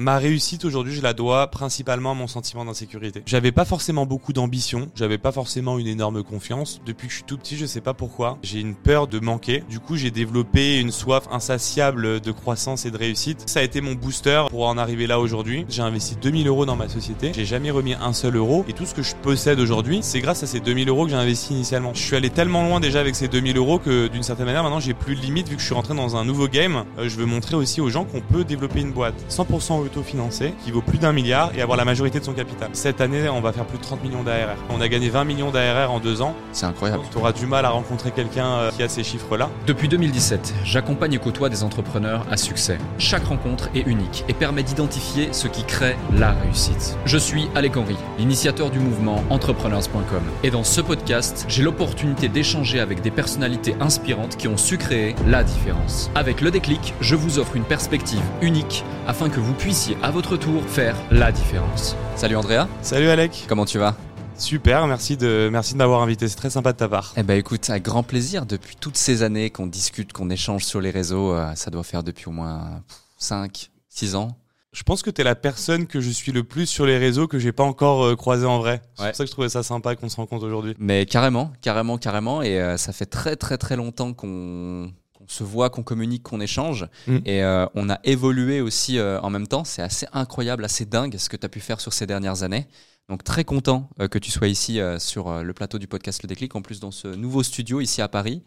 Ma réussite aujourd'hui, je la dois principalement à mon sentiment d'insécurité. J'avais pas forcément beaucoup d'ambition, j'avais pas forcément une énorme confiance. Depuis que je suis tout petit, je sais pas pourquoi, j'ai une peur de manquer. Du coup, j'ai développé une soif insatiable de croissance et de réussite. Ça a été mon booster pour en arriver là aujourd'hui. J'ai investi 2000 euros dans ma société, j'ai jamais remis un seul euro et tout ce que je possède aujourd'hui, c'est grâce à ces 2000 euros que j'ai investi initialement. Je suis allé tellement loin déjà avec ces 2000 euros que d'une certaine manière, maintenant j'ai plus de limite vu que je suis rentré dans un nouveau game. Euh, je veux montrer aussi aux gens qu'on peut développer une boîte 100% autofinancée qui vaut plus d'un milliard et avoir la majorité de son capital. Cette année, on va faire plus de 30 millions d'ARR. On a gagné 20 millions d'ARR en deux ans. C'est incroyable. Tu auras du mal à rencontrer quelqu'un euh, qui a ces chiffres-là. Depuis 2017, j'accompagne et côtoie des entrepreneurs à succès. Chaque rencontre est unique et permet d'identifier ce qui crée la réussite. Je suis Alec Henry, l'initiateur du mouvement entrepreneurs.com. Et dans ce podcast, j'ai l'opportunité d'échanger avec des personnalités inspirantes qui ont su créer la différence. Avec le déclic, je vous offre une perspective unique afin que vous puissiez à votre tour faire la différence. Salut Andrea. Salut Alec. Comment tu vas? Super, merci de, merci de m'avoir invité, c'est très sympa de ta part. Eh ben écoute, avec grand plaisir, depuis toutes ces années qu'on discute, qu'on échange sur les réseaux, euh, ça doit faire depuis au moins 5, 6 ans. Je pense que tu es la personne que je suis le plus sur les réseaux que j'ai pas encore euh, croisé en vrai. C'est pour ça que je trouvais ça sympa qu'on se rencontre aujourd'hui. Mais carrément, carrément, carrément. Et euh, ça fait très très très longtemps qu'on se voit, qu'on communique, qu'on échange. Mm. Et on a évolué aussi en même temps. C'est assez incroyable, assez dingue ce que tu as pu faire sur ces dernières années. Donc très content euh, que tu sois ici euh, sur euh, le plateau du podcast Le Déclic, en plus dans ce nouveau studio ici à Paris,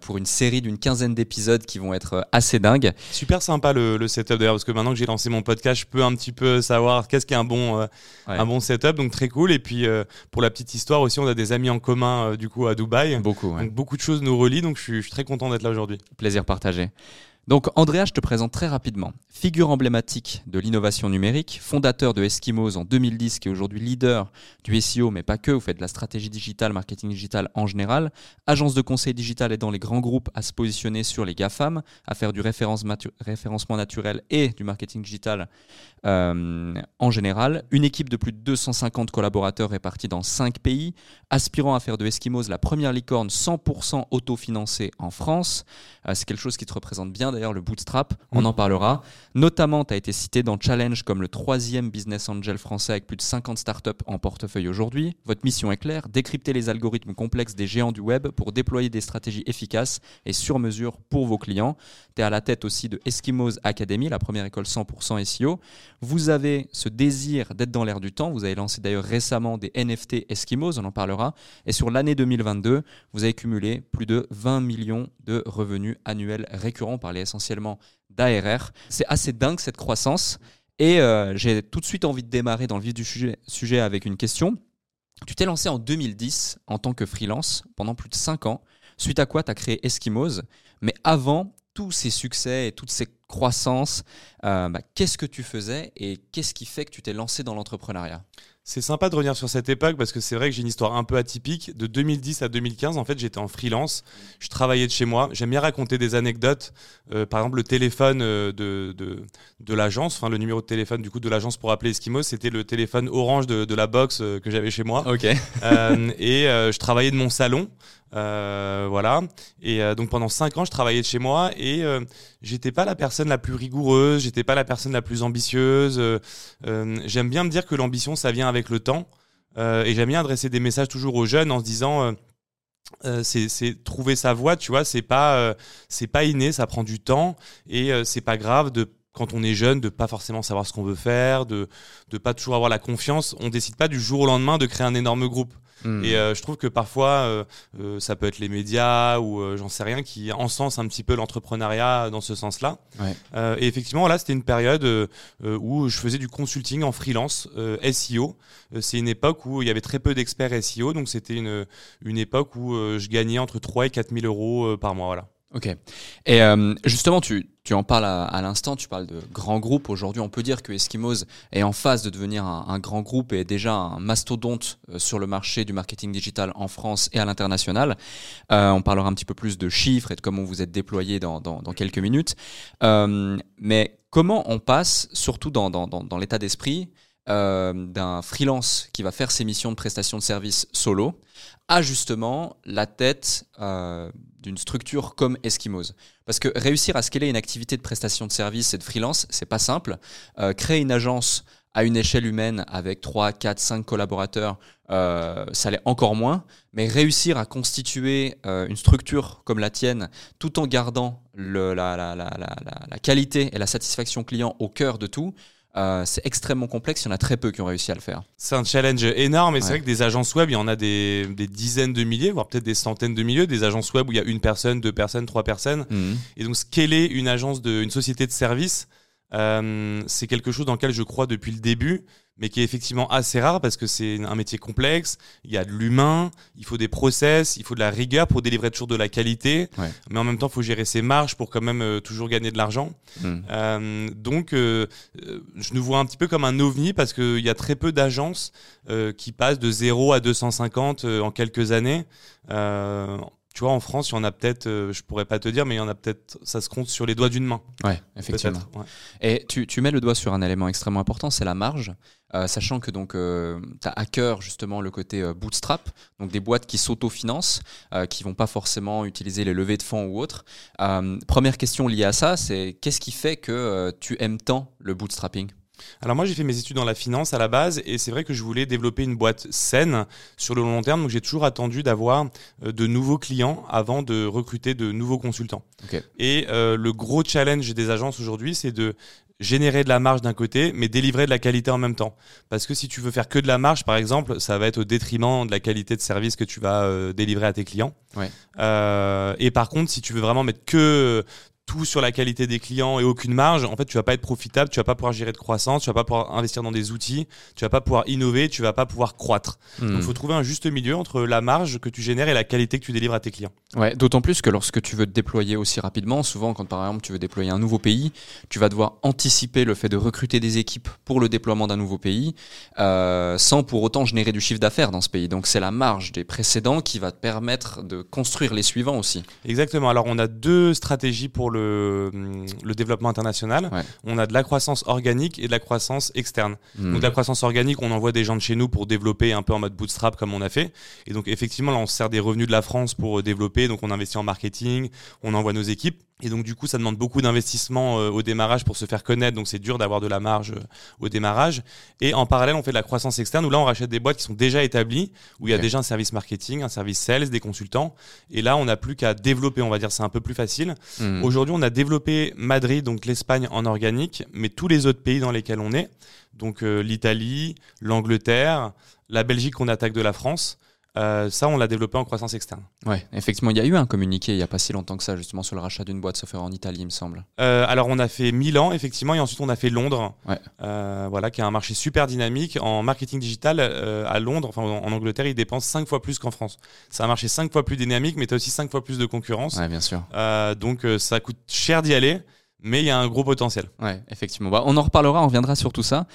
pour une série d'une quinzaine d'épisodes qui vont être assez dingues. Super sympa le, setup d'ailleurs, parce que maintenant que j'ai lancé mon podcast, je peux un petit peu savoir qu'est-ce qu'est un bon, un bon setup, donc très cool. Et puis pour la petite histoire aussi, on a des amis en commun du coup à Dubaï. Beaucoup. Donc beaucoup de choses nous relient, donc je suis, je suis très content d'être là aujourd'hui. Plaisir partagé. Donc Andrea, je te présente très rapidement. Figure emblématique de l'innovation numérique, fondateur de Eskimos en 2010, qui est aujourd'hui leader du SEO, mais pas que, vous faites de la stratégie digitale, marketing digital en général, agence de conseil digital aidant les grands groupes à se positionner sur les GAFAM, à faire du référencement naturel et du marketing digital euh, en général, une équipe de plus de 250 collaborateurs répartis dans 5 pays, aspirant à faire de Eskimos la première licorne 100% autofinancée en France. Euh, c'est quelque chose qui te représente bien d'ailleurs, le bootstrap, on mm. en parlera. Notamment, tu as été cité dans Challenge comme le troisième business angel français avec plus de 50 startups en portefeuille aujourd'hui. Votre mission est claire, décrypter les algorithmes complexes des géants du web pour déployer des stratégies efficaces et sur mesure pour vos clients. Tu es à la tête aussi de Eskimos Academy, la première école 100% SEO. Vous avez ce désir d'être dans l'air du temps. Vous avez lancé d'ailleurs récemment des NFT Eskimos, on en parlera. Et sur l'année 2022, vous avez cumulé plus de 20 millions de revenus annuels récurrents, par les essentiellement d'ARR. C'est assez dingue cette croissance. Et euh, j'ai tout de suite envie de démarrer dans le vif du sujet, sujet avec une question. Tu t'es lancé en 2010 en tant que freelance pendant plus de 5 ans, suite à quoi tu as créé Eskimos. Mais avant tous ces succès et toutes ces croissances, euh, bah, qu'est-ce que tu faisais et qu'est-ce qui fait que tu t'es lancé dans l'entrepreneuriat? C'est sympa de revenir sur cette époque parce que c'est vrai que j'ai une histoire un peu atypique. De 2010 à 2015, en fait, j'étais en freelance. Je travaillais de chez moi. J'aime bien raconter des anecdotes. Euh, par exemple, le téléphone euh, de, de, de l'agence, enfin le numéro de téléphone du coup de l'agence pour appeler Eskimo, c'était le téléphone orange de, de la box que j'avais chez moi. Ok. et je travaillais de mon salon. Voilà. Et donc pendant cinq ans, je travaillais de chez moi et j'étais pas la personne la plus rigoureuse, j'étais pas la personne la plus ambitieuse. j'aime bien me dire que l'ambition, ça vient avec le temps. et j'aime bien adresser des messages toujours aux jeunes en se disant. c'est trouver sa voie, tu vois, c'est pas c'est pas inné, ça prend du temps et c'est pas grave de quand on est jeune de pas forcément savoir ce qu'on veut faire, de de pas toujours avoir la confiance. On décide pas du jour au lendemain de créer un énorme groupe. Hmm. Et euh, je trouve que parfois, euh, euh, ça peut être les médias ou j'en sais rien qui encensent un petit peu l'entrepreneuriat dans ce sens-là. et effectivement, là, c'était une période où je faisais du consulting en freelance SEO. C'est une époque où il y avait très peu d'experts SEO, donc c'était une, une époque où je gagnais entre 3 et 4 000 euros par mois. Voilà. Ok. Et euh, justement, tu, tu, en parles à, l'instant, tu parles de grands groupes. Aujourd'hui, on peut dire que Eskimos est en phase de devenir un, grand groupe et déjà un mastodonte euh, sur le marché du marketing digital en France et à l'international. Euh, on parlera un petit peu plus de chiffres et de comment vous êtes déployé dans, dans, dans quelques minutes. Euh, mais comment on passe, surtout dans, dans l'état d'esprit, euh, d'un freelance qui va faire ses missions de prestation de service solo à justement la tête d'une structure comme Eskimos Parce que réussir à scaler une activité de prestation de service et de freelance, c'est pas simple. Euh, créer une agence à une échelle humaine avec 3, 4, 5 collaborateurs, euh, ça l'est encore moins. Mais réussir à constituer euh, une structure comme la tienne tout en gardant la, qualité et la satisfaction client au cœur de tout, euh, c'est extrêmement complexe, il y en a très peu qui ont réussi à le faire. C'est un challenge énorme et c'est vrai que des agences web, il y en a des, des dizaines de milliers, voire peut-être des centaines de milliers, des agences web où il y a une personne, deux personnes, trois personnes. Mhm. Et donc scaler une agence, de, une société de service, euh, c'est quelque chose dans lequel je crois depuis le début, mais qui est effectivement assez rare parce que c'est un métier complexe. Il y a de l'humain, il faut des process, il faut de la rigueur pour délivrer toujours de la qualité, mais en même temps, il faut gérer ses marges pour quand même euh, toujours gagner de l'argent. Hmm. Euh, donc, je nous vois un petit peu comme un ovni parce qu'il y a très peu d'agences qui passent de 0 à 250 en quelques années tu vois, en France, il y en a peut-être, euh, je pourrais pas te dire, mais il y en a peut-être, ça se compte sur les doigts d'une main. Ouais, effectivement. Et tu, tu, mets le doigt sur un élément extrêmement important, c'est la marge. Euh, sachant que donc euh, tu as à cœur justement le côté bootstrap, donc des boîtes qui s'autofinancent, qui vont pas forcément utiliser les levées de fonds ou autres. première question liée à ça, c'est qu'est-ce qui fait que tu aimes tant le bootstrapping? Alors moi j'ai fait mes études dans la finance à la base et c'est vrai que je voulais développer une boîte saine sur le long terme donc j'ai toujours attendu d'avoir euh, de nouveaux clients avant de recruter de nouveaux consultants. Et euh, le gros challenge des agences aujourd'hui c'est de générer de la marge d'un côté, mais délivrer de la qualité en même temps. Parce que si tu veux faire que de la marge, par exemple, ça va être au détriment de la qualité de service que tu vas euh, délivrer à tes clients. et par contre, si tu veux vraiment mettre que tout sur la qualité des clients et aucune marge, en fait, tu vas pas être profitable, tu vas pas pouvoir gérer de croissance, tu vas pas pouvoir investir dans des outils, tu vas pas pouvoir innover, tu vas pas pouvoir croître. Hmm. Donc, il faut trouver un juste milieu entre la marge que tu génères et la qualité que tu délivres à tes clients. Ouais, d'autant plus que lorsque tu veux te déployer aussi rapidement, souvent quand par exemple tu veux déployer un nouveau pays, tu vas devoir anticiper le fait de recruter des équipes pour le déploiement d'un nouveau pays, euh, sans pour autant générer du chiffre d'affaires dans ce pays. Donc, c'est la marge des précédents qui va te permettre de construire les suivants aussi. Exactement. Alors, on a deux stratégies pour le le, développement international. On a de la croissance organique et de la croissance externe. Hmm. Donc de la croissance organique, on envoie des gens de chez nous pour développer un peu en mode bootstrap comme on a fait. Et donc effectivement, là, on sert des revenus de la France pour développer. Donc on investit en marketing, on envoie nos équipes. Et donc du coup, ça demande beaucoup d'investissement euh, au démarrage pour se faire connaître. Donc c'est dur d'avoir de la marge euh, au démarrage. Et en parallèle, on fait de la croissance externe où là, on rachète des boîtes qui sont déjà établies, où il y a déjà un service marketing, un service sales, des consultants. Et là, on n'a plus qu'à développer. On va dire, c'est un peu plus facile. Hmm. Aujourd'hui, on a développé Madrid, donc l'Espagne en organique, mais tous les autres pays dans lesquels on est, donc euh, l'Italie, l'Angleterre, la Belgique qu'on attaque de la France. Euh, ça, on l'a développé en croissance externe. Ouais, effectivement, il y a eu un communiqué il n'y a pas si longtemps que ça, justement, sur le rachat d'une boîte, sauf en Italie, il me semble. Euh, alors, on a fait Milan, effectivement, et ensuite on a fait Londres, euh, voilà, qui est un marché super dynamique. En marketing digital, à Londres, enfin en Angleterre, ils dépensent 5 fois plus qu'en France. C'est un marché 5 fois plus dynamique, mais tu as aussi 5 fois plus de concurrence. Ouais, bien sûr. donc, ça coûte cher d'y aller mais il y a un gros potentiel. Ouais, effectivement. Bah, on en reparlera, on reviendra sur tout ça.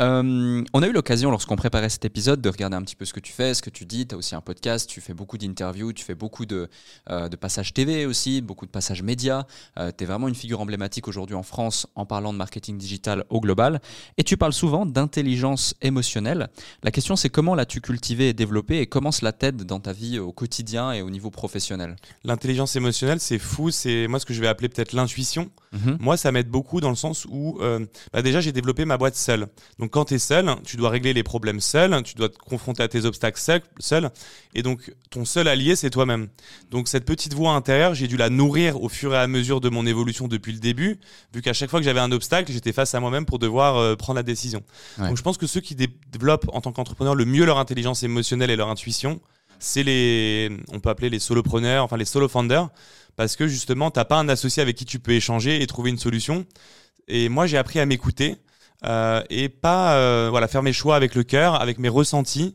Euh, on a eu l'occasion, lorsqu'on préparait cet épisode, de regarder un petit peu ce que tu fais, ce que tu dis. Tu as aussi un podcast, tu fais beaucoup d'interviews, tu fais beaucoup de, euh, de, passages TV aussi, beaucoup de passages médias. Euh, tu es vraiment une figure emblématique aujourd'hui en France en parlant de marketing digital au global. Et tu parles souvent d'intelligence émotionnelle. La question, c'est comment l'as-tu cultivée et développée et comment cela t'aide dans ta vie au quotidien et au niveau professionnel? L'intelligence émotionnelle, c'est fou. C'est moi ce que je vais appeler peut-être l'intuition. Mhm. Moi, ça m'aide beaucoup dans le sens où, bah déjà, j'ai développé ma boîte seule. Donc, quand tu es seul, tu dois régler les problèmes seul, tu dois te confronter à tes obstacles seul, seul et donc ton seul allié, c'est toi-même. Donc cette petite voix intérieure, j'ai dû la nourrir au fur et à mesure de mon évolution depuis le début, vu qu'à chaque fois que j'avais un obstacle, j'étais face à moi-même pour devoir euh, prendre la décision. Donc je pense que ceux qui développent en tant qu'entrepreneur le mieux leur intelligence émotionnelle et leur intuition, c'est les, on peut appeler les solopreneurs, enfin les solo founders, parce que justement, t'as pas un associé avec qui tu peux échanger et trouver une solution. Et moi, j'ai appris à m'écouter euh, et pas euh, voilà faire mes choix avec le cœur, avec mes ressentis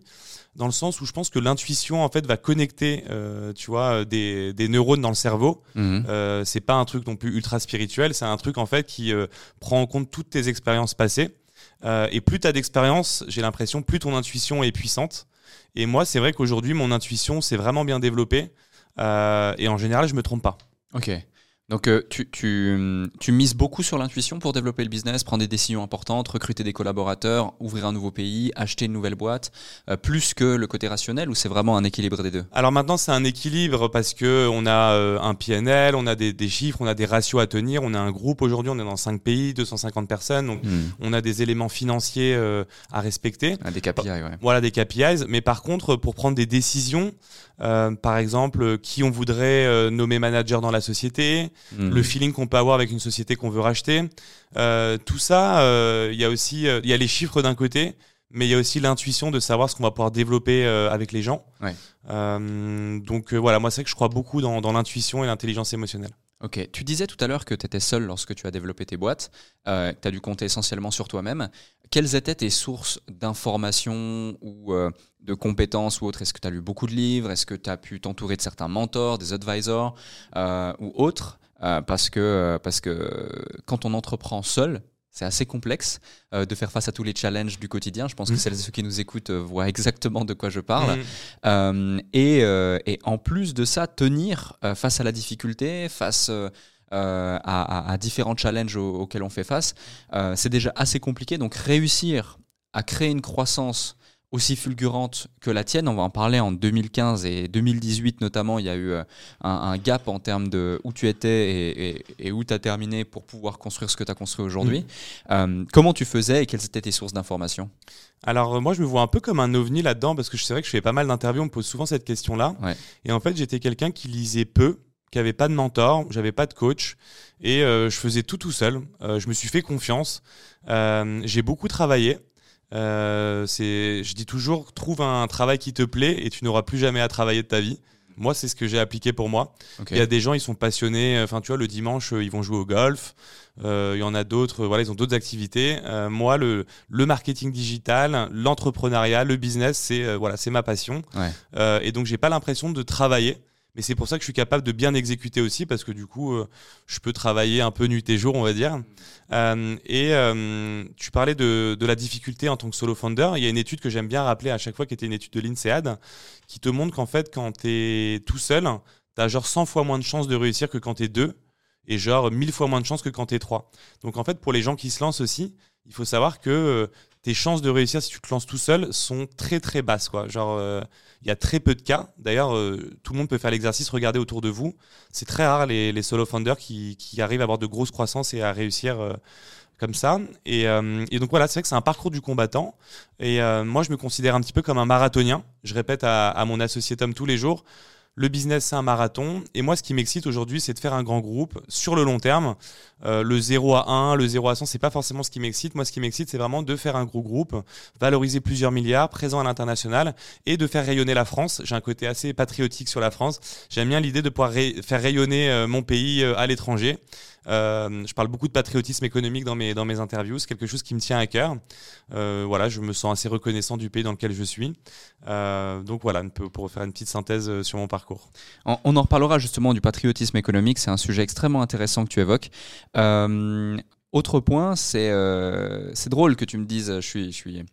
dans le sens où je pense que l'intuition en fait va connecter euh, tu vois des, des, neurones dans le cerveau. Euh, c'est pas un truc non plus ultra spirituel c'est un truc en fait qui prend en compte toutes tes expériences passées. Et plus tu as d'expérience j'ai l'impression plus ton intuition est puissante. Et moi c'est vrai qu'aujourd'hui mon intuition c'est vraiment bien développée et en général je me trompe pas ok Donc euh, tu, tu, tu, mises beaucoup sur l'intuition pour développer le business, prendre des décisions importantes, recruter des collaborateurs, ouvrir un nouveau pays, acheter une nouvelle boîte, euh, plus que le côté rationnel ou c'est vraiment un équilibre des deux? Alors maintenant c'est un équilibre parce que on a euh, un PNL, on a des, des, chiffres, on a des ratios à tenir, on a un groupe aujourd'hui, on est dans 5 pays, 250 personnes, donc hmm. on a des éléments financiers à respecter. Ah, des KPI, ouais. Voilà des KPIs, mais par contre pour prendre des décisions, par exemple qui on voudrait nommer manager dans la société, le mhm. feeling qu'on peut avoir avec une société qu'on veut racheter. Euh, tout ça, euh, il y a aussi euh, il y a les chiffres d'un côté, mais il y a aussi l'intuition de savoir ce qu'on va pouvoir développer avec les gens. donc voilà, moi c'est que je crois beaucoup dans, dans l'intuition et l'intelligence émotionnelle. Ok, tu disais tout à l'heure que tu étais seul lorsque tu as développé tes boîtes, euh, tu as dû compter essentiellement sur toi-même. Quelles étaient tes sources d'informations ou de compétences ou autres? Est-ce que tu as lu beaucoup de livres? Est-ce que tu as pu t'entourer de certains mentors, des advisors ou autres? Euh, parce, que, euh, parce que quand on entreprend seul, c'est assez complexe euh, de faire face à tous les challenges du quotidien. Je pense que mmh. ceux qui nous écoutent voient exactement de quoi je parle. Mmh. et, et, en plus de ça, tenir face à la difficulté, face à, à, différents challenges auxquels on fait face, c'est déjà assez compliqué. Donc réussir à créer une croissance aussi fulgurante que la tienne. On va en parler en 2015 et 2018 notamment. Il y a eu euh, un, gap en termes de où tu étais et, où tu as terminé pour pouvoir construire ce que tu as construit aujourd'hui. Mm. Euh, comment tu faisais et quelles étaient tes sources d'informations? Alors euh, moi je me vois un peu comme un ovni là-dedans parce que c'est vrai que je fais pas mal d'interviews, on me pose souvent cette question-là. Et en fait j'étais quelqu'un qui lisait peu, qui avait pas de mentor, j'avais pas de coach et je faisais tout tout seul. je me suis fait confiance. j'ai beaucoup travaillé. Euh, c'est, je dis toujours, trouve un travail qui te plaît et tu n'auras plus jamais à travailler de ta vie. Moi, c'est ce que j'ai appliqué pour moi. Il y a des gens, ils sont passionnés. Enfin, tu vois, le dimanche, euh, ils vont jouer au golf. Euh, il y en a d'autres. Voilà, ils ont d'autres activités. moi, le, le marketing digital, l'entrepreneuriat, le business, c'est voilà, c'est ma passion. et donc, j'ai pas l'impression de travailler. Mais c'est pour ça que je suis capable de bien exécuter aussi, parce que du coup, euh, je peux travailler un peu nuit et jour, on va dire. Euh, et euh, tu parlais de, de, la difficulté en tant que solo founder. Il y a une étude que j'aime bien rappeler à chaque fois, qui était une étude de l'INSEAD, qui te montre qu'en fait, quand tu es tout seul, tu as genre 100 fois moins de chances de réussir que quand tu es deux, et genre 1000 fois moins de chances que quand tu es trois. Donc en fait, pour les gens qui se lancent aussi, il faut savoir que tes chances de réussir si tu te lances tout seul sont très très basses. Quoi. Genre, euh, il y a très peu de cas. D'ailleurs, euh, tout le monde peut faire l'exercice, regardez autour de vous. C'est très rare les, solo founders qui, qui, arrivent à avoir de grosses croissances et à réussir euh, comme ça. Et, et, donc voilà, c'est vrai que c'est un parcours du combattant. Et moi, je me considère un petit peu comme un marathonien. Je répète à mon associé Tom tous les jours le business, c'est un marathon. Et moi, ce qui m'excite aujourd'hui, c'est de faire un grand groupe sur le long terme. Euh, le 0 à 1, le 0 à 100, c'est pas forcément ce qui m'excite. Moi, ce qui m'excite, c'est vraiment de faire un gros groupe, valoriser plusieurs milliards, présent à l'international et de faire rayonner la France. J'ai un côté assez patriotique sur la France. J'aime bien l'idée de pouvoir faire rayonner euh, mon pays euh, à l'étranger. Euh, je parle beaucoup de patriotisme économique dans mes, dans mes interviews. C'est quelque chose qui me tient à cœur. Euh, voilà, je me sens assez reconnaissant du pays dans lequel je suis. Euh, donc voilà, pour faire une petite synthèse sur mon parcours. On, en reparlera justement du patriotisme économique. C'est un sujet extrêmement intéressant que tu évoques. autre point, c'est drôle que tu me dises, je suis, je suis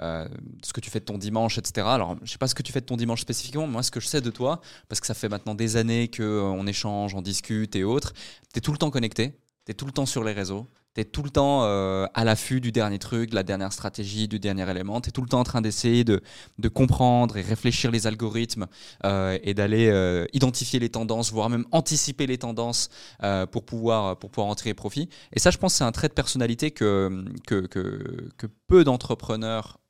euh, ce que tu fais de ton dimanche, etc. Alors, je sais pas ce que tu fais de ton dimanche spécifiquement, moi, ce que je sais de toi, parce que ça fait maintenant des années qu'on échange, on discute et autres, tu es tout le temps connecté, tu es tout le temps sur les réseaux, tu es tout le temps euh, à l'affût du dernier truc, de la dernière stratégie, du dernier élément. Tu es tout le temps en train d'essayer de, comprendre et réfléchir les algorithmes euh, et d'aller euh, identifier les tendances, voire même anticiper les tendances pour, pouvoir, pour pouvoir en tirer profit. Et ça, je pense, c'est un trait de personnalité que, que, que, que peu d'entrepreneurs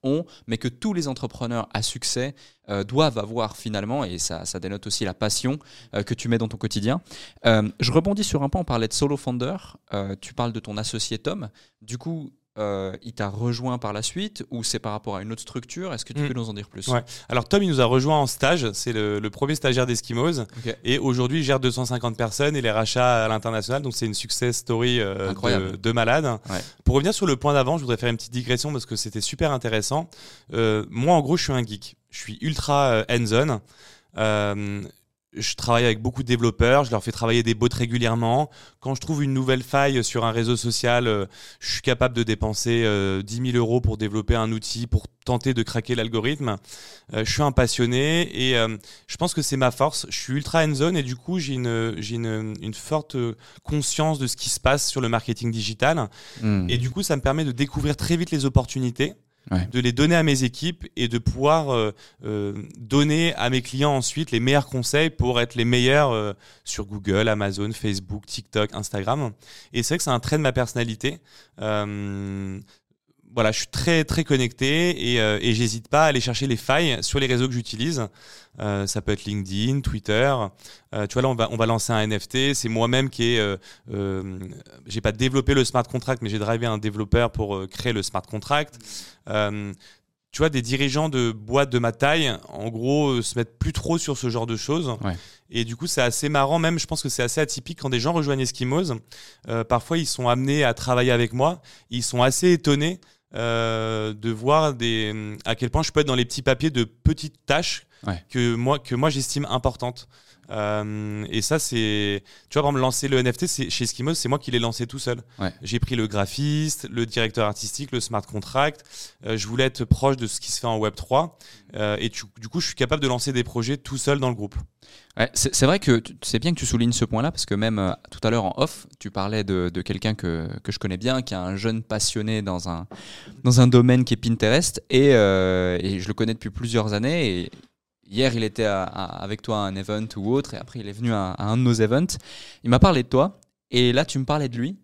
mais que tous les entrepreneurs à succès euh, doivent avoir finalement, et ça, ça dénote aussi la passion euh, que tu mets dans ton quotidien. Euh, je rebondis sur un point, on parlait de solo founder, tu parles de ton associé Tom, du coup, euh, il t'a rejoint par la suite ou c'est par rapport à une autre structure? Est-ce que tu hmm. peux nous en dire plus? Ouais. Alors Tom, il nous a rejoint en stage. C'est le, premier stagiaire d'Eskimos. Et aujourd'hui, il gère 250 personnes et les rachats à l'international. Donc c'est une success story euh, de, de, malade. Pour revenir sur le point d'avant, je voudrais faire une petite digression parce que c'était super intéressant. Euh, moi, en gros, je suis un geek. Je suis ultra hands-on je travaille avec beaucoup de développeurs, je leur fais travailler des bots régulièrement. Quand je trouve une nouvelle faille sur un réseau social, euh, je suis capable de dépenser euh, 10 000 euros pour développer un outil, pour tenter de craquer l'algorithme. Euh, je suis un passionné et euh, je pense que c'est ma force. Je suis ultra hands-on et du coup, j'ai une, une, une forte conscience de ce qui se passe sur le marketing digital. Hmm. Et du coup, ça me permet de découvrir très vite les opportunités. De les donner à mes équipes et de pouvoir euh, euh, donner à mes clients ensuite les meilleurs conseils pour être les meilleurs euh, sur Google, Amazon, Facebook, TikTok, Instagram. Et c'est vrai que c'est un trait de ma personnalité. Voilà, je suis très très connecté et, euh, et j'hésite pas à aller chercher les failles sur les réseaux que j'utilise. Euh, ça peut être LinkedIn, Twitter. Euh, tu vois là, on va on va lancer un NFT. C'est moi-même qui ai, j'ai pas développé le smart contract, mais j'ai drivé un développeur pour créer le smart contract. Tu vois, des dirigeants de boîtes de ma taille, en gros, se mettent plus trop sur ce genre de choses. Ouais. Et du coup, c'est assez marrant, même, je pense que c'est assez atypique quand des gens rejoignent Eskimos. Parfois, ils sont amenés à travailler avec moi. Ils sont assez étonnés euh, de voir des, à quel point je peux être dans les petits papiers de petites tâches Ouais. que moi, que moi j'estime importantes. Euh, et ça, c'est. Tu vois, par exemple, lancer le NFT chez Eskimos, c'est moi qui l'ai lancé tout seul. Ouais. J'ai pris le graphiste, le directeur artistique, le smart contract. Euh, je voulais être proche de ce qui se fait en Web3. Euh, et tu- du coup, je suis capable de lancer des projets tout seul dans le groupe. Ouais, c'est vrai que c'est bien que tu soulignes ce point-là parce que même tout à l'heure en off, tu parlais de, de quelqu'un que, que je connais bien, qui est un jeune passionné dans un, dans un domaine qui est Pinterest et, et je le connais depuis plusieurs années. Et hier, il était avec toi à un event ou autre et après, il est venu à, un de nos events. Il m'a parlé de toi et là, tu me parlais de lui.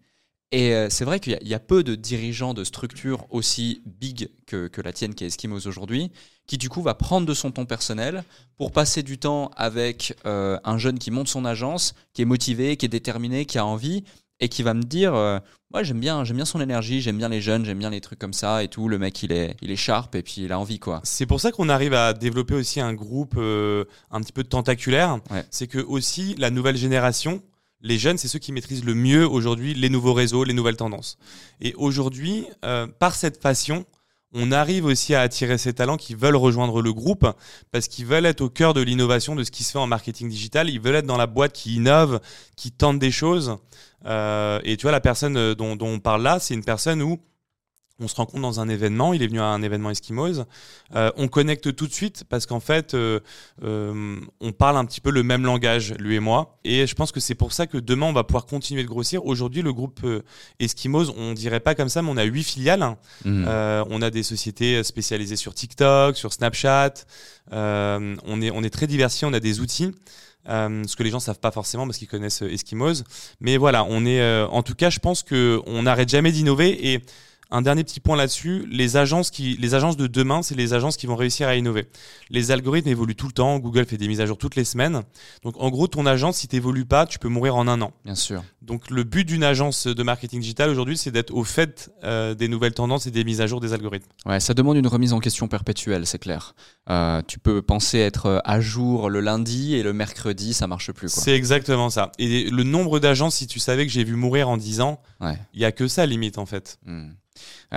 Et euh, c'est vrai qu'il y, a- il y a peu de dirigeants de structures aussi big que, que la tienne qui est Eskimos aujourd'hui, qui du coup va prendre de son temps personnel pour passer du temps avec euh, un jeune qui monte son agence, qui est motivé, qui est déterminé, qui a envie, et qui va me dire euh, Ouais, j'aime bien, j'aime bien son énergie, j'aime bien les jeunes, j'aime bien les trucs comme ça et tout. Le mec, il est, il est sharp et puis il a envie, quoi. C'est pour ça qu'on arrive à développer aussi un groupe euh, un petit peu tentaculaire. Ouais. C'est que aussi la nouvelle génération, les jeunes, c'est ceux qui maîtrisent le mieux aujourd'hui les nouveaux réseaux, les nouvelles tendances. Et aujourd'hui, euh, par cette passion, on arrive aussi à attirer ces talents qui veulent rejoindre le groupe parce qu'ils veulent être au cœur de l'innovation de ce qui se fait en marketing digital. Ils veulent être dans la boîte qui innove, qui tente des choses. Euh, et tu vois, la personne euh, dont, dont on parle là, c'est une personne où on se rencontre dans un événement, il est venu à un événement Eskimos, Euh, on connecte tout de suite parce qu'en fait, euh, euh, on parle un petit peu le même langage, lui et moi. Et je pense que c'est pour ça que demain, on va pouvoir continuer de grossir. Aujourd'hui, le groupe Eskimos, on dirait pas comme ça, mais on a huit filiales. Mm. Euh, on a des sociétés spécialisées sur TikTok, sur Snapchat. On, est, on est très diversifié, on a des outils. Euh, ce que les gens savent pas forcément parce qu'ils connaissent Eskimos. Mais voilà, on est, euh, en tout cas, je pense que on n'arrête jamais d'innover. Et un dernier petit point là-dessus, les agences qui, les agences de demain, c'est les agences qui vont réussir à innover. Les algorithmes évoluent tout le temps. Google fait des mises à jour toutes les semaines. Donc, en gros, ton agence, si t'évolues pas, tu peux mourir en un an. Bien sûr. Donc le but d'une agence de marketing digital aujourd'hui, c'est d'être au fait euh, des nouvelles tendances et des mises à jour des algorithmes. Ouais, ça demande une remise en question perpétuelle, c'est clair. Euh, tu peux penser être à jour le lundi et le mercredi, ça marche plus. C'est exactement ça. Et le nombre d'agences, si tu savais que j'ai vu mourir en 10 ans, Ouais. il y a que ça limite en fait. Hmm.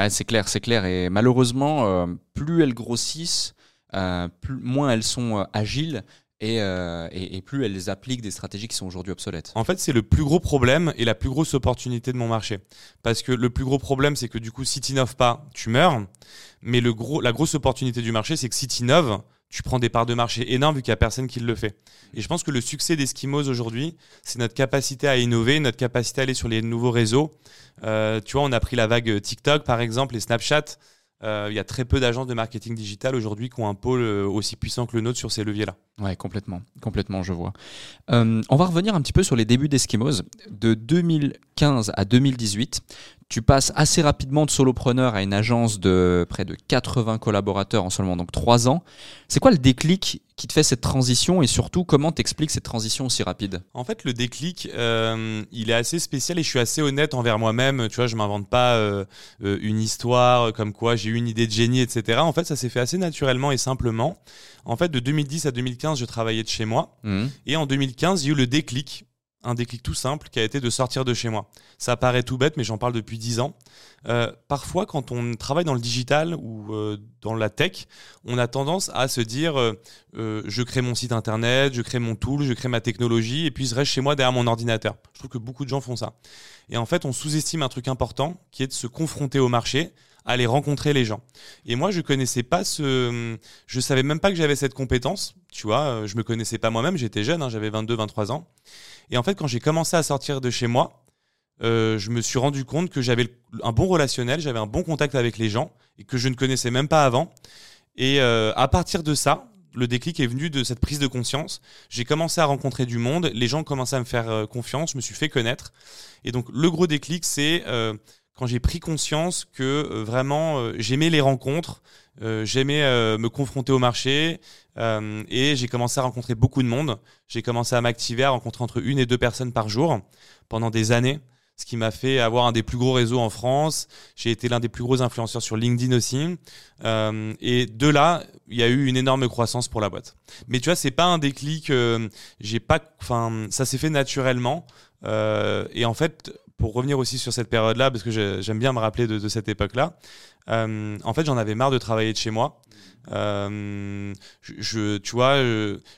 C'est clair, c'est clair. Et malheureusement, euh, plus elles grossissent, euh, plus, moins elles sont euh, agiles et, et, et plus elles appliquent des stratégies qui sont aujourd'hui obsolètes. En fait, c'est le plus gros problème et la plus grosse opportunité de mon marché. Parce que le plus gros problème, c'est que du coup, si tu n'innoves pas, tu meurs. Mais le gros, la grosse opportunité du marché, c'est que si tu innoves, tu prends des parts de marché énormes vu qu'il n'y a personne qui le fait. Et je pense que le succès d'Eskimos aujourd'hui, c'est notre capacité à innover, notre capacité à aller sur les nouveaux réseaux. Euh, tu vois, on a pris la vague TikTok, par exemple, et Snapchat. Euh, Il y a très peu d'agences de marketing digital aujourd'hui qui ont un pôle euh, aussi puissant que le nôtre sur ces leviers-là. Ouais, complètement, complètement, je vois. Euh, on va revenir un petit peu sur les débuts d'Eskimos. De 2015 à 2018, tu passes assez rapidement de solopreneur à une agence de près de 80 collaborateurs en seulement donc 3 ans. C'est quoi le déclic qui te fait cette transition et surtout comment t'expliques cette transition aussi rapide? En fait, le déclic, euh, il est assez spécial et je suis assez honnête envers moi-même. Tu vois, je m'invente pas euh, euh, une histoire comme quoi j'ai eu une idée de génie, etc. En fait, ça s'est fait assez naturellement et simplement. En fait, de 2010 à 2015, je travaillais de chez moi. Mhm. Et en 2015, j'ai eu le déclic. Un déclic tout simple qui a été de sortir de chez moi. Ça paraît tout bête, mais j'en parle depuis 10 ans. Euh, parfois, quand on travaille dans le digital ou euh, dans la tech, on a tendance à se dire euh, je crée mon site internet, je crée mon tool, je crée ma technologie, et puis je reste chez moi derrière mon ordinateur. Je trouve que beaucoup de gens font ça. Et en fait, on sous-estime un truc important qui est de se confronter au marché, aller rencontrer les gens. Et moi, je connaissais pas ce, je savais même pas que j'avais cette compétence. Tu vois, je me connaissais pas moi-même. J'étais jeune, hein, j'avais 22, 23 ans. Et en fait, quand j'ai commencé à sortir de chez moi, euh, je me suis rendu compte que j'avais un bon relationnel, j'avais un bon contact avec les gens et que je ne connaissais même pas avant. Et euh, à partir de ça, le déclic est venu de cette prise de conscience. J'ai commencé à rencontrer du monde, les gens commençaient à me faire euh, confiance, je me suis fait connaître. Et donc le gros déclic, c'est quand j'ai pris conscience que vraiment j'aimais les rencontres, j'aimais me confronter au marché et j'ai commencé à rencontrer beaucoup de monde. J'ai commencé à m'activer, à rencontrer entre une et deux personnes par jour pendant des années ce qui m'a fait avoir un des plus gros réseaux en France. J'ai été l'un des plus gros influenceurs sur LinkedIn aussi. Euh, et de là, il y a eu une énorme croissance pour la boîte. Mais tu vois, c'est pas un déclic. Euh, j'ai pas, enfin, ça s'est fait naturellement. Euh, et en fait, pour revenir aussi sur cette période-là, parce que j'aime bien me rappeler de, cette époque-là, euh, en fait, j'en avais marre de travailler de chez moi. Euh, je, tu vois,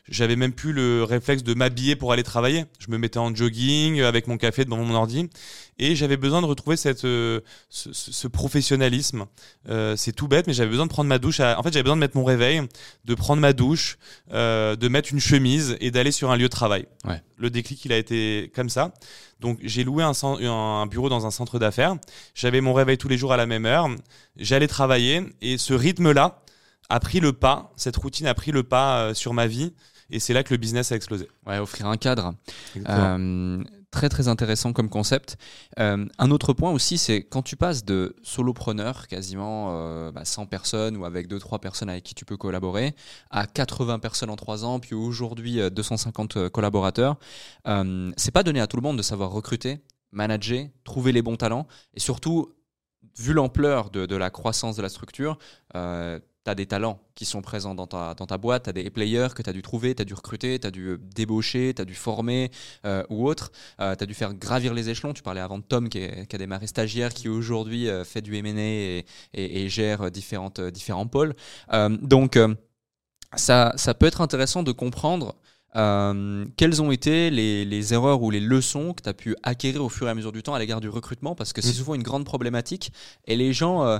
j'avais même plus le réflexe de m'habiller pour aller travailler. Je me mettais en jogging avec mon café devant mon ordi et j'avais besoin de retrouver cette, euh, ce, ce, professionnalisme. Euh, c'est tout bête, mais j'avais besoin de prendre ma douche. En fait, j'avais besoin de mettre mon réveil, de prendre ma douche, euh, de mettre une chemise et d'aller sur un lieu de travail. Ouais. Le déclic, il a été comme ça. Donc, j'ai loué un, un bureau dans un centre d'affaires. J'avais mon réveil tous les jours à la même heure. J'allais travailler et ce rythme-là, a pris le pas, cette routine a pris le pas euh, sur ma vie. Et c'est là que le business a explosé. Ouais, offrir un cadre. Euh, très très intéressant comme concept. Euh, un autre point aussi, c'est quand tu passes de solopreneur, quasiment euh, bah, 100 personnes ou avec 2-3 personnes avec qui tu peux collaborer, à 80 personnes en 3 ans, puis aujourd'hui 250 collaborateurs, c'est pas donné à tout le monde de savoir recruter, manager, trouver les bons talents et surtout vu l'ampleur de, de, la croissance de la structure, euh, tu as des talents qui sont présents dans ta, dans ta boîte, tu as des players que tu as dû trouver, tu as dû recruter, tu as dû débaucher, tu as dû former euh, ou autre. Euh, tu as dû faire gravir les échelons. Tu parlais avant de Tom qui, qui a démarré stagiaire, qui aujourd'hui euh, fait du M&A et, et, et, gère différentes, différents pôles. Euh, donc, euh, ça, ça peut être intéressant de comprendre euh, quelles ont été les, les, erreurs ou les leçons que tu as pu acquérir au fur et à mesure du temps à l'égard du recrutement Parce que c'est mmh. souvent une grande problématique et les gens euh, euh,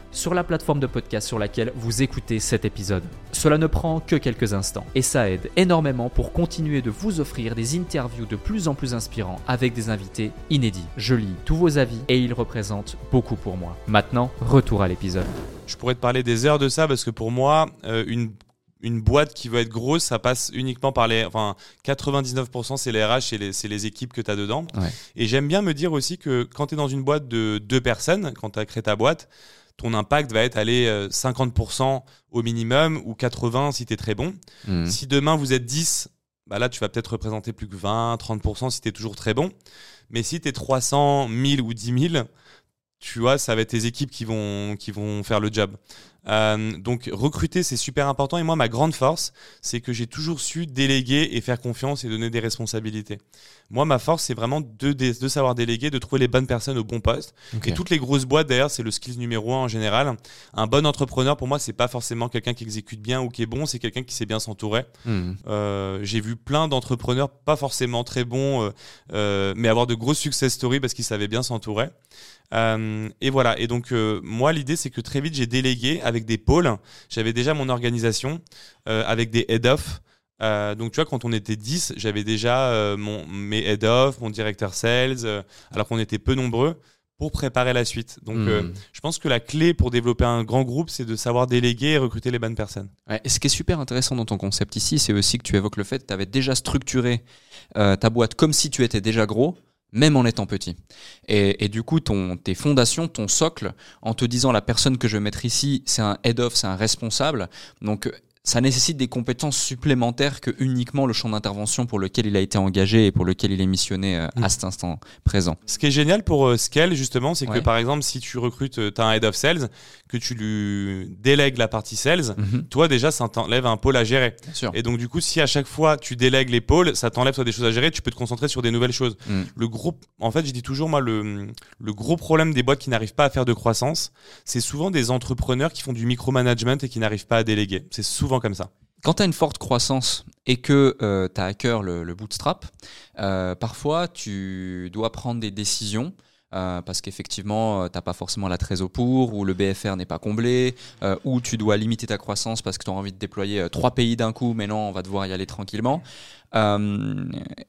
sur la plateforme de podcast sur laquelle vous écoutez cet épisode. Cela ne prend que quelques instants et ça aide énormément pour continuer de vous offrir des interviews de plus en plus inspirants avec des invités inédits. Je lis tous vos avis et ils représentent beaucoup pour moi. Maintenant, retour à l'épisode. Je pourrais te parler des heures de ça parce que pour moi, euh, une une boîte qui veut être grosse, ça passe uniquement par les. Enfin, 99% c'est les RH, c'est les, les, équipes que tu as dedans. Ouais. Et j'aime bien me dire aussi que quand tu es dans une boîte de deux personnes, quand tu as créé ta boîte, ton impact va être aller 50% au minimum ou 80% si tu es très bon. Mmh. Si demain vous êtes 10, bah là tu vas peut-être représenter plus que 20, 30% si tu es toujours très bon. Mais si tu es 300, 1000 ou 10 000, tu vois, ça va être tes équipes qui vont, qui vont faire le job. Euh, donc recruter c'est super important et moi ma grande force c'est que j'ai toujours su déléguer et faire confiance et donner des responsabilités. Moi ma force c'est vraiment de, de, savoir déléguer, de trouver les bonnes personnes au bon poste. Okay. Et toutes les grosses boîtes d'ailleurs c'est le skills numéro un en général. Un bon entrepreneur pour moi c'est pas forcément quelqu'un qui exécute bien ou qui est bon, c'est quelqu'un qui sait bien s'entourer. Mmh. Euh, j'ai vu plein d'entrepreneurs pas forcément très bons euh, mais avoir de grosses success stories parce qu'ils savaient bien s'entourer. Et voilà. Et donc, moi, l'idée, c'est que très vite, j'ai délégué avec des pôles. J'avais déjà mon organisation euh, avec des head-off. Euh, donc, tu vois, quand on était 10, j'avais déjà mon, mes head-off, mon directeur sales, alors qu'on était peu nombreux pour préparer la suite. Donc, mmh. je pense que la clé pour développer un grand groupe, c'est de savoir déléguer et recruter les bonnes personnes. Ouais, et ce qui est super intéressant dans ton concept ici, c'est aussi que tu évoques le fait que tu avais déjà structuré ta boîte comme si tu étais déjà gros même en étant petit. Et, du coup, ton, tes fondations, ton socle, en te disant la personne que je vais mettre ici, c'est un head-off, c'est un responsable. Donc, ça nécessite des compétences supplémentaires que uniquement le champ d'intervention pour lequel il a été engagé et pour lequel il est missionné euh, à mm. cet instant présent. Ce qui est génial pour euh, Scale, justement, c'est que par exemple, si tu recrutes, euh, tu as un head of sales, que tu lui délègues la partie sales, mhm. toi déjà, ça t'enlève un pôle à gérer. Et donc, du coup, si à chaque fois tu délègues les pôles, ça t'enlève des choses à gérer, tu peux te concentrer sur des nouvelles choses. Mm. Le gros, en fait, je dis toujours, moi, le, le gros problème des boîtes qui n'arrivent pas à faire de croissance, c'est souvent des entrepreneurs qui font du micromanagement et qui n'arrivent pas à déléguer. C'est souvent comme ça. Quand tu as une forte croissance et que euh, tu as à cœur le, bootstrap, euh, parfois tu dois prendre des décisions euh, parce qu'effectivement, tu n'as pas forcément la trésor pour, ou le BFR n'est pas comblé, ou tu dois limiter ta croissance parce que tu as envie de déployer trois pays d'un coup, mais non, on va devoir y aller tranquillement.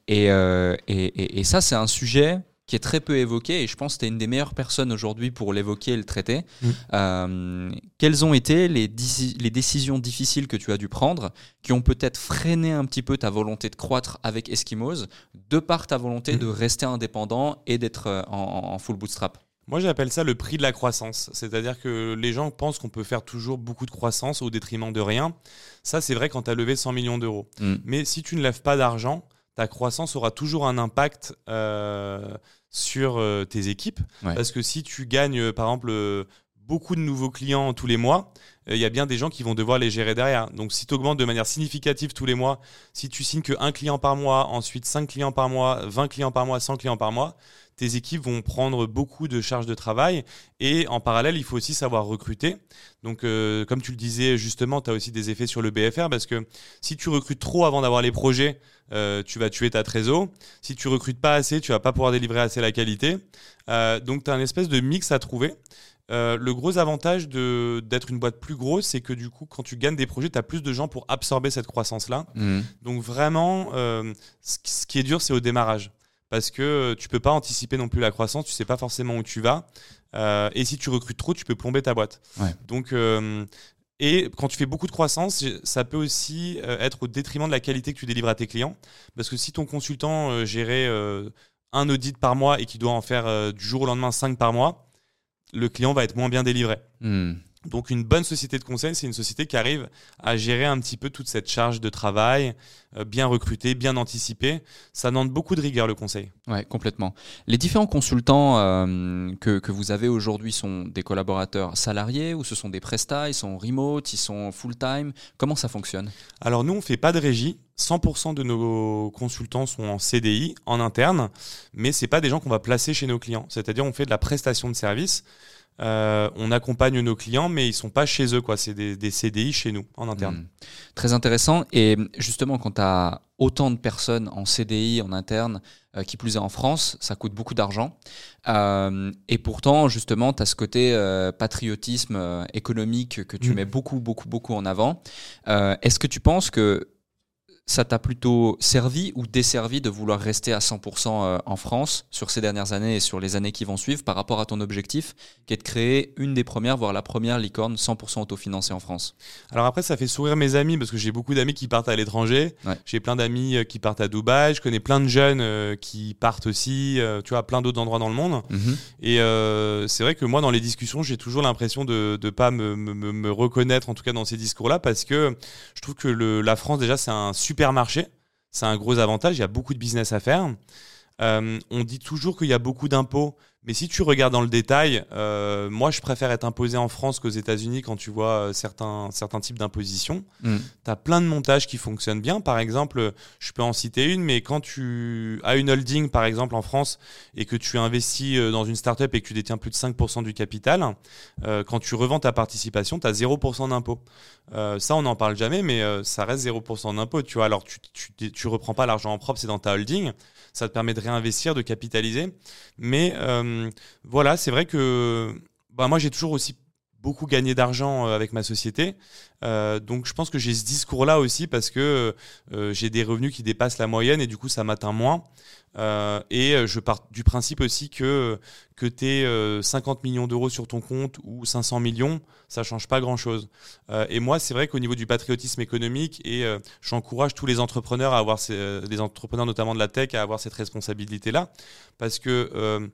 Et, et, ça, c'est un sujet qui est très peu évoqué et je pense que tu es une des meilleures personnes aujourd'hui pour l'évoquer et le traiter. Mm. Euh, quelles ont été les, les, décisions difficiles que tu as dû prendre qui ont peut-être freiné un petit peu ta volonté de croître avec Eskimos de par ta volonté mm. de rester indépendant et d'être euh, en, full bootstrap? Moi, j'appelle ça le prix de la croissance. C'est-à-dire que les gens pensent qu'on peut faire toujours beaucoup de croissance au détriment de rien. Ça, c'est vrai quand tu as levé 100 millions d'euros. Mm. Mais si tu ne lèves pas d'argent, ta croissance aura toujours un impact euh, sur euh, tes équipes. Parce que si tu gagnes, euh, par exemple, beaucoup de nouveaux clients tous les mois, il y a bien des gens qui vont devoir les gérer derrière. Donc si tu augmentes de manière significative tous les mois, si tu signes que un client par mois, ensuite 5 clients par mois, 20 clients par mois, 100 clients par mois, tes équipes vont prendre beaucoup de charges de travail et en parallèle, il faut aussi savoir recruter. Donc, euh, comme tu le disais justement, tu as aussi des effets sur le BFR parce que si tu recrutes trop avant d'avoir les projets, euh, tu vas tuer ta trésor. Si tu recrutes pas assez, tu vas pas pouvoir délivrer assez la qualité. Euh, donc, tu as un espèce de mix à trouver. le gros avantage d'être une boîte plus grosse, c'est que du coup, quand tu gagnes des projets, tu as plus de gens pour absorber cette croissance-là. Mmh. Donc vraiment, ce qui est dur, c'est au démarrage parce que tu peux pas anticiper non plus la croissance, tu sais pas forcément où tu vas. Euh, et si tu recrutes trop, tu peux plomber ta boîte. Donc, euh, et quand tu fais beaucoup de croissance, ça peut aussi euh, être au détriment de la qualité que tu délivres à tes clients. Parce que si ton consultant gérait un audit par mois et qu'il doit en faire du jour au lendemain 5 par mois, le client va être moins bien délivré. Hmm. Donc une bonne société de conseil, c'est une société qui arrive à gérer un petit peu toute cette charge de travail, euh, bien recruter, bien anticiper. Ça demande beaucoup de rigueur le conseil. Ouais, complètement. Les différents consultants euh, que, que, vous avez aujourd'hui sont des collaborateurs salariés ou ce sont des prestats, ils sont remote, ils sont full-time. Comment ça fonctionne? Alors nous, on fait pas de régie. 100% de nos consultants sont en CDI, en interne, mais c'est pas des gens qu'on va placer chez nos clients. C'est-à-dire on fait de la prestation de service. Euh, on accompagne nos clients, mais ils sont pas chez eux, quoi. C'est des, CDI chez nous, en interne. Hmm. Très intéressant. Et justement, quand tu as autant de personnes en CDI, en interne, euh, qui plus est en France, ça coûte beaucoup d'argent. Euh, et pourtant, justement, tu as ce côté patriotisme économique que tu hmm. mets beaucoup, beaucoup, beaucoup en avant. Est-ce que tu penses que ça t'a plutôt servi ou desservi de vouloir rester à 100% euh, en France sur ces dernières années et sur les années qui vont suivre par rapport à ton objectif qui est de créer une des premières, voire la première licorne 100% autofinancée en France? Alors après, ça fait sourire mes amis parce que j'ai beaucoup d'amis qui partent à l'étranger. J'ai plein d'amis euh, qui partent à Dubaï. Je connais plein de jeunes euh, qui partent aussi, tu vois, à plein d'autres endroits dans le monde. Mhm. Et c'est vrai que moi, dans les discussions, j'ai toujours l'impression de ne pas me, me, reconnaître, en tout cas dans ces discours-là, parce que je trouve que le, la France, déjà, c'est un super supermarché. C'est un gros avantage, il y a beaucoup de business à faire. Euh, on dit toujours qu'il y a beaucoup d'impôts, mais si tu regardes dans le détail, euh, moi je préfère être imposé en France qu'aux États-Unis quand tu vois euh, certains, certains types d'impositions. Mm. Tu as plein de montages qui fonctionnent bien. Par exemple, je peux en citer une, mais quand tu as une holding par exemple en France et que tu investis dans une startup et que tu détiens plus de 5% du capital, quand tu revends ta participation, tu as 0% d'impôt. ça, on n'en parle jamais, mais ça reste 0% d'impôt. Tu vois, alors tu, tu, tu reprends pas l'argent en propre, c'est dans ta holding ça te permet de réinvestir, de capitaliser. Mais euh, voilà, c'est vrai que bah, moi j'ai toujours aussi beaucoup gagné d'argent avec ma société. donc je pense que j'ai ce discours-là aussi parce que j'ai des revenus qui dépassent la moyenne et du coup ça m'atteint moins. et je pars du principe aussi que, que tu aies 50 millions d'euros sur ton compte ou 500 millions, ça change pas grand-chose. et moi, c'est vrai qu'au niveau du patriotisme économique, et j'encourage tous les entrepreneurs à avoir, ces, des entrepreneurs notamment de la tech, à avoir cette responsabilité-là, parce que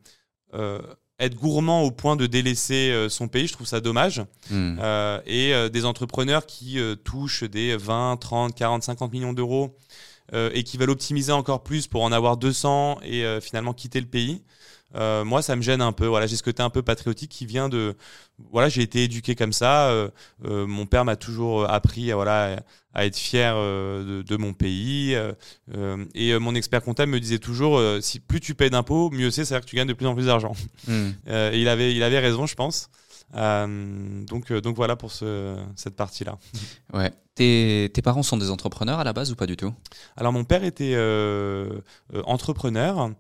être gourmand au point de délaisser euh, son pays, je trouve ça dommage. Hmm. Euh, et euh, des entrepreneurs qui touchent des 20, 30, 40, 50 millions d'euros et qui veulent optimiser encore plus pour en avoir 200 et finalement quitter le pays. Euh, moi, ça me gêne un peu. Voilà, j'ai ce côté un peu patriotique qui vient de. Voilà, j'ai été éduqué comme ça. Euh, euh, mon père m'a toujours appris, voilà, à être fier de, mon pays. et mon expert comptable me disait toujours, si plus tu payes d'impôts, mieux c'est, c'est-à-dire que tu gagnes de plus en plus d'argent. Hmm. et il avait, il avait raison, je pense. Euh, donc, euh, donc voilà pour ce, cette partie-là. Ouais. Tes, tes, parents sont des entrepreneurs à la base ou pas du tout? Alors mon père était euh, entrepreneur,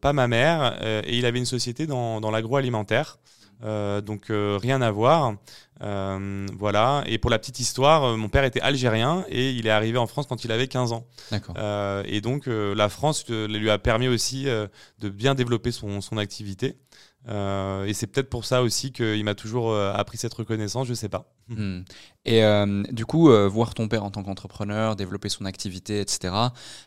pas ma mère, et il avait une société dans, dans l'agroalimentaire. donc rien à voir. voilà. Et pour la petite histoire, mon père était algérien et il est arrivé en France quand il avait 15 ans. D'accord. et donc la France lui a permis aussi de bien développer son, son activité. Euh, et c'est peut-être pour ça aussi qu'il m'a toujours euh, appris cette reconnaissance, je sais pas. Hmm. Et euh, du coup, voir ton père en tant qu'entrepreneur, développer son activité, etc.,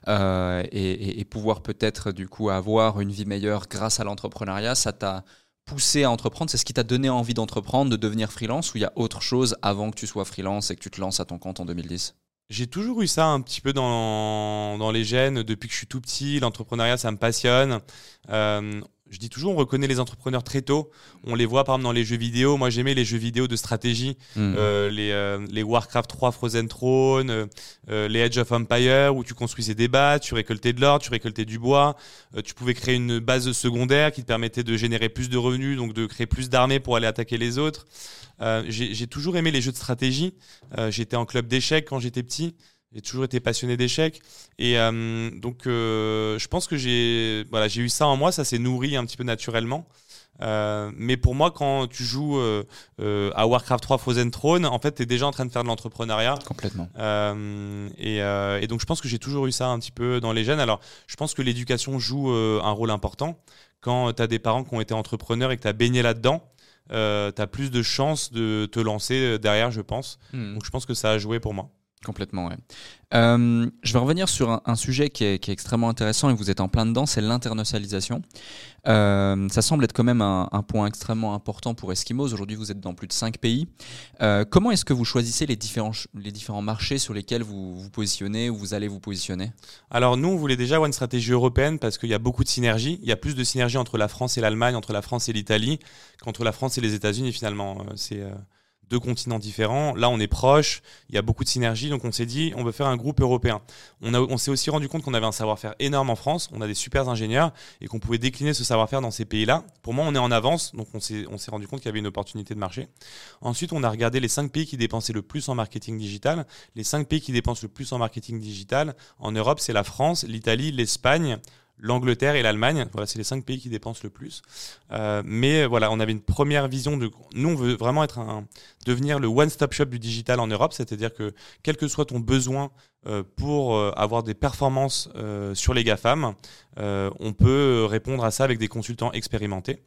et, et, pouvoir peut-être du coup avoir une vie meilleure grâce à l'entrepreneuriat, ça t'a poussé à entreprendre? C'est ce qui t'a donné envie d'entreprendre, de devenir freelance, ou il y a autre chose avant que tu sois freelance et que tu te lances à ton compte en 2010 j'ai toujours eu ça un petit peu dans, dans les gènes depuis que je suis tout petit. L'entrepreneuriat, ça me passionne. Euh, je dis toujours, on reconnaît les entrepreneurs très tôt. On les voit par exemple dans les jeux vidéo. Moi, j'aimais les jeux vidéo de stratégie, hmm. euh, les, euh, les, Warcraft 3 Frozen Throne, euh, les Edge of Empire, où tu construisais des bases, tu récoltais de l'or, tu récoltais du bois. Tu pouvais créer une base secondaire qui te permettait de générer plus de revenus, donc de créer plus d'armées pour aller attaquer les autres. J'ai toujours aimé les jeux de stratégie. j'étais en club d'échecs quand j'étais petit. J'ai toujours été passionné d'échecs. Et euh, donc, euh, je pense que j'ai voilà, j'ai eu ça en moi, ça s'est nourri un petit peu naturellement. Euh, mais pour moi, quand tu joues à Warcraft 3 Frozen Throne, en fait, tu es déjà en train de faire de l'entrepreneuriat. Complètement. Et, et, donc, je pense que j'ai toujours eu ça un petit peu dans les gènes. Alors, je pense que l'éducation joue un rôle important. Quand tu as des parents qui ont été entrepreneurs et que tu as baigné là-dedans, tu as plus de chances de te lancer derrière, je pense. Hmm. Donc, je pense que ça a joué pour moi. Complètement, oui. Euh, je vais revenir sur un, sujet qui est, extrêmement intéressant et vous êtes en plein dedans, c'est l'internationalisation. Euh, ça semble être quand même un, point extrêmement important pour Eskimos. Aujourd'hui, vous êtes dans plus de 5 pays. Euh, comment est-ce que vous choisissez les différents, les différents marchés sur lesquels vous vous positionnez ou vous allez vous positionner? Alors nous, on voulait déjà avoir une stratégie européenne parce qu'il y a beaucoup de synergies. Il y a plus de synergies entre la France et l'Allemagne, entre la France et l'Italie, qu'entre la France et les États-Unis finalement. C'est deux continents différents. Là, on est proche, il y a beaucoup de synergies, donc on s'est dit, on veut faire un groupe européen. On, on s'est aussi rendu compte qu'on avait un savoir-faire énorme en France, on a des super ingénieurs et qu'on pouvait décliner ce savoir-faire dans ces pays-là. Pour moi, on est en avance, donc on s'est, on s'est rendu compte qu'il y avait une opportunité de marché. Ensuite, on a regardé les cinq pays qui dépensaient le plus en marketing digital. Les cinq pays qui dépensent le plus en marketing digital en Europe, c'est la France, l'Italie, l'Espagne, l'Angleterre et l'Allemagne. Voilà, c'est les cinq pays qui dépensent le plus. Euh, mais voilà, on avait une première vision de. Nous, on veut vraiment être un, devenir le one-stop shop du digital en Europe, c'est-à-dire que quel que soit ton besoin euh, pour euh, avoir des performances euh, sur les GAFAM, on peut répondre à ça avec des consultants expérimentés.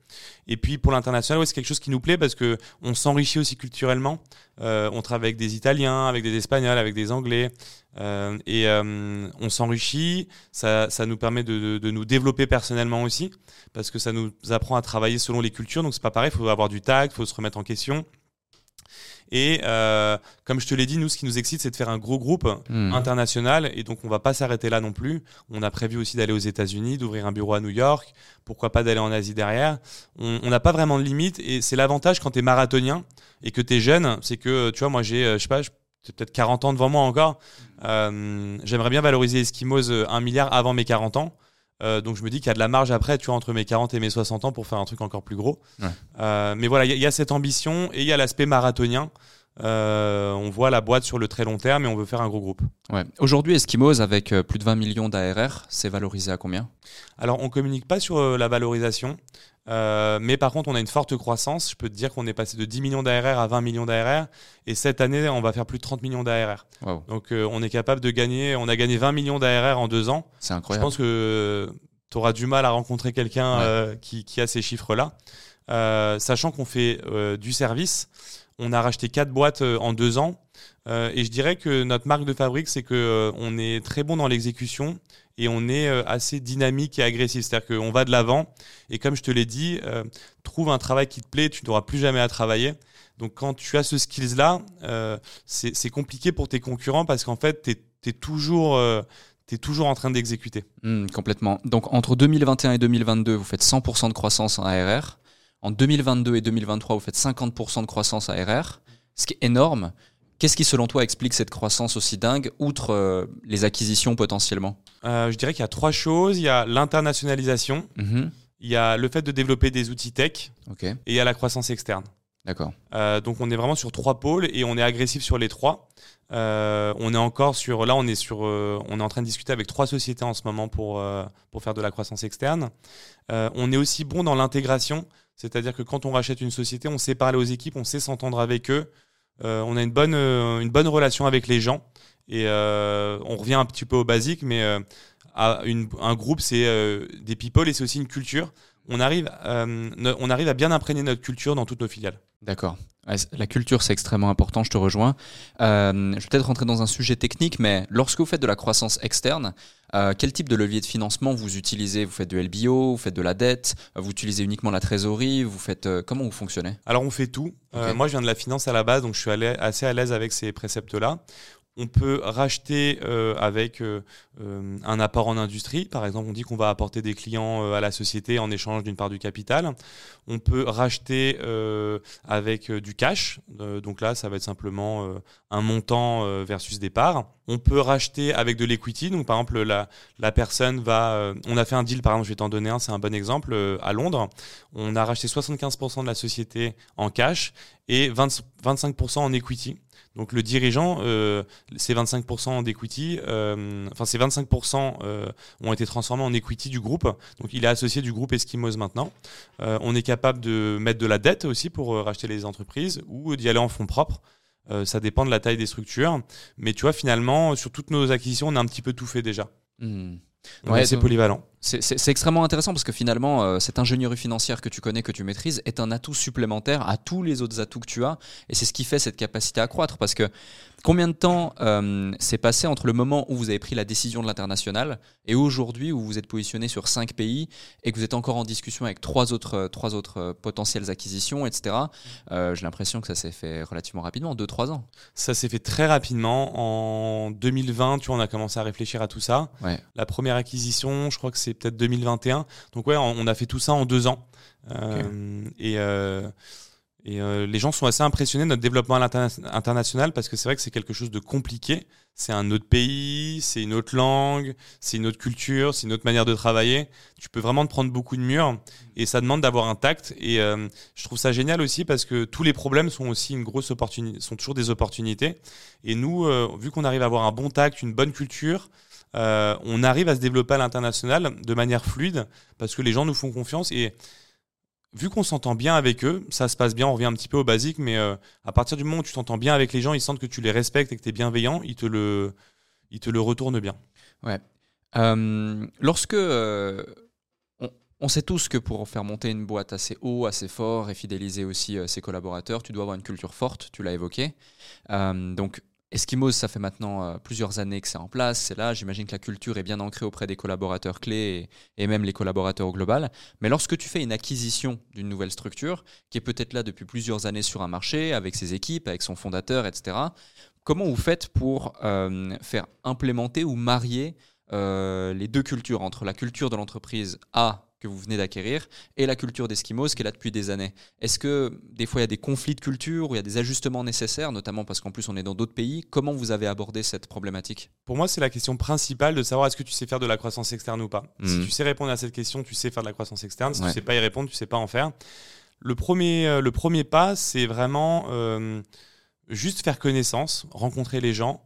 Et puis pour l'international, c'est quelque chose qui nous plaît parce que on s'enrichit aussi culturellement. on travaille avec des Italiens, avec des Espagnols, avec des Anglais. et on s'enrichit, ça, ça, nous permet de, de, nous développer personnellement aussi, parce que ça nous apprend à travailler selon les cultures. Donc c'est pas pareil, il faut avoir du tact, il faut se remettre en question. Et euh, comme je te l'ai dit, nous, ce qui nous excite, c'est de faire un gros groupe hmm. international. Et donc, on va pas s'arrêter là non plus. On a prévu aussi d'aller aux États-Unis, d'ouvrir un bureau à New York. Pourquoi pas d'aller en Asie derrière On n'a pas vraiment de limite. Et c'est l'avantage quand tu es marathonien et que tu es jeune. C'est que, tu vois, moi, j'ai, euh, je sais pas, peut-être 40 ans devant moi encore. Euh, j'aimerais bien valoriser Eskimos un milliard avant mes 40 ans. Euh, donc je me dis qu'il y a de la marge après, tu vois, entre mes 40 et mes 60 ans pour faire un truc encore plus gros. Euh, mais voilà, il y, a cette ambition et il y a l'aspect marathonien. Euh, on voit la boîte sur le très long terme et on veut faire un gros groupe. Ouais. Aujourd'hui, Eskimos, avec euh, plus de 20 millions d'ARR, c'est valorisé à combien? Alors, on communique pas sur euh, la valorisation, euh, mais par contre, on a une forte croissance. Je peux te dire qu'on est passé de 10 millions d'ARR à 20 millions d'ARR, et cette année, on va faire plus de 30 millions d'ARR. Wow. Donc, euh, on est capable de gagner. On a gagné 20 millions d'ARR en deux ans. C'est Je incroyable. pense que tu auras du mal à rencontrer quelqu'un Ouais. qui, qui a ces chiffres-là. Sachant qu'on fait du service, on a racheté quatre boîtes euh, en deux ans. Euh, et je dirais que notre marque de fabrique, c'est que euh, on est très bon dans l'exécution et on est assez dynamique et agressif. C'est-à-dire qu'on va de l'avant. Et comme je te l'ai dit, trouve un travail qui te plaît, tu n'auras plus jamais à travailler. Donc quand tu as ce skills-là, c'est compliqué pour tes concurrents parce qu'en fait, tu es, toujours... toujours en train d'exécuter. Hmm, complètement. Donc entre 2021 et 2022, vous faites 100% de croissance en ARR. En 2022 et 2023, vous faites 50% de croissance ARR, ce qui est énorme. Qu'est-ce qui, selon toi, explique cette croissance aussi dingue, outre euh, les acquisitions potentiellement? Euh, je dirais qu'il y a trois choses. Il y a l'internationalisation, Mhm. il y a le fait de développer des outils tech et il y a la croissance externe. d'accord. Euh, donc on est vraiment sur trois pôles et on est agressif sur les trois. Euh, on est encore sur là on est sur euh, on est en train de discuter avec trois sociétés en ce moment pour pour faire de la croissance externe. On est aussi bon dans l'intégration, c'est-à-dire que quand on rachète une société, on sait parler aux équipes, on sait s'entendre avec eux. Euh, on a une bonne euh, une bonne relation avec les gens et euh, on revient un petit peu au basique, mais un groupe c'est des people et c'est aussi une culture. On arrive on arrive à bien imprégner notre culture dans toutes nos filiales. D'accord. La culture, c'est extrêmement important, je te rejoins. Je vais peut-être rentrer dans un sujet technique, mais lorsque vous faites de la croissance externe, euh, quel type de levier de financement vous utilisez? Vous faites du LBO, vous faites de la dette, vous utilisez uniquement la trésorerie, vous faites euh, comment vous fonctionnez? Alors on fait tout. Euh, moi je viens de la finance à la base, donc je suis allé- assez à l'aise avec ces préceptes-là. On peut racheter euh, avec euh, euh, un apport en industrie. Par exemple, on dit qu'on va apporter des clients à la société en échange d'une part du capital. On peut racheter avec du cash. Donc là, ça va être simplement un montant versus des parts. On peut racheter avec de l'equity. Donc par exemple, la, personne va... on a fait un deal, par exemple, je vais t'en donner un, c'est un bon exemple, à Londres. On a racheté 75% de la société en cash et 20 25% en equity. Donc le dirigeant, euh, ces 25% d'equity, euh, enfin ces 25% euh, ont été transformés en equity du groupe. Donc il est associé du groupe Eskimos maintenant. Euh, on est capable de mettre de la dette aussi pour euh, racheter les entreprises ou d'y aller en fonds propres. Euh, ça dépend de la taille des structures. Mais tu vois, finalement, sur toutes nos acquisitions, on a un petit peu tout fait déjà. On Ouais, est assez donc- polyvalent. C'est extrêmement intéressant parce que finalement, euh, cette ingénierie financière que tu connais, que tu maîtrises, est un atout supplémentaire à tous les autres atouts que tu as. Et c'est ce qui fait cette capacité à croître. Parce que combien de temps euh, s'est passé entre le moment où vous avez pris la décision de l'international et aujourd'hui où vous êtes positionné sur cinq pays et que vous êtes encore en discussion avec trois autres, euh, trois autres euh, potentielles acquisitions, etc. Euh, J'ai l'impression que ça s'est fait relativement rapidement, 2-3 ans. Ça s'est fait très rapidement. En 2020, tu vois, on a commencé à réfléchir à tout ça. Ouais. La première acquisition, je crois que c'est peut-être 2021. Donc ouais, on on a fait tout ça en deux ans. Euh, Et, euh, et euh, les gens sont assez impressionnés de notre développement à parce que c'est vrai que c'est quelque chose de compliqué. C'est un autre pays, c'est une autre langue, c'est une autre culture, c'est une autre manière de travailler. Tu peux vraiment te prendre beaucoup de murs et ça demande d'avoir un tact. Et euh, je trouve ça génial aussi parce que tous les problèmes sont aussi une grosse opportunité, sont toujours des opportunités. Et nous, euh, vu qu'on arrive à avoir un bon tact, une bonne culture, euh, on arrive à se développer à l'international de manière fluide parce que les gens nous font confiance et vu qu'on s'entend bien avec eux, ça se passe bien, on revient un petit peu au basique, mais euh, à partir du moment où tu t'entends bien avec les gens, ils sentent que tu les respectes et que tu es bienveillant, ils te le, ils te le retournent bien. Euh, lorsque on, on sait tous que pour faire monter une boîte assez haut, assez fort et fidéliser aussi ses collaborateurs, tu dois avoir une culture forte, tu l'as évoqué. Donc Eskimos, ça fait maintenant euh, plusieurs années que c'est en place, c'est là, j'imagine que la culture est bien ancrée auprès des collaborateurs clés et, même les collaborateurs au global. Mais lorsque tu fais une acquisition d'une nouvelle structure, qui est peut-être là depuis plusieurs années sur un marché, avec ses équipes, avec son fondateur, etc., comment vous faites pour euh, faire implémenter ou marier euh, les deux cultures, entre la culture de l'entreprise A que vous venez d'acquérir et la culture d'Eskimos qui est là depuis des années. Est-ce que des fois il y a des conflits de culture ou il y a des ajustements nécessaires, notamment parce qu'en plus on est dans d'autres pays? Comment vous avez abordé cette problématique? Pour moi, c'est la question principale de savoir est-ce que tu sais faire de la croissance externe ou pas. Si Mhm. tu sais répondre à cette question, tu sais faire de la croissance externe. Si Ouais. tu sais pas y répondre, tu sais pas en faire. Le premier, euh, le premier pas, c'est vraiment euh, juste faire connaissance, rencontrer les gens,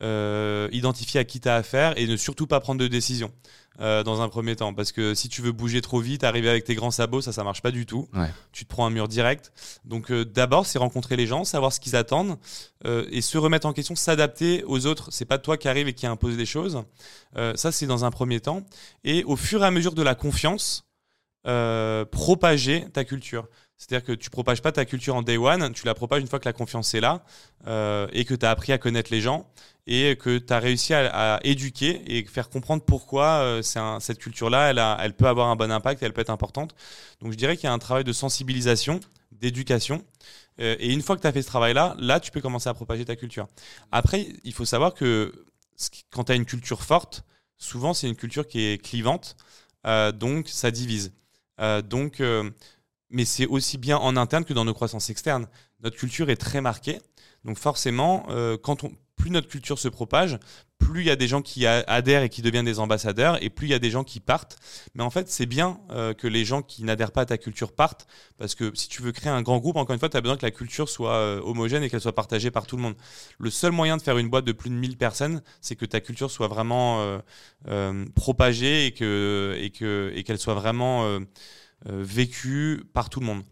euh, identifier à qui tu as affaire et ne surtout pas prendre de décision euh, dans un premier temps. Parce que si tu veux bouger trop vite, arriver avec tes grands sabots, ça, ça marche pas du tout. Ouais. Tu te prends un mur direct. Donc euh, d'abord, c'est rencontrer les gens, savoir ce qu'ils attendent et se remettre en question, s'adapter aux autres. C'est pas toi qui arrive et qui impose des choses. Ça, c'est dans un premier temps. Et au fur et à mesure de la confiance, propager ta culture. C'est-à-dire que tu propages pas ta culture en day one, tu la propages une fois que la confiance est là euh, et que tu as appris à connaître les gens et que tu as réussi à, éduquer et faire comprendre pourquoi euh, cette culture-là, elle, elle peut avoir un bon impact et elle peut être importante. Donc je dirais qu'il y a un travail de sensibilisation, d'éducation. Euh, et une fois que tu as fait ce travail-là, là, tu peux commencer à propager ta culture. Après, il faut savoir que quand tu as une culture forte, souvent c'est une culture qui est clivante, euh, donc ça divise. Donc, mais c'est aussi bien en interne que dans nos croissances externes. Notre culture est très marquée, donc forcément, euh, plus notre culture se propage, plus il y a des gens qui adhèrent et qui deviennent des ambassadeurs, et plus il y a des gens qui partent. Mais en fait, c'est bien euh, que les gens qui n'adhèrent pas à ta culture partent, parce que si tu veux créer un grand groupe, encore une fois, tu as besoin que la culture soit euh, homogène et qu'elle soit partagée par tout le monde. Le seul moyen de faire une boîte de plus de 1000 personnes, c'est que ta culture soit vraiment propagée et que et que et qu'elle soit vraiment euh, vécue par tout le monde.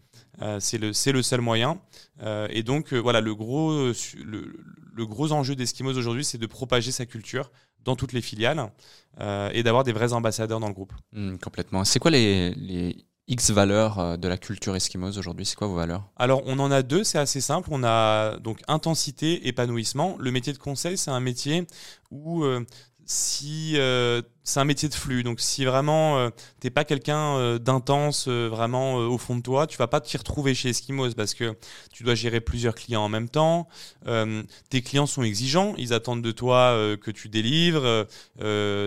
Euh, c'est le le seul moyen. Euh, et donc voilà le gros le, le gros enjeu d'Eskimos aujourd'hui, c'est de propager sa culture dans toutes les filiales et d'avoir des vrais ambassadeurs dans le groupe. Hmm, complètement. C'est quoi les, les X valeurs de la culture esquimause aujourd'hui? C'est quoi vos valeurs? Alors, on en a deux, c'est assez simple. On a donc intensité, épanouissement. Le métier de conseil, c'est un métier où euh, si euh, c'est un métier de flux, donc si vraiment euh, t'es pas quelqu'un euh, d'intense, euh, vraiment euh, au fond de toi, tu vas pas t'y retrouver chez Eskimos parce que tu dois gérer plusieurs clients en même temps. Tes clients sont exigeants, ils attendent de toi que tu délivres.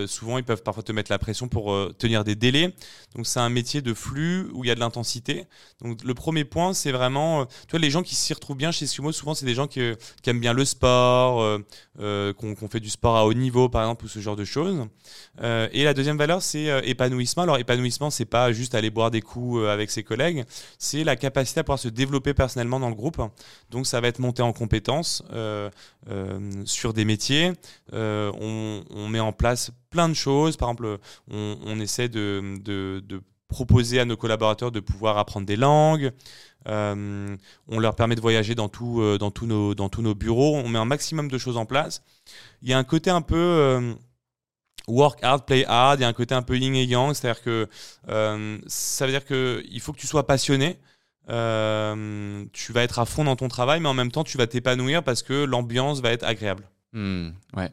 souvent, ils peuvent parfois te mettre la pression pour tenir des délais. Donc, c'est un métier de flux où il y a de l'intensité. Donc le premier point, c'est vraiment, tu vois, les gens qui s'y retrouvent bien chez Sumo, souvent c'est des gens qui, aiment bien le sport, qu'on qu'on fait du sport à haut niveau par exemple ou ce genre de choses. Euh, et la deuxième valeur, c'est euh, épanouissement. Alors épanouissement, c'est pas juste aller boire des coups euh, avec ses collègues, c'est la capacité à pouvoir se développer personnellement dans le groupe. Donc ça va être monter en compétences sur des métiers. On, met en place plein de choses. Par exemple, on, essaie de, proposer à nos collaborateurs de pouvoir apprendre des langues. On leur permet de voyager dans, tout, dans, tous nos, dans tous nos bureaux. On met un maximum de choses en place. Il y a un côté un peu work hard, play hard. Il y a un côté un peu yin et yang. C'est-à-dire que euh, ça veut dire qu'il faut que tu sois passionné. Euh, tu vas être à fond dans ton travail, mais en même temps, tu vas t'épanouir parce que l'ambiance va être agréable. Hmm, ouais.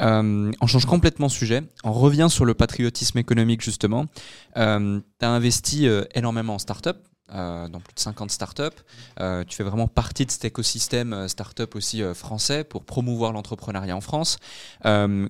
Euh, on change complètement de sujet. On revient sur le patriotisme économique, justement. Tu as investi énormément en start-up, euh, dans plus de 50 start-up. Euh, tu fais vraiment partie de cet écosystème euh, start-up aussi euh, français pour promouvoir l'entrepreneuriat en France.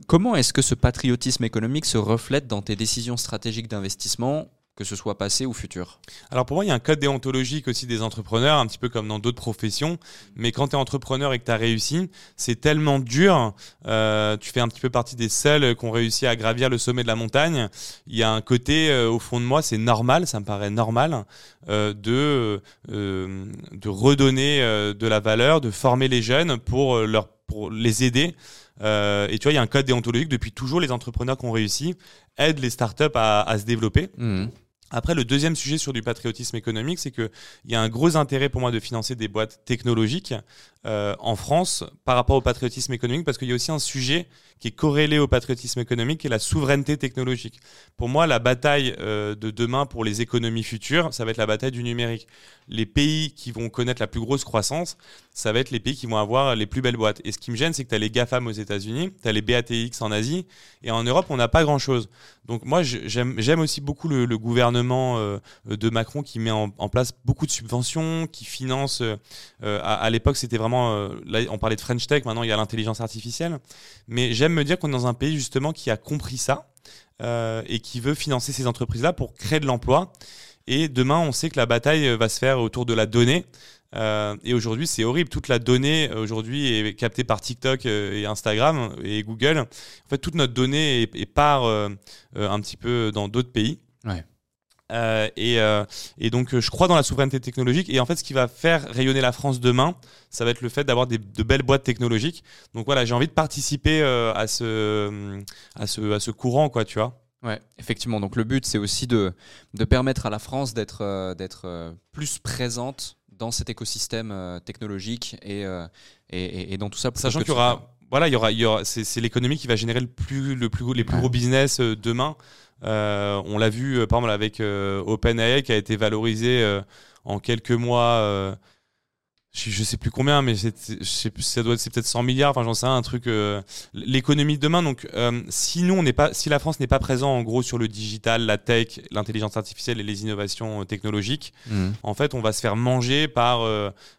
Comment est-ce que ce patriotisme économique se reflète dans tes décisions stratégiques d'investissement que ce soit passé ou futur Alors pour moi, il y a un code déontologique aussi des entrepreneurs, un petit peu comme dans d'autres professions. Mais quand tu es entrepreneur et que tu as réussi, c'est tellement dur. Euh, tu fais un petit peu partie des seuls qui ont réussi à gravir le sommet de la montagne. Il y a un côté, euh, au fond de moi, c'est normal, ça me paraît normal, euh, de, de redonner de la valeur, de former les jeunes pour, leur, pour les aider. Euh, et tu vois, il y a un code déontologique. Depuis toujours, les entrepreneurs qui ont réussi aident les startups à, à se développer. Hmm. Après, le deuxième sujet sur du patriotisme économique, c'est qu'il y a un gros intérêt pour moi de financer des boîtes technologiques euh, en France par rapport au patriotisme économique, parce qu'il y a aussi un sujet qui est corrélé au patriotisme économique, qui est la souveraineté technologique. Pour moi, la bataille euh, de demain pour les économies futures, ça va être la bataille du numérique. Les pays qui vont connaître la plus grosse croissance, ça va être les pays qui vont avoir les plus belles boîtes. Et ce qui me gêne, c'est que tu as les GAFAM aux États-Unis, tu as les BATX en Asie, et en Europe, on n'a pas grand-chose. Donc moi, j'aime aussi beaucoup le, gouvernement euh, de Macron qui met en, place beaucoup de subventions, qui finance. à l'époque, c'était vraiment. Euh, là, on parlait de French Tech, maintenant il y a l'intelligence artificielle. Mais j'aime me dire qu'on est dans un pays justement qui a compris ça euh, et qui veut financer ces entreprises-là pour créer de l'emploi. Et demain, on sait que la bataille va se faire autour de la donnée. Euh, et aujourd'hui, c'est horrible. Toute la donnée aujourd'hui est captée par TikTok et Instagram et Google. En fait, toute notre donnée est, est part un petit peu dans d'autres pays. Euh, et, euh, et, donc, je crois dans la souveraineté technologique. Et en fait, ce qui va faire rayonner la France demain, ça va être le fait d'avoir de belles boîtes technologiques. Donc voilà, j'ai envie de participer à, ce, à, ce, à ce courant, quoi, tu vois. Ouais, effectivement. Donc le but, c'est aussi de, de permettre à la France d'être d'être plus présente dans cet écosystème technologique et, et, et, dans tout ça. Sachant qu'il y aura, voilà, il y aura, il y aura c'est l'économie qui va générer le plus, le plus, les plus gros business demain. Euh, on l'a vu euh, par exemple avec euh, OpenAI qui a été valorisé en quelques mois je, sais plus combien, mais ça doit être c'est peut-être 100 milliards. Enfin, j'en sais un truc. L'économie de demain. Donc, si nous on n'est pas, si la France n'est pas présent en gros sur le digital, la tech, l'intelligence artificielle et les innovations technologiques, mmh. en fait, on va se faire manger par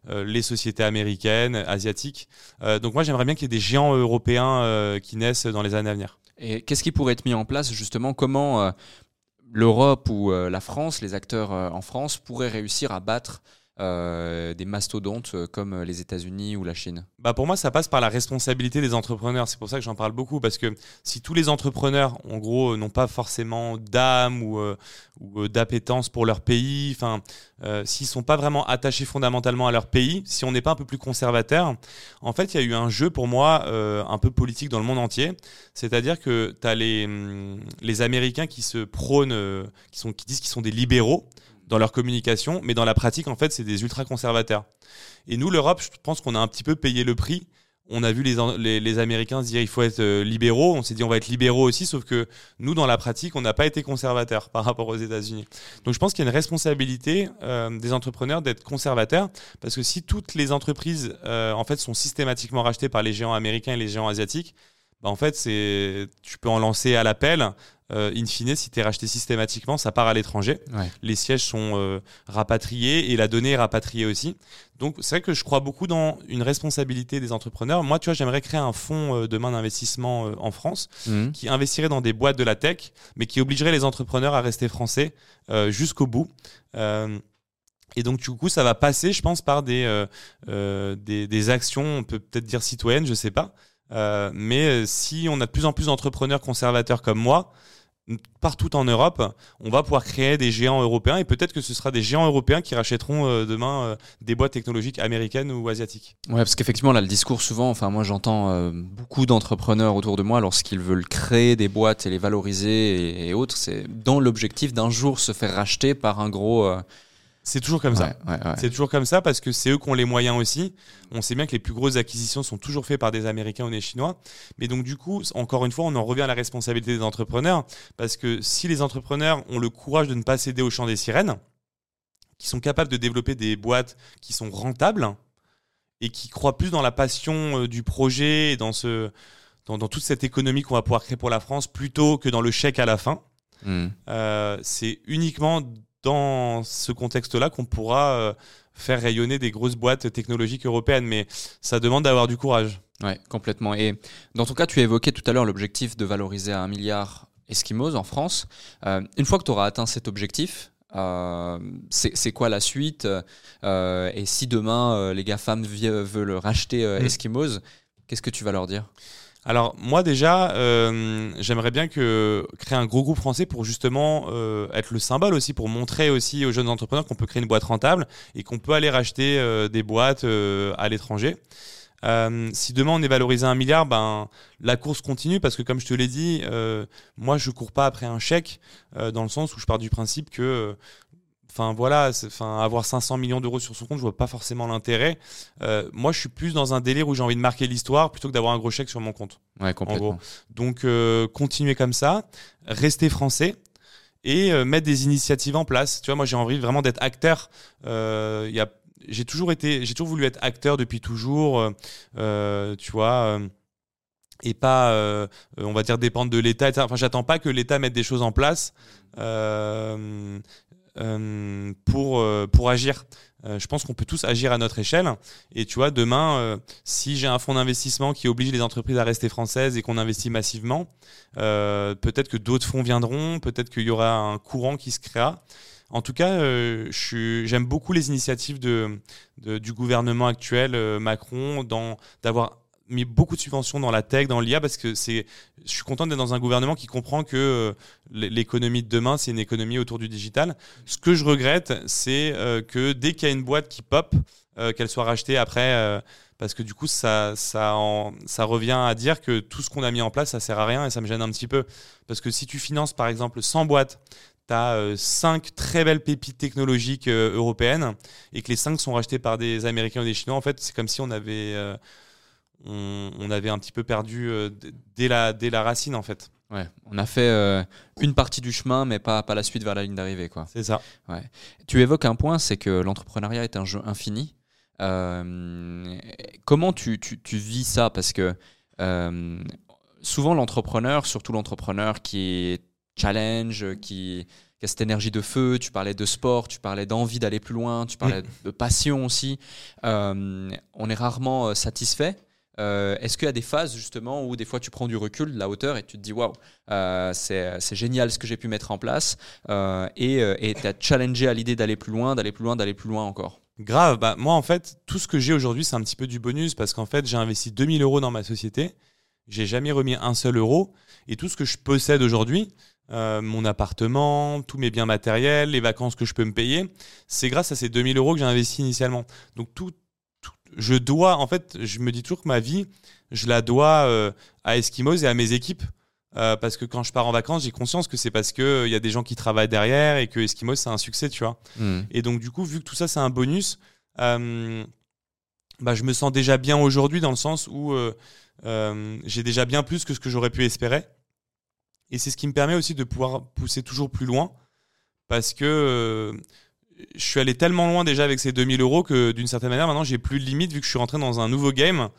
les sociétés américaines, asiatiques. donc, moi, j'aimerais bien qu'il y ait des géants européens qui naissent dans les années à venir. Et qu'est-ce qui pourrait être mis en place justement? Comment euh, l'Europe ou euh, la France, les acteurs euh, en France, pourraient réussir à battre des mastodontes comme les États-Unis ou la Chine bah Pour moi, ça passe par la responsabilité des entrepreneurs. C'est pour ça que j'en parle beaucoup, parce que si tous les entrepreneurs, en gros, n'ont pas forcément d'âme ou, d'appétence pour leur pays, euh, s'ils sont pas vraiment attachés fondamentalement à leur pays, si on n'est pas un peu plus conservateur, en fait, il y a eu un jeu pour moi euh, un peu politique dans le monde entier. C'est-à-dire que tu as les, hum, les Américains qui se prônent, euh, qui disent qu'ils sont des libéraux dans leur communication, mais dans la pratique, en fait, c'est des ultra-conservateurs. Et nous, l'Europe, je pense qu'on a un petit peu payé le prix on a vu les, Américains se dire il faut être euh, libéraux, on s'est dit on va être libéraux aussi, sauf que nous, dans la pratique, on n'a pas été conservateurs par rapport aux États-Unis. Donc je pense qu'il y a une responsabilité euh, des entrepreneurs d'être conservateurs, parce que si toutes les entreprises euh, en fait sont systématiquement rachetées par les géants américains et les géants asiatiques, bah, en fait, c'est tu peux en lancer à l'appel. Euh, in fine, si tu es racheté systématiquement, ça part à l'étranger. Les sièges sont euh, rapatriés et la donnée est rapatriée aussi. Donc, c'est vrai que je crois beaucoup dans une responsabilité des entrepreneurs. Moi, tu vois, j'aimerais créer un fonds euh, demain d'investissement en France mmh. qui investirait dans des boîtes de la tech, mais qui obligerait les entrepreneurs à rester français jusqu'au bout. Et donc, du coup, ça va passer, je pense, par des, des, des, actions, on peut peut-être dire citoyennes, je sais pas, euh, mais euh, si on a de plus en plus d'entrepreneurs conservateurs comme moi, partout en Europe, on va pouvoir créer des géants européens et peut-être que ce sera des géants européens qui rachèteront euh, demain des boîtes technologiques américaines ou asiatiques. Ouais, parce qu'effectivement, là, le discours souvent, enfin, moi, j'entends beaucoup d'entrepreneurs autour de moi lorsqu'ils veulent créer des boîtes et les valoriser et, autres, c'est dans l'objectif d'un jour se faire racheter par un gros. C'est toujours comme ça. C'est toujours comme ça parce que c'est eux qui ont les moyens aussi. On sait bien que les plus grosses acquisitions sont toujours faites par des Américains ou des Chinois. Mais donc du coup, encore une fois, on en revient à la responsabilité des entrepreneurs parce que si les entrepreneurs ont le courage de ne pas céder au champ des sirènes, qui sont capables de développer des boîtes qui sont rentables et qui croient plus dans la passion euh, du projet et dans ce dans, toute cette économie qu'on va pouvoir créer pour la France plutôt que dans le chèque à la fin. Hmm. Euh, c'est uniquement dans ce contexte-là qu'on pourra euh, faire rayonner des grosses boîtes technologiques européennes, mais ça demande d'avoir du courage. Ouais, complètement. Et dans ton cas, tu as évoqué tout à l'heure l'objectif de valoriser à un milliard Eskimos en France. Euh, une fois que tu auras atteint cet objectif, euh, c'est quoi la suite? Et si demain les GAFAM veulent racheter mmh. Eskimos, qu'est-ce que tu vas leur dire? Alors moi déjà, euh, j'aimerais bien que créer un gros groupe français pour justement euh, être le symbole aussi, pour montrer aussi aux jeunes entrepreneurs qu'on peut créer une boîte rentable et qu'on peut aller racheter euh, des boîtes à l'étranger. si demain on est valorisé un milliard, ben la course continue parce que comme je te l'ai dit, moi je cours pas après un chèque dans le sens où je pars du principe que Enfin voilà, enfin avoir 500 millions d'euros sur son compte, je vois pas forcément l'intérêt. Euh, moi, je suis plus dans un délire où j'ai envie de marquer l'histoire plutôt que d'avoir un gros chèque sur mon compte. Ouais, complètement. Donc euh, continuer comme ça, rester français et euh, mettre des initiatives en place. Tu vois, moi j'ai envie vraiment d'être acteur. Il y a, j'ai toujours été, j'ai toujours voulu être acteur depuis toujours. tu vois et pas, on va dire, dépendre de l'État. Enfin, j'attends pas que l'État mette des choses en place. Euh, euh, pour, euh, pour agir. Euh, je pense qu'on peut tous agir à notre échelle. Et tu vois, demain, si j'ai un fonds d'investissement qui oblige les entreprises à rester françaises et qu'on investit massivement, peut-être que d'autres fonds viendront, peut-être qu'il y aura un courant qui se créera. En tout cas, j'aime beaucoup les initiatives de, du gouvernement actuel, Macron, d'avoir mis beaucoup de subventions dans la tech, dans l'IA, parce que c'est, je suis content d'être dans un gouvernement qui comprend que euh, l'économie de demain, c'est une économie autour du digital. Ce que je regrette, c'est euh, que dès qu'il y a une boîte qui pop, euh, qu'elle soit rachetée après, parce que du coup, ça, ça, revient à dire que tout ce qu'on a mis en place, ça sert à rien et ça me gêne un petit peu. Parce que si tu finances, par exemple, 100 boîtes, tu as 5 très belles pépites technologiques européennes et que les 5 sont rachetées par des Américains ou des Chinois, en fait, c'est comme si on avait on, avait un petit peu perdu euh, dès, la, dès la racine en fait. Ouais, on a fait euh, une partie du chemin, mais pas, pas la suite vers la ligne d'arrivée. quoi. C'est ça. Ouais. Tu évoques un point, c'est que l'entrepreneuriat est un jeu infini. Euh, comment tu, tu, tu, vis ça? Parce que souvent l'entrepreneur, surtout l'entrepreneur qui est challenge, qui, qui, a cette énergie de feu, tu parlais de sport, tu parlais d'envie d'aller plus loin, tu parlais de passion aussi, on est rarement satisfait. Euh, est-ce qu'il y a des phases justement où des fois tu prends du recul, de la hauteur, et tu te dis waouh, euh, c'est génial ce que j'ai pu mettre en place, euh, et tu as challengé à l'idée d'aller plus loin, d'aller plus loin, d'aller plus loin encore? Grave, bah, moi en fait, tout ce que j'ai aujourd'hui, c'est un petit peu du bonus parce qu'en fait, j'ai investi 2000 euros dans ma société, j'ai jamais remis un seul euro, et tout ce que je possède aujourd'hui, mon appartement, tous mes biens matériels, les vacances que je peux me payer, c'est grâce à ces 2000 euros que j'ai investi initialement. Donc tout, je dois, en fait, je me dis toujours que ma vie, je la dois euh, à Eskimos et à mes équipes. Euh, parce que quand je pars en vacances, j'ai conscience que c'est parce qu'il il y a des gens qui travaillent derrière et que Eskimos, c'est un succès, tu vois. Hmm. Et donc, du coup, vu que tout ça, c'est un bonus, euh, bah, je me sens déjà bien aujourd'hui dans le sens où j'ai déjà bien plus que ce que j'aurais pu espérer. Et c'est ce qui me permet aussi de pouvoir pousser toujours plus loin. Parce que je suis allé tellement loin déjà avec ces 2000 euros que d'une certaine manière, maintenant, j'ai plus de limite vu que je suis rentré dans un nouveau game.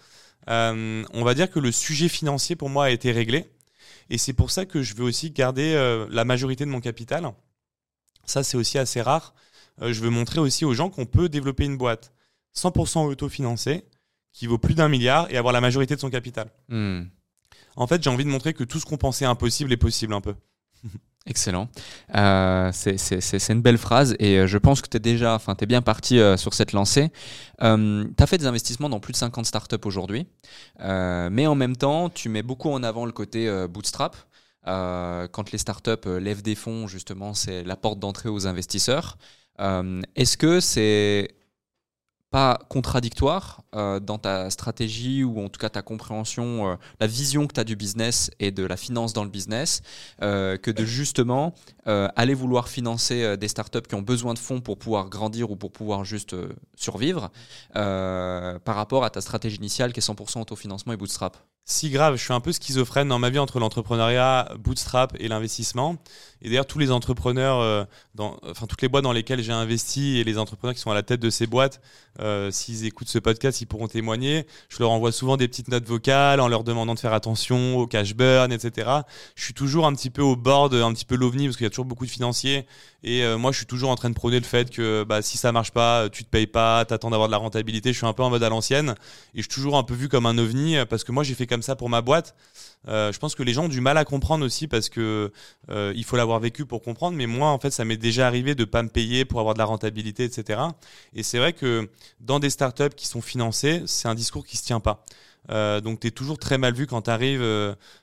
Euh, on va dire que le sujet financier pour moi a été réglé. Et c'est pour ça que je veux aussi garder euh, la majorité de mon capital. Ça, c'est aussi assez rare. Euh, je veux montrer aussi aux gens qu'on peut développer une boîte 100% autofinancée qui vaut plus d'un milliard et avoir la majorité de son capital. Hmm. En fait, j'ai envie de montrer que tout ce qu'on pensait impossible est possible un peu. Excellent. Euh, c'est une belle phrase et euh, je pense que tu es déjà, enfin, tu es bien parti euh, sur cette lancée. tu as fait des investissements dans plus de 50 startups aujourd'hui, mais en même temps, tu mets beaucoup en avant le côté bootstrap. quand les startups lèvent des fonds, justement, c'est la porte d'entrée aux investisseurs. Est-ce que c'est pas contradictoire euh, dans ta stratégie ou en tout cas ta compréhension, euh, la vision que tu as du business et de la finance dans le business, euh, que de justement aller vouloir financer des startups qui ont besoin de fonds pour pouvoir grandir ou pour pouvoir juste survivre par rapport à ta stratégie initiale qui est 100% autofinancement et bootstrap si grave, je suis un peu schizophrène dans ma vie entre l'entrepreneuriat, bootstrap et l'investissement. Et d'ailleurs, tous les entrepreneurs, euh, dans, enfin toutes les boîtes dans lesquelles j'ai investi et les entrepreneurs qui sont à la tête de ces boîtes, euh, s'ils écoutent ce podcast, ils pourront témoigner. Je leur envoie souvent des petites notes vocales en leur demandant de faire attention au cash burn, etc. Je suis toujours un petit peu au bord, un petit peu l'ovni parce qu'il y a toujours beaucoup de financiers. Et euh, moi, je suis toujours en train de prôner le fait que bah, si ça marche pas, tu te payes pas, t'attends d'avoir de la rentabilité. Je suis un peu en mode à l'ancienne et je suis toujours un peu vu comme un ovni parce que moi, j'ai fait comme ça pour ma boîte. Euh, je pense que les gens ont du mal à comprendre aussi parce que euh, il faut l'avoir vécu pour comprendre. Mais moi, en fait, ça m'est déjà arrivé de pas me payer pour avoir de la rentabilité, etc. Et c'est vrai que dans des startups qui sont financées, c'est un discours qui se tient pas. Euh, donc tu es toujours très mal vu quand tu arrives.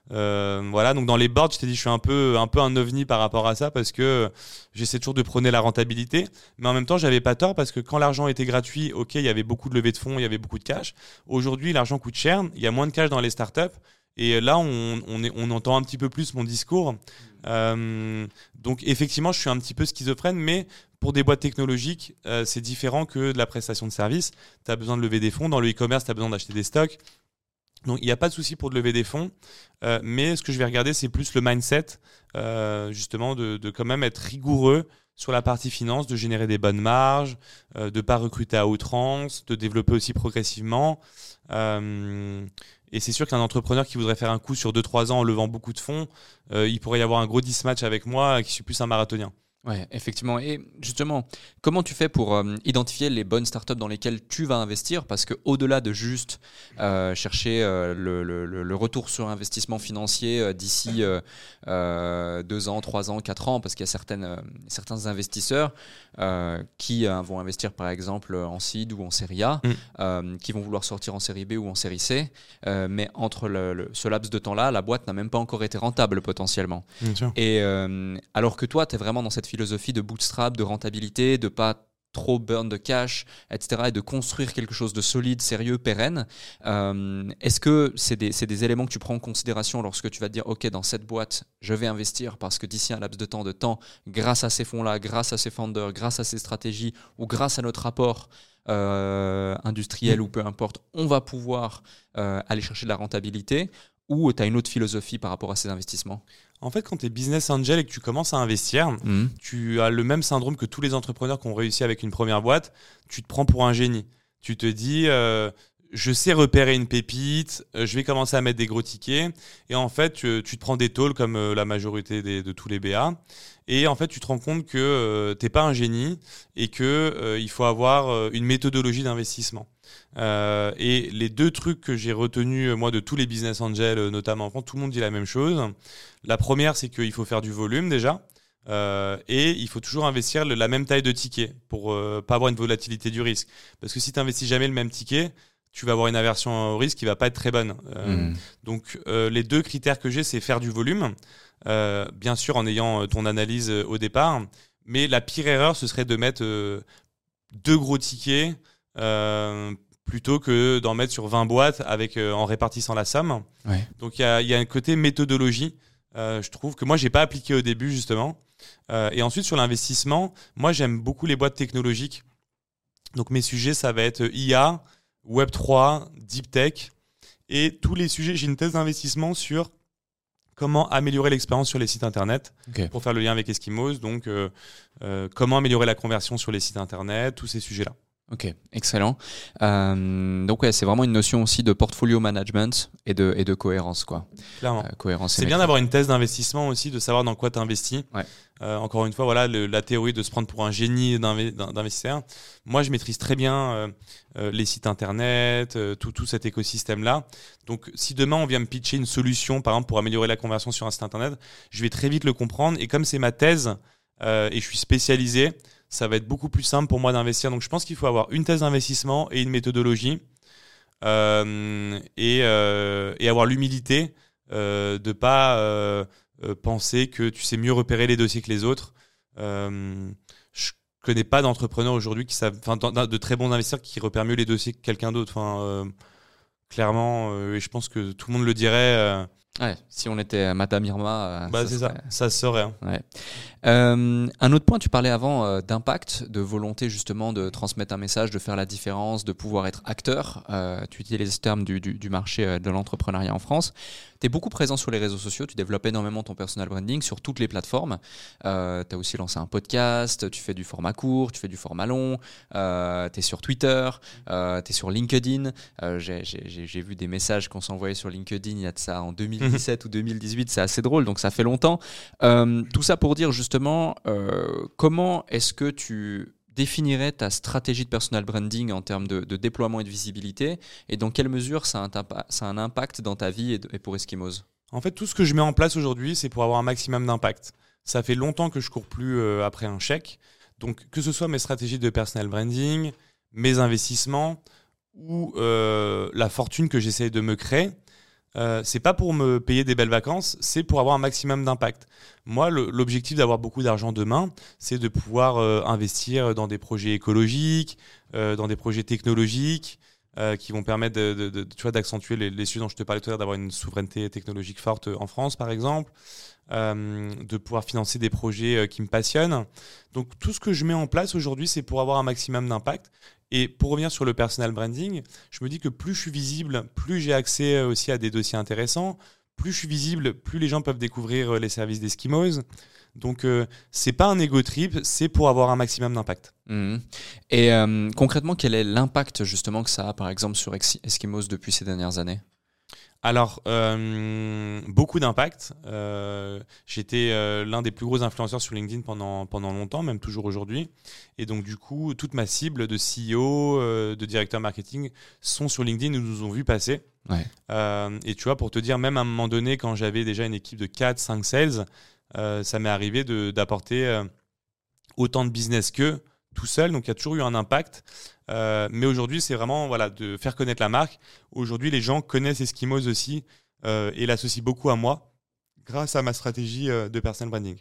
voilà, donc dans les boards, je t'ai dit, je suis un peu, un peu un ovni par rapport à ça parce que j'essaie toujours de prôner la rentabilité. Mais en même temps, j'avais pas tort parce que quand l'argent était gratuit, ok, il y avait beaucoup de levées de fonds, il y avait beaucoup de cash. Aujourd'hui, l'argent coûte cher, il y a moins de cash dans les startups. Et là, on, entend un petit peu plus mon discours. Euh, donc effectivement, je suis un petit peu schizophrène, mais pour des boîtes technologiques, euh, c'est différent que de la prestation de service. Tu as besoin de lever des fonds. Dans le e-commerce, tu as besoin d'acheter des stocks. Donc il n'y a pas de souci pour de lever des fonds, euh, mais ce que je vais regarder, c'est plus le mindset, justement, de, de, quand même être rigoureux sur la partie finance, de générer des bonnes marges, de ne pas recruter à outrance, de développer aussi progressivement. Et c'est sûr qu'un entrepreneur qui voudrait faire un coup sur 2-3 ans en levant beaucoup de fonds, euh, il pourrait y avoir un gros dismatch avec moi qui suis plus un marathonien. Ouais, effectivement. Et justement, comment tu fais pour euh, identifier les bonnes startups dans lesquelles tu vas investir? Parce que au-delà de juste euh, chercher euh, le, le- le retour sur investissement financier d'ici deux ans, trois ans, quatre ans, parce qu'il y a certaines, certains investisseurs qui vont investir par exemple en seed ou en série A, Mm. qui vont vouloir sortir en série B ou en série C, mais entre le- ce laps de temps-là, la boîte n'a même pas encore été rentable potentiellement. Et alors que toi, tu es vraiment dans cette philosophie de bootstrap, de rentabilité, de pas trop burn de cash, etc., et de construire quelque chose de solide, sérieux, pérenne. Euh, Est-ce que c'est des, éléments que tu prends en considération lorsque tu vas te dire, OK, dans cette boîte, je vais investir parce que d'ici un laps de temps de temps, grâce à ces fonds-là, grâce à ces founders, grâce à ces stratégies, ou grâce à notre rapport euh, industriel ou peu importe, on va pouvoir euh, aller chercher de la rentabilité ou tu as une autre philosophie par rapport à ces investissements En fait, quand tu es business angel et que tu commences à investir, Mhm. tu as le même syndrome que tous les entrepreneurs qui ont réussi avec une première boîte. Tu te prends pour un génie. Tu te dis, euh, je sais repérer une pépite, euh, je vais commencer à mettre des gros tickets. Et en fait, tu, tu te prends des tôles comme euh, la majorité des- de tous les BA. Et en fait, tu te rends compte que euh, t'es pas un génie et que euh, il faut avoir une méthodologie d'investissement. Euh, et les deux trucs que j'ai retenus, euh, moi, de tous les business angels, euh, notamment en France, tout le monde dit la même chose. La première, c'est qu'il faut faire du volume déjà. Euh, et il faut toujours investir la même taille de ticket pour euh, pas avoir une volatilité du risque. Parce que si tu investis jamais le même ticket, tu vas avoir une aversion au risque qui va pas être très bonne. Euh, Mhm. Donc les deux critères que j'ai, c'est faire du volume, bien sûr en ayant ton analyse au départ. Mais la pire erreur, ce serait de mettre deux gros tickets plutôt que d'en mettre sur 20 boîtes avec, euh, en répartissant la somme. Ouais. Donc il y a, il y a un côté méthodologie, euh, je trouve, que moi, j'ai pas appliqué au début, justement. Euh, et ensuite, sur l'investissement, moi, j'aime beaucoup les boîtes technologiques. Donc mes sujets, ça va être IA, Web3, Deep Tech. Et tous les sujets, j'ai une thèse d'investissement sur comment améliorer l'expérience sur les sites internet pour faire le lien avec Eskimos. Donc, euh, euh, comment améliorer la conversion sur les sites internet, tous ces sujets-là. Ok, excellent. Euh, donc ouais, c'est vraiment une notion aussi de portfolio management et de, et de cohérence, quoi. Clairement. Euh, cohérence. C'est bien d'avoir une thèse d'investissement aussi, de savoir dans quoi tu investis. Ouais. Euh, encore une fois, voilà le- la théorie de se prendre pour un génie d'inve- d'in- d'investisseur. Moi, je maîtrise très bien les sites internet, tout, tout cet écosystème-là. Donc, si demain on vient me pitcher une solution, par exemple, pour améliorer la conversion sur un site internet, je vais très vite le comprendre. Et comme c'est ma thèse et je suis spécialisé, ça va être beaucoup plus simple pour moi d'investir. Donc, je pense qu'il faut avoir une thèse d'investissement et une méthodologie euh, et, euh, et avoir l'humilité euh, de pas euh, euh, penser que tu sais mieux repérer les dossiers que les autres. Je connais pas d'entrepreneurs aujourd'hui qui savent, enfin, de très bons investisseurs qui repèrent mieux les dossiers que quelqu'un d'autre. Enfin, clairement, et je pense que tout le monde le dirait. Ouais, si on était Madame Irma, euh, bah, ça serait- ça, ça se saurait. hein. Ouais. Euh, un autre point, tu parlais avant euh, d'impact, de volonté justement de transmettre un message, de faire la différence, de pouvoir être acteur. Euh, tu utilises ce terme du, du, du marché de l'entrepreneuriat en France. Tu es beaucoup présent sur les réseaux sociaux, tu développes énormément ton personal branding sur toutes les plateformes. Euh, tu as aussi lancé un podcast, tu fais du format court, tu fais du format long, euh, tu es sur Twitter, euh, tu es sur LinkedIn. Euh, j'ai- vu des messages qu'on s'envoyait sur LinkedIn il y a de ça en 2017 ou 2018, c'est assez drôle, donc ça fait longtemps. Euh, tout ça pour dire justement, euh, comment est-ce que tu définirais ta stratégie de personal branding en termes de, déploiement et de visibilité et dans quelle mesure ça a un, impact dans ta vie et pour Eskimos? En fait, tout ce que je mets en place aujourd'hui, c'est pour avoir un maximum d'impact. Ça fait longtemps que je cours plus euh, après un chèque. Donc, que ce soit mes stratégies de personal branding, mes investissements ou euh, la fortune que j'essaie de me créer, euh, c'est pas pour me payer des belles vacances, c'est pour avoir un maximum d'impact. Moi, l'objectif d'avoir beaucoup d'argent demain, c'est de pouvoir euh, investir dans des projets écologiques, euh, dans des projets technologiques, euh, qui vont permettre de, d'accentuer les, les sujets dont je te parlais tout à l'heure, d'avoir une souveraineté technologique forte en France, par exemple, euh, de pouvoir financer des projets euh, qui me passionnent. Donc tout ce que je mets en place aujourd'hui, c'est pour avoir un maximum d'impact. Et pour revenir sur le personal branding, je me dis que plus je suis visible, plus j'ai accès euh, aussi à des dossiers intéressants. Plus je suis visible, plus les gens peuvent découvrir les services d'Eskimos. Donc euh, c'est pas un ego trip, c'est pour avoir un maximum d'impact. Mhm. Et concrètement, quel est l'impact justement que ça a par exemple sur Eskimos depuis ces dernières années? Alors, euh, beaucoup d'impact. Euh, J'étais euh, l'un des plus gros influenceurs sur LinkedIn pendant, pendant longtemps, même toujours aujourd'hui. Et donc, du coup, toute ma cible de CEO, euh, de directeur marketing sont sur LinkedIn et nous ont vu passer. Ouais. Et tu vois, pour te dire, même à un moment donné, quand j'avais déjà une équipe de 4, 5 sales, ça m'est arrivé d'apporter autant de business qu'eux tout seul. Donc, il y a toujours eu un impact. Euh, mais aujourd'hui, c'est vraiment voilà, de faire connaître la marque. Aujourd'hui, les gens connaissent Eskimos aussi euh, et l'associent beaucoup à moi grâce à ma stratégie euh, de personal branding.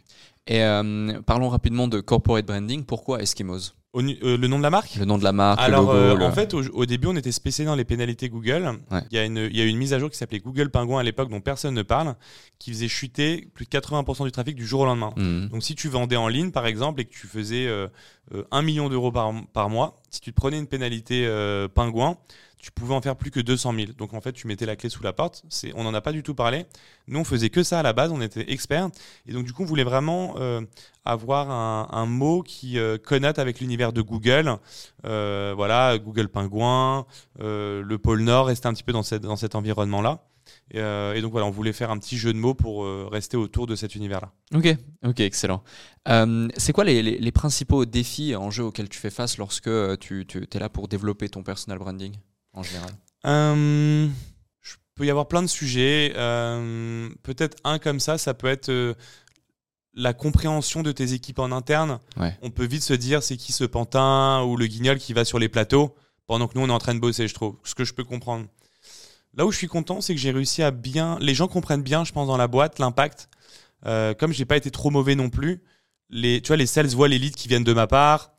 Et euh, parlons rapidement de corporate branding. Pourquoi Eskimos? Au euh, le nom de la marque Le nom de la marque, Alors, le euh, logo. en fait, au, au début, on était spécialisé dans les pénalités Google. Ouais. Il, y a une, il y a une mise à jour qui s'appelait Google Pingouin à l'époque, dont personne ne parle, qui faisait chuter plus de 80% du trafic du jour au lendemain. Mhm. Donc, si tu vendais en ligne, par exemple, et que tu faisais euh, euh, 1 million d'euros par, par mois, si tu te prenais une pénalité euh, pingouin, tu pouvais en faire plus que 200 000. Donc, en fait, tu mettais la clé sous la porte. C'est, on n'en a pas du tout parlé. Nous, on faisait que ça à la base. On était experts. Et donc, du coup, on voulait vraiment euh, avoir un, mot qui euh, connote avec l'univers de Google. Euh, voilà, Google Pingouin, euh, le pôle Nord, rester un petit peu dans, cette, dans cet environnement-là. Et, donc, voilà, on voulait faire un petit jeu de mots pour rester autour de cet univers-là. Ok, ok, excellent. C'est quoi les, principaux défis et enjeux auxquels tu fais face lorsque tu, tu es là pour développer ton personal branding? En général Euh, je peux y avoir plein de sujets. Euh, Peut-être un comme ça, ça peut être euh, la compréhension de tes équipes en interne. Ouais. On peut vite se dire c'est qui ce pantin ou le guignol qui va sur les plateaux pendant que nous on est en train de bosser, je trouve. Ce que je peux comprendre. Là où je suis content, c'est que j'ai réussi à bien. Les gens comprennent bien, je pense, dans la boîte l'impact. Euh, comme j'ai pas été trop mauvais non plus, les, tu vois, les sales voient les leads qui viennent de ma part.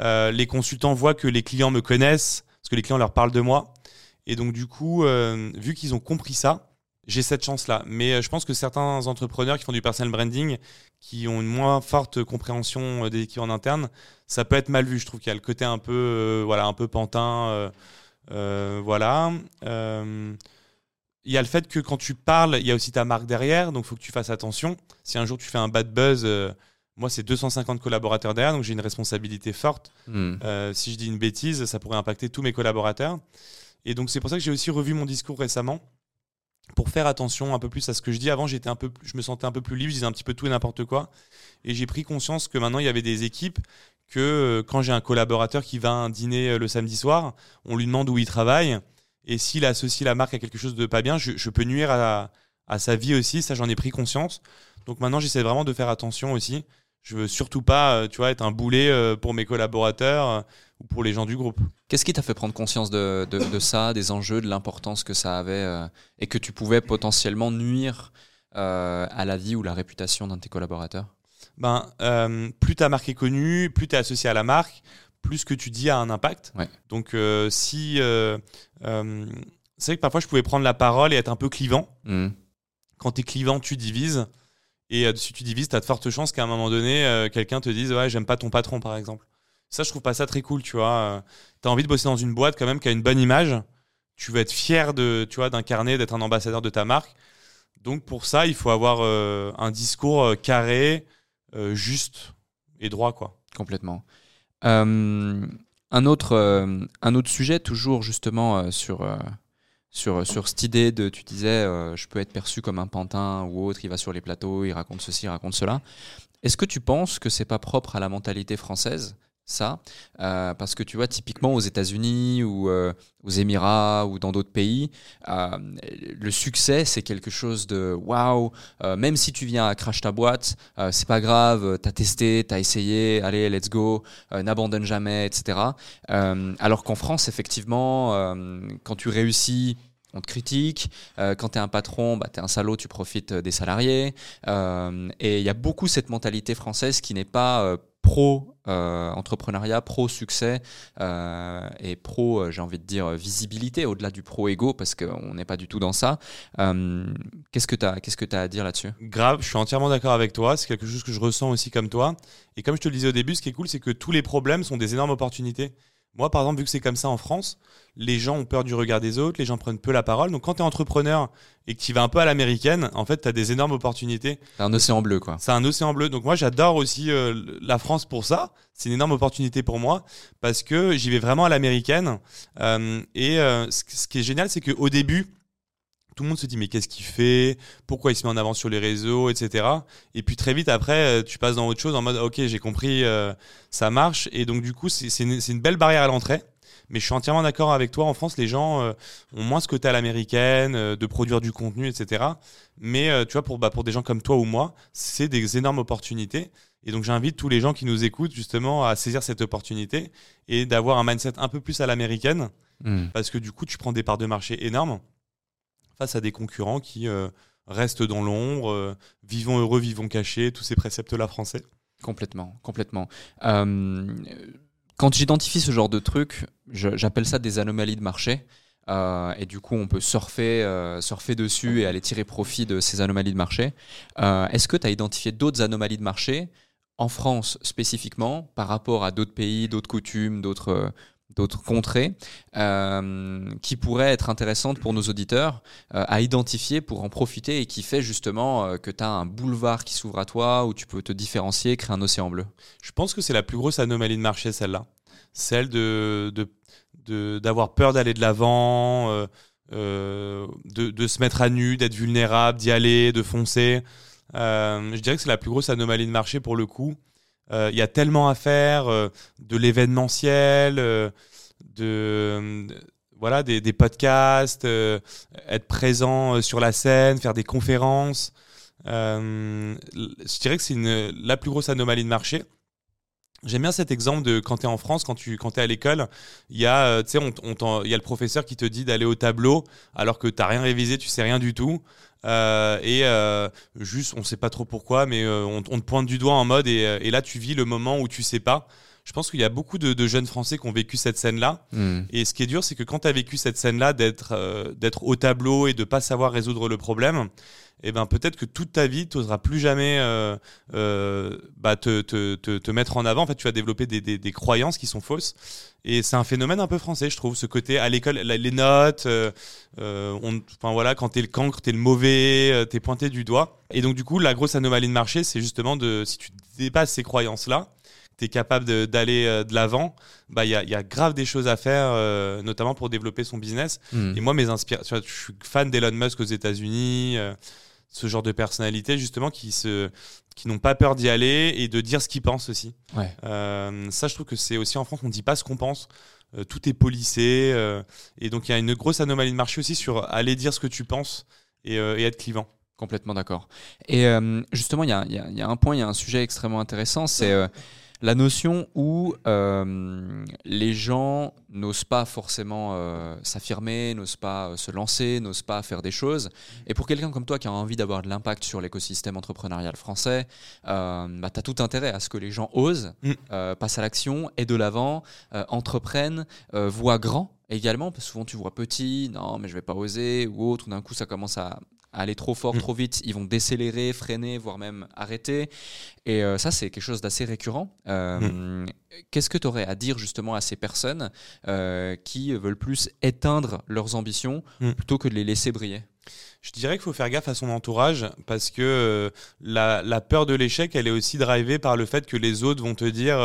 Euh, les consultants voient que les clients me connaissent parce que les clients leur parlent de moi. Et donc, du coup, euh, vu qu'ils ont compris ça, j'ai cette chance-là. Mais euh, je pense que certains entrepreneurs qui font du personal branding, qui ont une moins forte compréhension euh, des équipes en interne, ça peut être mal vu. Je trouve qu'il y a le côté un peu, voilà, un peu pantin. voilà. Il y a le fait que quand tu parles, il y a aussi ta marque derrière, donc il faut que tu fasses attention. Si un jour tu fais un bad buzz, moi c'est 250 collaborateurs derrière, donc j'ai une responsabilité forte. Hmm. Euh, si je dis une bêtise, ça pourrait impacter tous mes collaborateurs. Et donc c'est pour ça que j'ai aussi revu mon discours récemment pour faire attention un peu plus à ce que je dis. Avant, j'étais un peu, je me sentais un peu plus libre, je disais un petit peu tout et n'importe quoi. Et j'ai pris conscience que maintenant il y avait des équipes que euh, quand j'ai un collaborateur qui va à un dîner euh, le samedi soir, on lui demande où il travaille. Et s'il associe la marque à quelque chose de pas bien, je, je peux nuire à, à sa vie aussi. Ça, j'en ai pris conscience. Donc maintenant, j'essaie vraiment de faire attention aussi. Je veux surtout pas, euh, tu vois, être un boulet euh, pour mes collaborateurs euh, ou pour les gens du groupe. Qu'est-ce qui t'a fait prendre conscience de, de- de ça, des enjeux, de l'importance que ça avait euh, et que tu pouvais potentiellement nuire euh, à la vie ou la réputation d'un de tes collaborateurs? Ben, euh, plus ta marque est connue, plus tu es associé à la marque, plus ce que tu dis a un impact. Ouais. Donc, si. c'est vrai que parfois, je pouvais prendre la parole et être un peu clivant. Hmm. Quand tu es clivant, tu divises. Et euh, si tu divises, tu as de fortes chances qu'à un moment donné, euh, quelqu'un te dise Ouais, j'aime pas ton patron, par exemple. Ça, je trouve pas ça très cool, tu vois. tu as envie de bosser dans une boîte quand même qui a une bonne image. Tu veux être fier de, tu vois, d'incarner, d'être un ambassadeur de ta marque. Donc, pour ça, il faut avoir euh, un discours euh, carré, euh, juste et droit, quoi. Complètement. Euh, un, autre, euh, un autre sujet, toujours justement euh, sur, euh, sur, sur cette idée de, tu disais, euh, je peux être perçu comme un pantin ou autre, il va sur les plateaux, il raconte ceci, il raconte cela. Est-ce que tu penses que c'est pas propre à la mentalité française ça? Euh, parce que tu vois typiquement aux États-Unis ou euh, aux Émirats ou dans d'autres pays le succès c'est quelque chose de waouh même si tu viens à crash ta boîte c'est pas grave t'as testé t'as essayé allez let's go n'abandonne jamais etc alors qu'en France effectivement quand tu réussis on te critique. Euh, quand tu es un patron, bah, tu es un salaud, tu profites euh, des salariés. Euh, et il y a beaucoup cette mentalité française qui n'est pas pro-entrepreneuriat, pro-succès et pro, j'ai envie de dire, visibilité, au-delà du pro-ego, parce qu'on n'est pas du tout dans ça. Qu'est-ce que tu qu'est-ce que as à dire là-dessus? Grave, je suis entièrement d'accord avec toi. C'est quelque chose que je ressens aussi comme toi. Et comme je te le disais au début, ce qui est cool, c'est que tous les problèmes sont des énormes opportunités. Moi, par exemple, vu que c'est comme ça en France, les gens ont peur du regard des autres, les gens prennent peu la parole. Donc, quand tu es entrepreneur et que tu vas un peu à l'américaine, en fait, tu as des énormes opportunités. C'est un océan bleu, quoi. C'est un océan bleu. Donc, moi, j'adore aussi euh, la France pour ça. C'est une énorme opportunité pour moi parce que j'y vais vraiment à l'américaine. Euh, et euh, ce ce qui est génial, c'est qu'au début, tout le monde se dit mais qu'est-ce qu'il fait? Pourquoi il se met en avant sur les réseaux, etc. Et puis très vite après, euh, tu passes dans autre chose en mode ok j'ai compris, euh, ça marche. Et donc du coup c'est une, une, belle barrière à l'entrée. Mais je suis entièrement d'accord avec toi. En France, les gens euh, ont moins ce côté à l'américaine, de produire du contenu, etc. Mais tu vois, pour, bah, pour des gens comme toi ou moi, c'est des énormes opportunités. Et donc j'invite tous les gens qui nous écoutent justement à saisir cette opportunité et d'avoir un mindset un peu plus à l'américaine. Hmm. Parce que du coup, tu prends des parts de marché énormes face à des concurrents qui euh, restent dans l'ombre, euh, vivons heureux, vivons cachés, tous ces préceptes-là français. Complètement, complètement. Euh, quand j'identifie ce genre de trucs, j'appelle ça des anomalies de marché. et du coup, on peut surfer, surfer dessus et aller tirer profit de ces anomalies de marché. Est-ce que tu as identifié d'autres anomalies de marché en France spécifiquement par rapport à d'autres pays, d'autres coutumes, d'autres d'autres contrées euh, qui pourraient être intéressantes pour nos auditeurs euh, à identifier pour en profiter et qui fait justement euh, que tu as un boulevard qui s'ouvre à toi où tu peux te différencier, créer un océan bleu Je pense que c'est la plus grosse anomalie de marché, celle-là. Celle de, d'avoir peur d'aller de l'avant, de, de, se mettre à nu, d'être vulnérable, d'y aller, de foncer. je dirais que c'est la plus grosse anomalie de marché pour le coup. Euh, il y a tellement à faire, euh, de l'événementiel, euh, de, voilà, des, podcasts, être présent sur la scène, faire des conférences. je dirais que c'est la plus grosse anomalie de marché. J'aime bien cet exemple de quand tu es en France, quand tu quand es à l'école, il y, a, on, on y a le professeur qui te dit d'aller au tableau alors que tu n'as rien révisé, tu sais rien du tout. Euh, et euh, juste, on sait pas trop pourquoi, mais euh, on, te pointe du doigt en mode et, là tu vis le moment où tu sais pas. Je pense qu'il y a beaucoup de, jeunes Français qui ont vécu cette scène-là. Hmm. Et ce qui est dur, c'est que quand tu as vécu cette scène-là, d'être d'être au tableau et de pas savoir résoudre le problème, eh ben peut-être que toute ta vie, tu n'oseras plus jamais euh, euh, bah, te, te, te, mettre en avant. En fait, tu vas développer des, des, des croyances qui sont fausses. Et c'est un phénomène un peu français, je trouve, ce côté à l'école, les notes, euh, on, enfin voilà, quand t'es le cancre, t'es le mauvais, t'es pointé du doigt. Et donc du coup, la grosse anomalie de marché, c'est justement de, si tu dépasses ces croyances-là, tu es capable d'aller de, l'avant, bah il y a, y a, grave des choses à faire, notamment pour développer son business. Hmm. Et moi, mes inspirations, je suis fan d'Elon Musk aux États-Unis ce genre de personnalité justement qui se qui n'ont pas peur d'y aller et de dire ce qu'ils pensent aussi. Euh, ça, je trouve que c'est aussi en France, on ne dit pas ce qu'on pense. Euh, tout est policé. Euh, et donc, il y a une grosse anomalie de marché aussi sur aller dire ce que tu penses et, être clivant. Complètement d'accord. Et justement, il y a, y a, un point, il y a un sujet extrêmement intéressant, c'est la notion où euh, les gens n'osent pas forcément euh, s'affirmer, n'osent pas euh, se lancer, n'osent pas faire des choses. Et pour quelqu'un comme toi qui a envie d'avoir de l'impact sur l'écosystème entrepreneurial français, bah, tu as tout intérêt à ce que les gens osent, mm. passent à l'action, et de l'avant, entreprennent, voient grand également, parce que souvent tu vois petit, non mais je vais pas oser, ou autre, d'un coup ça commence à, aller trop fort, mm. trop vite, ils vont décélérer, freiner, voire même arrêter. Et euh, ça, c'est quelque chose d'assez récurrent. Euh, mm. Qu'est-ce que tu aurais à dire justement à ces personnes euh, qui veulent plus éteindre leurs ambitions mm. plutôt que de les laisser briller? Je dirais qu'il faut faire gaffe à son entourage parce que la, peur de l'échec, elle est aussi drivée par le fait que les autres vont te dire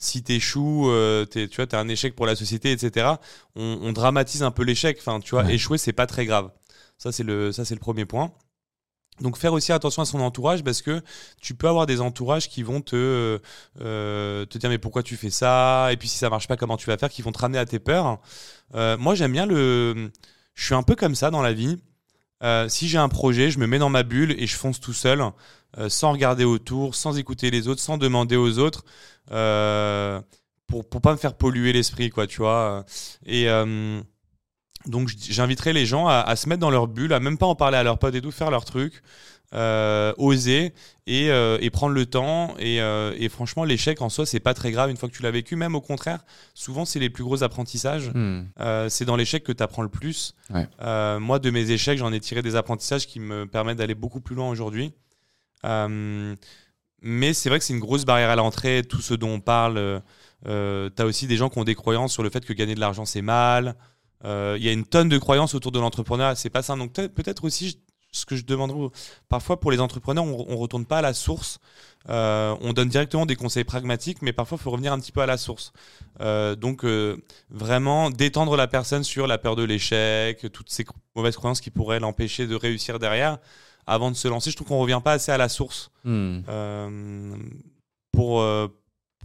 si tu échoues, tu vois, es un échec pour la société, etc. On, dramatise un peu l'échec. Enfin, tu vois, échouer, c'est pas très grave. Ça, c'est le, le premier point. Donc faire aussi attention à son entourage parce que tu peux avoir des entourages qui vont te, euh, te dire mais pourquoi tu fais ça? Et puis si ça marche pas comment tu vas faire? Qui vont te ramener à tes peurs. Euh, moi j'aime bien le... Je suis un peu comme ça dans la vie. Euh, si j'ai un projet, je me mets dans ma bulle et je fonce tout seul sans regarder autour, sans écouter les autres, sans demander aux autres pour, pour pas me faire polluer l'esprit quoi tu vois. Et donc j'inviterai les gens à, se mettre dans leur bulle, à même pas en parler à leurs potes et tout, faire leur truc, euh, oser euh, et, prendre le temps. Euh, et, franchement, l'échec en soi, c'est pas très grave une fois que tu l'as vécu. Même au contraire, souvent c'est les plus gros apprentissages. Hmm. c'est dans l'échec que tu apprends le plus. moi, de mes échecs, j'en ai tiré des apprentissages qui me permettent d'aller beaucoup plus loin aujourd'hui. mais c'est vrai que c'est une grosse barrière à l'entrée, tout ce dont on parle. tu as aussi des gens qui ont des croyances sur le fait que gagner de l'argent, c'est mal. Euh, il y a une tonne de croyances autour de l'entrepreneuriat, c'est pas ça. Donc peut-être aussi, ce que je demanderais parfois pour les entrepreneurs, on, on retourne pas à la source. Euh, on donne directement des conseils pragmatiques, mais parfois il faut revenir un petit peu à la source. Euh, donc euh, vraiment détendre la personne sur la peur de l'échec, toutes ces mauvaises croyances qui pourraient l'empêcher de réussir derrière, avant de se lancer. Je trouve qu'on revient pas assez à la source Hmm. Pour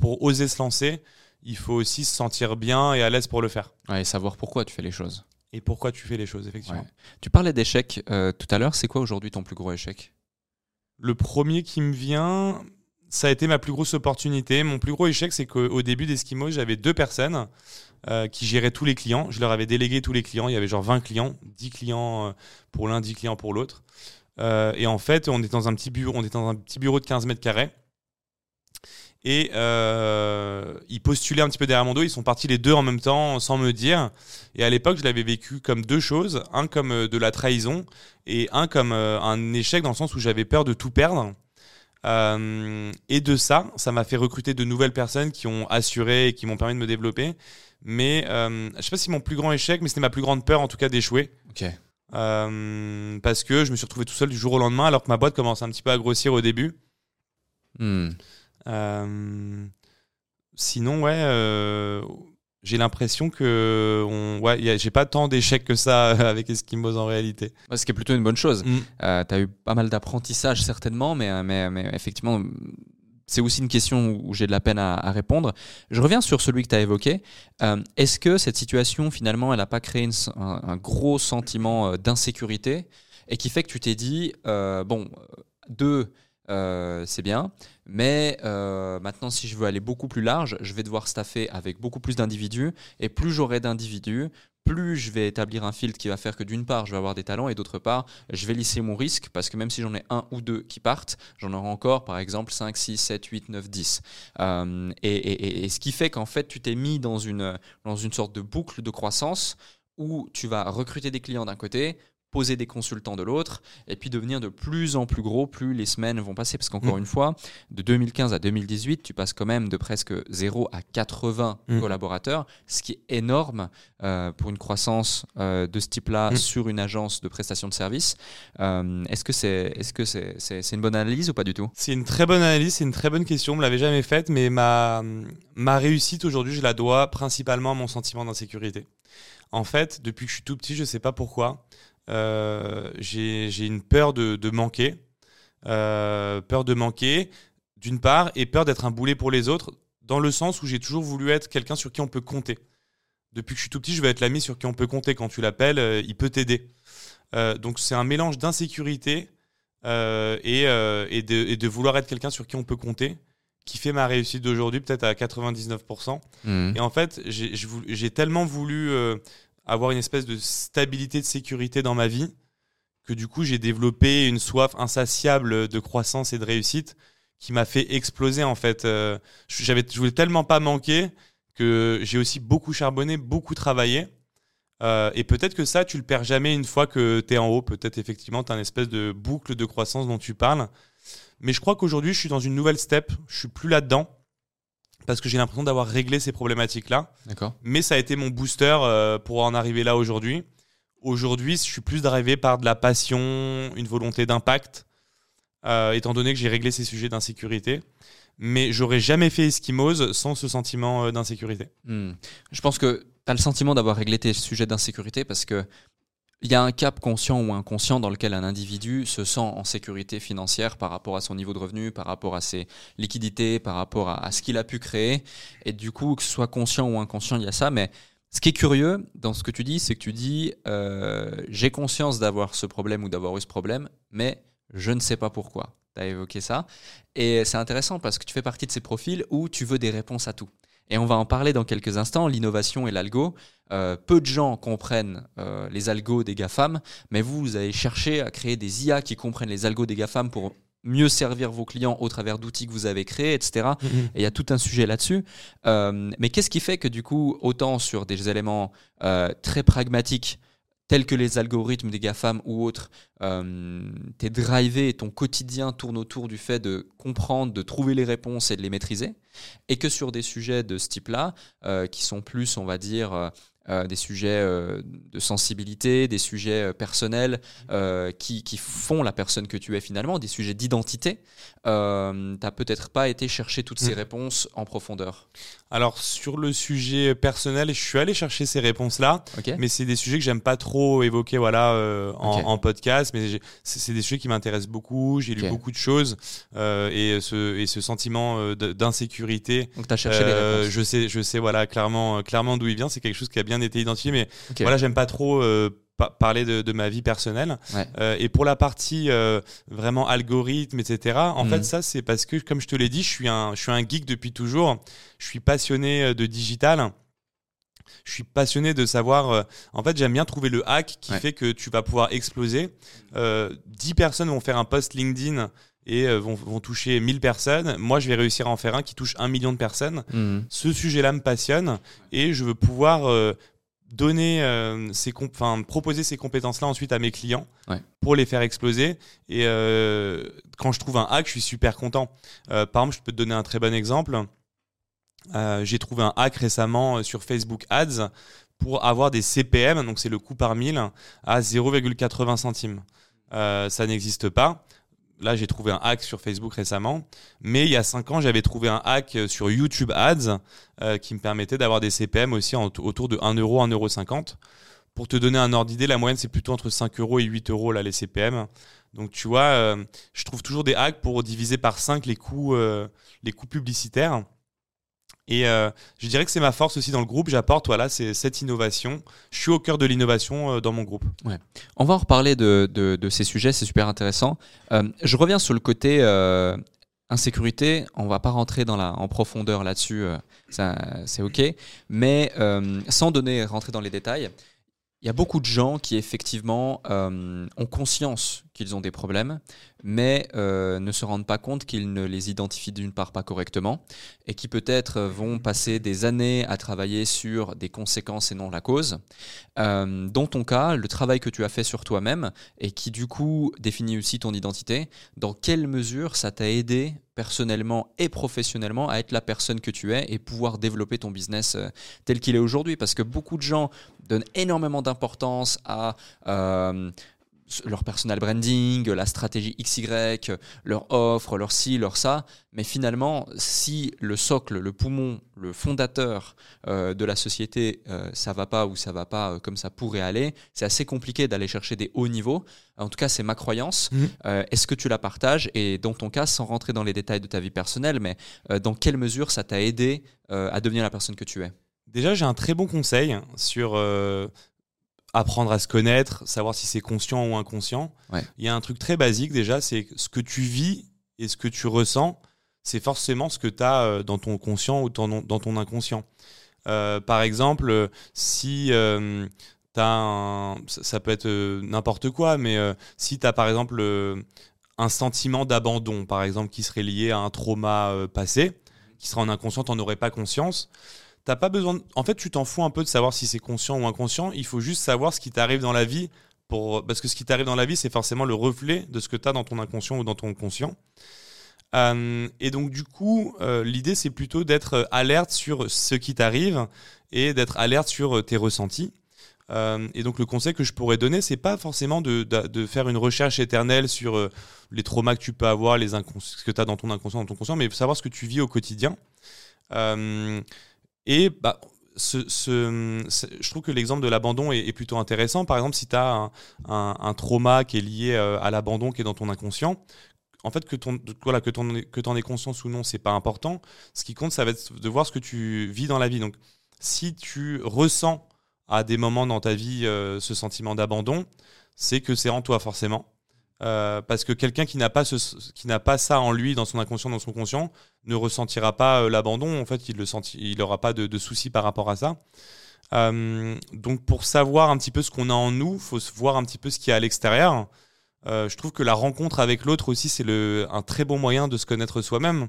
pour oser se lancer. Il faut aussi se sentir bien et à l'aise pour le faire. Ouais, et savoir pourquoi tu fais les choses. Et pourquoi tu fais les choses, effectivement. Ouais. Tu parlais d'échec euh, tout à l'heure. C'est quoi aujourd'hui ton plus gros échec? Le premier qui me vient, ça a été ma plus grosse opportunité. Mon plus gros échec, c'est qu'au début d'Eskimo, j'avais deux personnes euh, qui géraient tous les clients. Je leur avais délégué tous les clients. Il y avait genre 20 clients, 10 clients euh, pour l'un, 10 clients pour l'autre. Euh, et en fait, on est dans un petit bureau, on est dans un petit bureau de 15 mètres carrés. Et euh, ils postulaient un petit peu derrière mon dos. Ils sont partis les deux en même temps sans me dire. Et à l'époque, je l'avais vécu comme deux choses. Un comme euh, de la trahison et un comme euh, un échec dans le sens où j'avais peur de tout perdre. Euh, et de ça, ça m'a fait recruter de nouvelles personnes qui ont assuré et qui m'ont permis de me développer. Mais euh, je sais pas si mon plus grand échec, mais c'était ma plus grande peur en tout cas d'échouer. Ok. Parce que je me suis retrouvé tout seul du jour au lendemain alors que ma boîte commençait un petit peu à grossir au début. Hmm. Euh, sinon, ouais, euh, j'ai l'impression que on, ouais, j'ai pas tant d'échecs que ça avec Eskimos en réalité. Ce qui est plutôt une bonne chose. Mm. Euh, tu as eu pas mal d'apprentissage certainement, mais, mais, mais effectivement, c'est aussi une question où j'ai de la peine à, à répondre. Je reviens sur celui que tu as évoqué. Euh, Est-ce que cette situation, finalement, elle n'a pas créé une un, un gros sentiment d'insécurité et qui fait que tu t'es dit, euh, bon, deux, euh, c'est bien, mais euh, maintenant, si je veux aller beaucoup plus large, je vais devoir staffer avec beaucoup plus d'individus, et plus j'aurai d'individus, plus je vais établir un filtre qui va faire que d'une part, je vais avoir des talents, et d'autre part, je vais lisser mon risque, parce que même si j'en ai un ou deux qui partent, j'en aurai encore, par exemple, 5, 6, 7, 8, 9, 10. Euh, et, et- et- et ce qui fait qu'en fait, tu t'es mis dans une, dans une sorte de boucle de croissance où tu vas recruter des clients d'un côté, poser des consultants de l'autre, et puis devenir de plus en plus gros plus les semaines vont passer. Parce qu'encore Mm. une fois, de 2015 à 2018, tu passes quand même de presque 0 à 80 Mm. collaborateurs, ce qui est énorme euh, pour une croissance euh, de ce type-là Mm. sur une agence de prestation de services. Euh, Est-ce que c'est est -ce c'est c'est- c'est une bonne analyse ou pas du tout? C'est une très bonne analyse, c'est une très bonne question. On me l'avait jamais faite, mais ma ma réussite aujourd'hui, je la dois principalement à mon sentiment d'insécurité. En fait, depuis que je suis tout petit, je sais pas pourquoi, j'ai j'ai une peur de, de manquer, Euh, peur de manquer d'une part, et peur d'être un boulet pour les autres, dans le sens où j'ai toujours voulu être quelqu'un sur qui on peut compter. Depuis que je suis tout petit, je veux être l'ami sur qui on peut compter. Quand tu l'appelles, euh, il peut t'aider. Euh, donc c'est un mélange d'insécurité euh, et, euh, et, de, et de vouloir être quelqu'un sur qui on peut compter qui fait ma réussite d'aujourd'hui peut-être à 99%. Et en fait, j'ai tellement voulu euh, avoir une espèce de stabilité, de sécurité dans ma vie que du coup j'ai développé une soif insatiable de croissance et de réussite qui m'a fait exploser en fait. Euh, j'avais, je voulais tellement pas manquer que j'ai aussi beaucoup charbonné, beaucoup travaillé. Euh, et peut-être que ça, tu le perds jamais une fois que tu es en haut. Peut-être effectivement, tu une espèce de boucle de croissance dont tu parles. Mais je crois qu'aujourd'hui, je suis dans une nouvelle step. Je suis plus là-dedans parce que j'ai l'impression d'avoir réglé ces problématiques-là. D'accord. Mais ça a été mon booster euh, pour en arriver là aujourd'hui. Aujourd'hui, je suis plus drivé par de la passion, une volonté d'impact, euh, étant donné que j'ai réglé ces sujets d'insécurité. Mais j'aurais jamais fait Eskimos sans ce sentiment euh, d'insécurité. Hmm. Je pense que tu as le sentiment d'avoir réglé tes sujets d'insécurité parce que il y a un cap conscient ou inconscient dans lequel un individu se sent en sécurité financière par rapport à son niveau de revenu, par rapport à ses liquidités, par rapport à, ce qu'il a pu créer. Et du coup, que ce soit conscient ou inconscient, il y a ça. Mais ce qui est curieux dans ce que tu dis, c'est que tu dis euh, j'ai conscience d'avoir ce problème ou d'avoir eu ce problème, mais je ne sais pas pourquoi. Tu as évoqué ça. Et c'est intéressant parce que tu fais partie de ces profils où tu veux des réponses à tout. Et on va en parler dans quelques instants, l'innovation et l'algo. Euh, peu de gens comprennent euh, les algos des GAFAM, mais vous, vous avez cherché à créer des IA qui comprennent les algos des GAFAM pour mieux servir vos clients au travers d'outils que vous avez créés, etc. Et il y a tout un sujet là-dessus. Euh, mais qu'est-ce qui fait que du coup, autant sur des éléments très pragmatiques, tels que les algorithmes des GAFAM ou autres, euh, t'es drivé et ton quotidien tourne autour du fait de comprendre, de trouver les réponses et de les maîtriser, et que sur des sujets de ce type-là, euh, qui sont plus, on va dire, euh, des sujets euh, de sensibilité, des sujets euh, personnels qui, qui, font la personne que tu es finalement, des sujets d'identité, tu n'as peut-être pas été chercher toutes ces mm. réponses en profondeur. Alors sur le sujet personnel, je suis allé chercher ces réponses-là, mais c'est des sujets que j'aime pas trop évoquer voilà, en, podcast, mais c'est des sujets qui m'intéressent beaucoup, j'ai lu beaucoup de choses et, ce, et ce sentiment d'insécurité. Donc tu as cherché les réponses. Je sais, je sais voilà, clairement, clairement d'où il vient, c'est quelque chose qui a bien été identifié, mais voilà, j'aime pas trop euh, parler de, ma vie personnelle. Euh, et pour la partie euh, vraiment algorithme, etc., en fait, mhm. ça, c'est parce que, comme je te l'ai dit, je suis, un, je suis un geek depuis toujours. Je suis passionné de digital. Je suis passionné de savoir. en fait, j'aime bien trouver le hack qui fait que tu vas pouvoir exploser. 10 personnes vont faire un post LinkedIn et vont, vont, toucher 1000 personnes. Moi, je vais réussir à en faire un qui touche un million de personnes. Mhm. Ce sujet-là me passionne et je veux pouvoir donner euh, ces enfin proposer ces compétences là ensuite à mes clients pour les faire exploser et euh, quand je trouve un hack je suis super content euh, par exemple je peux te donner un très bon exemple j'ai trouvé un hack récemment sur Facebook Ads pour avoir des CPM donc c'est le coût par mille à 0,80 centimes ça n'existe pas Là, j'ai trouvé un hack sur Facebook récemment. Mais il y a 5 ans, j'avais trouvé un hack sur YouTube Ads euh, qui me permettait d'avoir des CPM aussi autour de 1 euro, 1,50 euro. Pour te donner un ordre d'idée, la moyenne, c'est plutôt entre 5 euros et 8 euros, là, les CPM. Donc, tu vois, euh, je trouve toujours des hacks pour diviser par 5 les coûts, euh, les coûts publicitaires. Et euh, je dirais que c'est ma force aussi dans le groupe. J'apporte voilà, cette innovation. Je suis au cœur de l'innovation euh, dans mon groupe. Ouais. On va en reparler de, de, ces sujets, c'est super intéressant. Euh, je reviens sur le côté insécurité. On va pas rentrer dans la, en profondeur là-dessus, c'est OK. Mais sans donner, rentrer dans les détails, il y a beaucoup de gens qui effectivement ont conscience qu'ils ont des problèmes, mais euh, ne se rendent pas compte qu'ils ne les identifient d'une part pas correctement et qui peut-être vont passer des années à travailler sur des conséquences et non la cause. Euh, dans ton cas, le travail que tu as fait sur toi-même et qui du coup définit aussi ton identité, dans quelle mesure ça t'a aidé personnellement et professionnellement à être la personne que tu es et pouvoir développer ton business euh, tel qu'il est aujourd'hui? Parce que beaucoup de gens donnent énormément d'importance à leur personal branding, la stratégie XY, leur offre, leur ci, leur ça. Mais finalement, si le socle, le poumon, le fondateur euh, de la société, euh, ça va pas ou ça va pas euh, comme ça pourrait aller, c'est assez compliqué d'aller chercher des hauts niveaux. En tout cas, c'est ma croyance. Mmh. Est-ce que tu la partages? Et dans ton cas, sans rentrer dans les détails de ta vie personnelle, mais dans quelle mesure ça t'a aidé à devenir la personne que tu es? Déjà, j'ai un très bon conseil sur apprendre à se connaître, savoir si c'est conscient ou inconscient. Il y a un truc très basique déjà, c'est ce que tu vis et ce que tu ressens, c'est forcément ce que tu as euh, dans ton conscient ou dans ton inconscient. Euh, par exemple, si euh, tu as un, ça peut être n'importe quoi, mais si tu as par exemple un sentiment d'abandon, par exemple, qui serait lié à un trauma passé, qui sera en inconscient, tu n'en aurais pas conscience, T'as pas besoin. En fait, tu t'en fous un peu de savoir si c'est conscient ou inconscient. Il faut juste savoir ce qui t'arrive dans la vie. Pour... Parce que ce qui t'arrive dans la vie, c'est forcément le reflet de ce que tu as dans ton inconscient ou dans ton conscient. Euh, et donc, du coup, euh, l'idée, c'est plutôt d'être alerte sur ce qui t'arrive et d'être alerte sur euh, tes ressentis. et donc, le conseil que je pourrais donner, c'est pas forcément de, de, faire une recherche éternelle sur les traumas que tu peux avoir, les ce que tu as dans ton inconscient, dans ton conscient, mais savoir ce que tu vis au quotidien. Et bah, je trouve que l'exemple de l'abandon est, plutôt intéressant. Par exemple, si tu as un, trauma qui est lié euh, à l'abandon qui est dans ton inconscient, en fait, que, ton, voilà, que, ton, aies conscience ou non, c'est pas important. Ce qui compte, ça va être de voir ce que tu vis dans la vie. Donc, si tu ressens à des moments dans ta vie euh, ce sentiment d'abandon, c'est que c'est en toi forcément. Euh, parce que quelqu'un qui n'a pas qui n'a pas ça en lui dans son inconscient dans son conscient ne ressentira pas euh, l'abandon. En fait il le il n'aura pas de, soucis par rapport à ça. Euh, donc pour savoir un petit peu ce qu'on a en nous faut voir un petit peu ce qu'il y a à l'extérieur. Je trouve que la rencontre avec l'autre aussi c'est un très bon moyen de se connaître soi-même.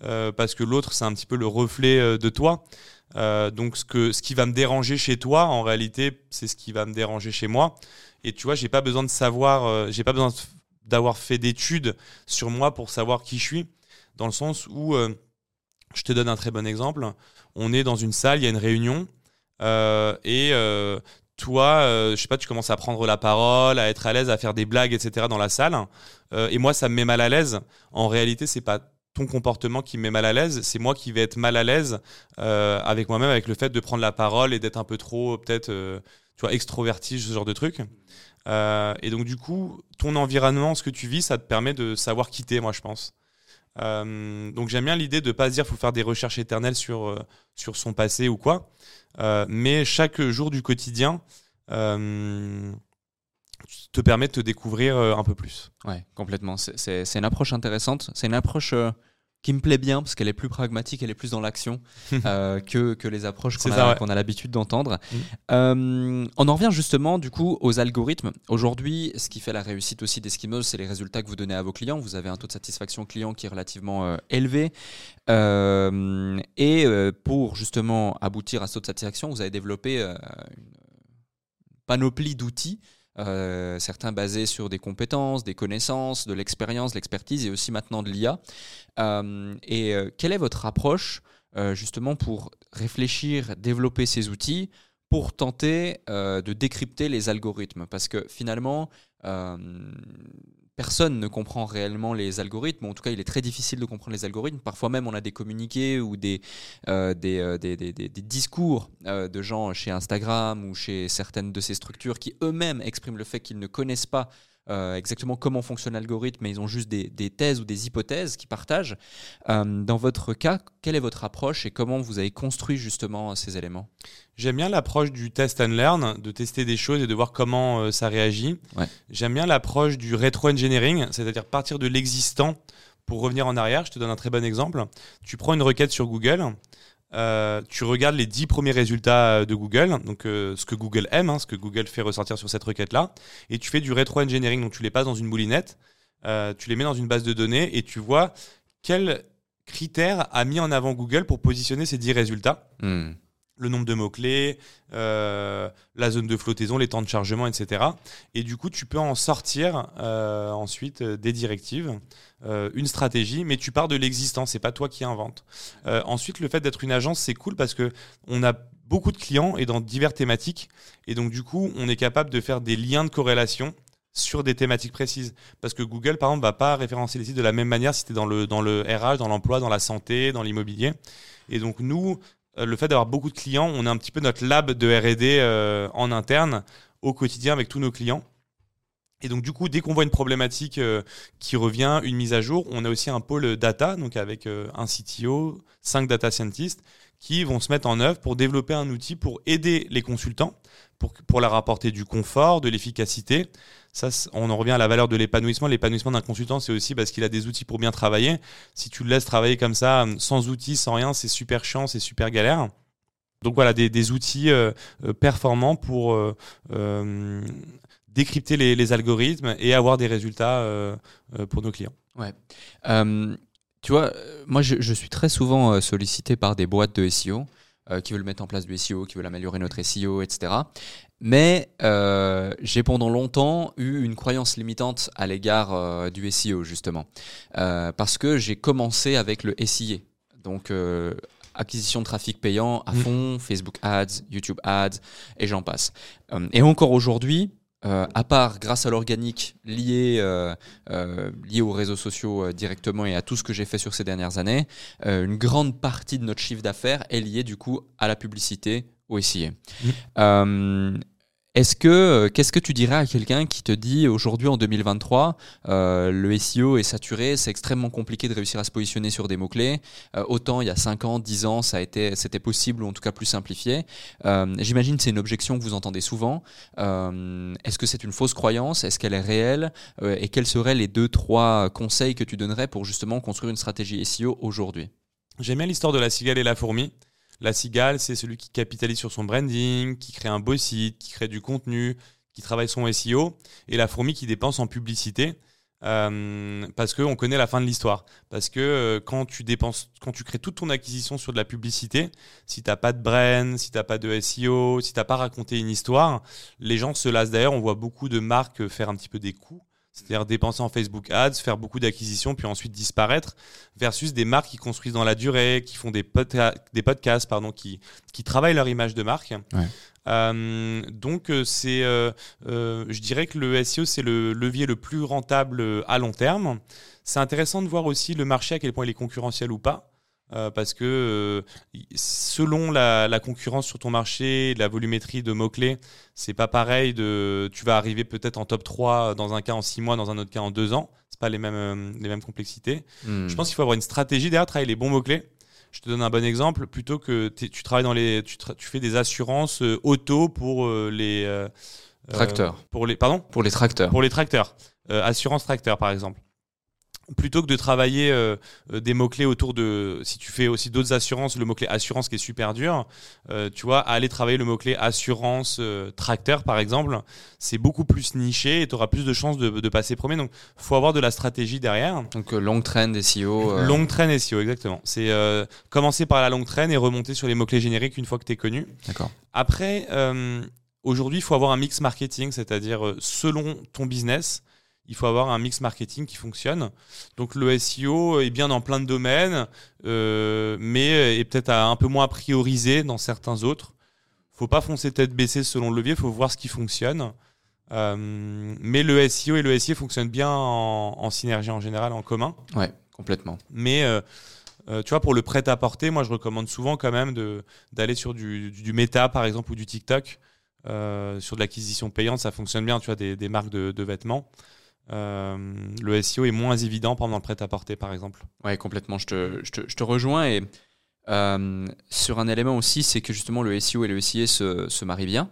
Parce que l'autre c'est un petit peu le reflet de toi. Donc ce ce qui va me déranger chez toi en réalité c'est ce qui va me déranger chez moi. Et tu vois, j'ai pas besoin de savoir, euh, j'ai pas besoin d'avoir fait d'études sur moi pour savoir qui je suis, dans le sens où, euh, je te donne un très bon exemple, on est dans une salle, il y a une réunion, Euh, et euh, toi, je sais pas, tu commences à prendre la parole, à être à l'aise, à faire des blagues, etc. dans la salle. Et moi, ça me met mal à l'aise. En réalité, c'est pas ton comportement qui me met mal à l'aise, c'est moi qui vais être mal à l'aise avec moi-même, avec le fait de prendre la parole et d'être un peu trop, peut-être, tu vois, extroverti, ce genre de truc. Et donc, du coup, ton environnement, ce que tu vis, ça te permet de savoir quitter, moi, je pense. Euh, donc, j'aime bien l'idée de pas se dire faut faire des recherches éternelles sur, euh, sur son passé ou quoi. Euh, mais chaque jour du quotidien te permet de te découvrir un peu plus. Ouais, complètement. C'est- une approche intéressante. C'est une approche qui me plaît bien parce qu'elle est plus pragmatique, elle est plus dans l'action euh, que, que les approches qu'on a, ouais. l'habitude d'entendre. Mm. Euh, on en revient justement du coup aux algorithmes. Aujourd'hui, ce qui fait la réussite aussi d'Eskimos, c'est les résultats que vous donnez à vos clients. Vous avez un taux de satisfaction client qui est relativement euh, élevé. Et pour justement aboutir à ce taux de satisfaction, vous avez développé une panoplie d'outils euh, certains basés sur des compétences, des connaissances, de l'expérience, l'expertise et aussi maintenant de l'IA. Euh, et euh, quelle est votre approche justement pour réfléchir, développer ces outils pour tenter de décrypter les algorithmes? Parce que finalement, personne ne comprend réellement les algorithmes. En tout cas, il est très difficile de comprendre les algorithmes. Parfois même, on a des communiqués ou des, euh, euh, discours euh, de gens chez Instagram ou chez certaines de ces structures qui eux-mêmes expriment le fait qu'ils ne connaissent pas exactement comment fonctionne l'algorithme, mais ils ont juste des, thèses ou des hypothèses qu'ils partagent. Dans votre cas, quelle est votre approche et comment vous avez construit justement ces éléments? J'aime bien l'approche du test and learn, de tester des choses et de voir comment euh, ça réagit. Ouais. J'aime bien l'approche du rétro-engineering, c'est-à-dire partir de l'existant pour revenir en arrière. Je te donne un très bon exemple. Tu prends une requête sur Google, euh, tu regardes les 10 premiers résultats de Google, donc euh, ce que Google aime, hein, ce que Google fait ressortir sur cette requête-là, et tu fais du rétro-engineering, donc tu les passes dans une moulinette, euh, tu les mets dans une base de données et tu vois quels critères a mis en avant Google pour positionner ces 10 résultats Hmm. Le nombre de mots-clés, euh, la zone de flottaison, les temps de chargement, etc. Et du coup, tu peux en sortir euh, ensuite euh, des directives, une stratégie, mais tu pars de l'existant, c'est pas toi qui inventes. Euh, ensuite, le fait d'être une agence, c'est cool parce que on a beaucoup de clients et dans diverses thématiques, et donc du coup, on est capable de faire des liens de corrélation sur des thématiques précises. Parce que Google, par exemple, va pas référencer les sites de la même manière si tu es dans le, dans le RH, dans l'emploi, dans la santé, dans l'immobilier. Et donc, nous, le fait d'avoir beaucoup de clients, on a un petit peu notre lab de R&D euh, en interne au quotidien avec tous nos clients. Et donc du coup, dès qu'on voit une problématique euh, qui revient, une mise à jour, on a aussi un pôle data, donc avec euh, un CTO, cinq data scientists, qui vont se mettre en œuvre pour développer un outil pour aider les consultants, pour, pour leur apporter du confort, de l'efficacité. Ça, on en revient à la valeur de l'épanouissement. L'épanouissement d'un consultant, c'est aussi parce qu'il a des outils pour bien travailler. Si tu le laisses travailler comme ça, sans outils, sans rien, c'est super chiant, c'est super galère. Donc voilà, des, outils euh, euh, performants pour euh, euh, décrypter les, algorithmes et avoir des résultats euh, euh, pour nos clients. Ouais. Euh, tu vois, euh, moi je, je suis très souvent euh, sollicité par des boîtes de SEO euh, qui veulent mettre en place du SEO, qui veulent améliorer notre SEO, etc. Mais euh, j'ai pendant longtemps eu une croyance limitante à l'égard euh, du SEO, justement. Euh, parce que j'ai commencé avec le SIA. Donc, acquisition de trafic payant à Mm. fond, Facebook Ads, YouTube Ads, et j'en passe. Et encore aujourd'hui, euh, à part grâce à l'organique lié, euh, euh, lié aux réseaux sociaux directement et à tout ce que j'ai fait sur ces dernières années, une grande partie de notre chiffre d'affaires est liée du coup à la publicité, au SIA. Mhm. Est-ce que, euh, qu'est-ce que tu dirais à quelqu'un qui te dit aujourd'hui en 2023, euh, le SEO est saturé, c'est extrêmement compliqué de réussir à se positionner sur des mots-clés. Euh, autant il y a 5 ans, 10 ans, ça a été, c'était possible ou en tout cas plus simplifié. Euh, J'imagine c'est une objection que vous entendez souvent. Est-ce que c'est une fausse croyance Est-ce qu'elle est réelle Et quels seraient les deux, trois conseils que tu donnerais pour justement construire une stratégie SEO aujourd'hui? J'aime bien l'histoire de la cigale et la fourmi. La cigale, c'est celui qui capitalise sur son branding, qui crée un beau site, qui crée du contenu, qui travaille son SEO, et la fourmi qui dépense en publicité. euh, parce qu'on connaît la fin de l'histoire. Parce que euh, quand tu dépenses, quand tu crées toute ton acquisition sur de la publicité, si t'as pas de brand, si t'as pas de SEO, si t'as pas raconté une histoire, les gens se lassent. D'ailleurs, on voit beaucoup de marques faire un petit peu des coups C'est-à-dire dépenser en Facebook Ads, faire beaucoup d'acquisitions, puis ensuite disparaître, versus des marques qui construisent dans la durée, qui font des, des podcasts, pardon, qui, qui travaillent leur image de marque. Euh, donc, euh, c'est, euh, je dirais que le SEO, c'est le levier le plus rentable à long terme. C'est intéressant de voir aussi le marché, à quel point il est concurrentiel ou pas. Euh, parce que euh, selon la, concurrence sur ton marché, la volumétrie de mots-clés, c'est pas pareil. De, tu vas arriver peut-être en top 3 dans un cas en 6 mois, dans un autre cas en 2 ans. C'est pas les mêmes, euh, les mêmes complexités. Hmm. Je pense qu'il faut avoir une stratégie derrière, travailler les bons mots-clés. Je te donne un bon exemple. Plutôt que tu travailles dans les, tu, tu fais des assurances auto pour les tracteurs. pour les, pardon? Pour les tracteurs. Pour les tracteurs. assurance tracteur, par exemple plutôt que de travailler euh, euh, des mots-clés autour de, si tu fais aussi d'autres assurances, le mot-clé assurance qui est super dur, euh, tu vois, aller travailler le mot-clé assurance tracteur par exemple, c'est beaucoup plus niché et tu auras plus de chances de, passer premier. Donc, faut avoir de la stratégie derrière. Donc, long trend SEO. Long trend SEO, exactement. C'est commencer par la long trend et remonter sur les mots-clés génériques une fois que tu es connu. D'accord. Après, aujourd'hui, il faut avoir un mix marketing, c'est-à-dire selon ton business, il faut avoir un mix marketing qui fonctionne. Donc le SEO est bien dans plein de domaines, euh, mais est peut-être un peu moins priorisé dans certains autres. Faut pas foncer tête baissée selon le levier, faut voir ce qui fonctionne. Euh, mais le SEO et le SEO fonctionnent bien en, synergie en général, en commun. Ouais, complètement. Mais euh, tu vois, pour le prêt-à-porter, moi je recommande souvent quand même d'aller sur du, du, Meta par exemple ou du TikTok. sur de l'acquisition payante, ça fonctionne bien, tu vois, des, marques de vêtements. Euh, le SEO est moins évident pendant le prêt-à-porter, par exemple. Oui, complètement. Je te, rejoins. Et euh, sur un élément aussi, c'est que justement le SEO et le SIA se, se marient bien.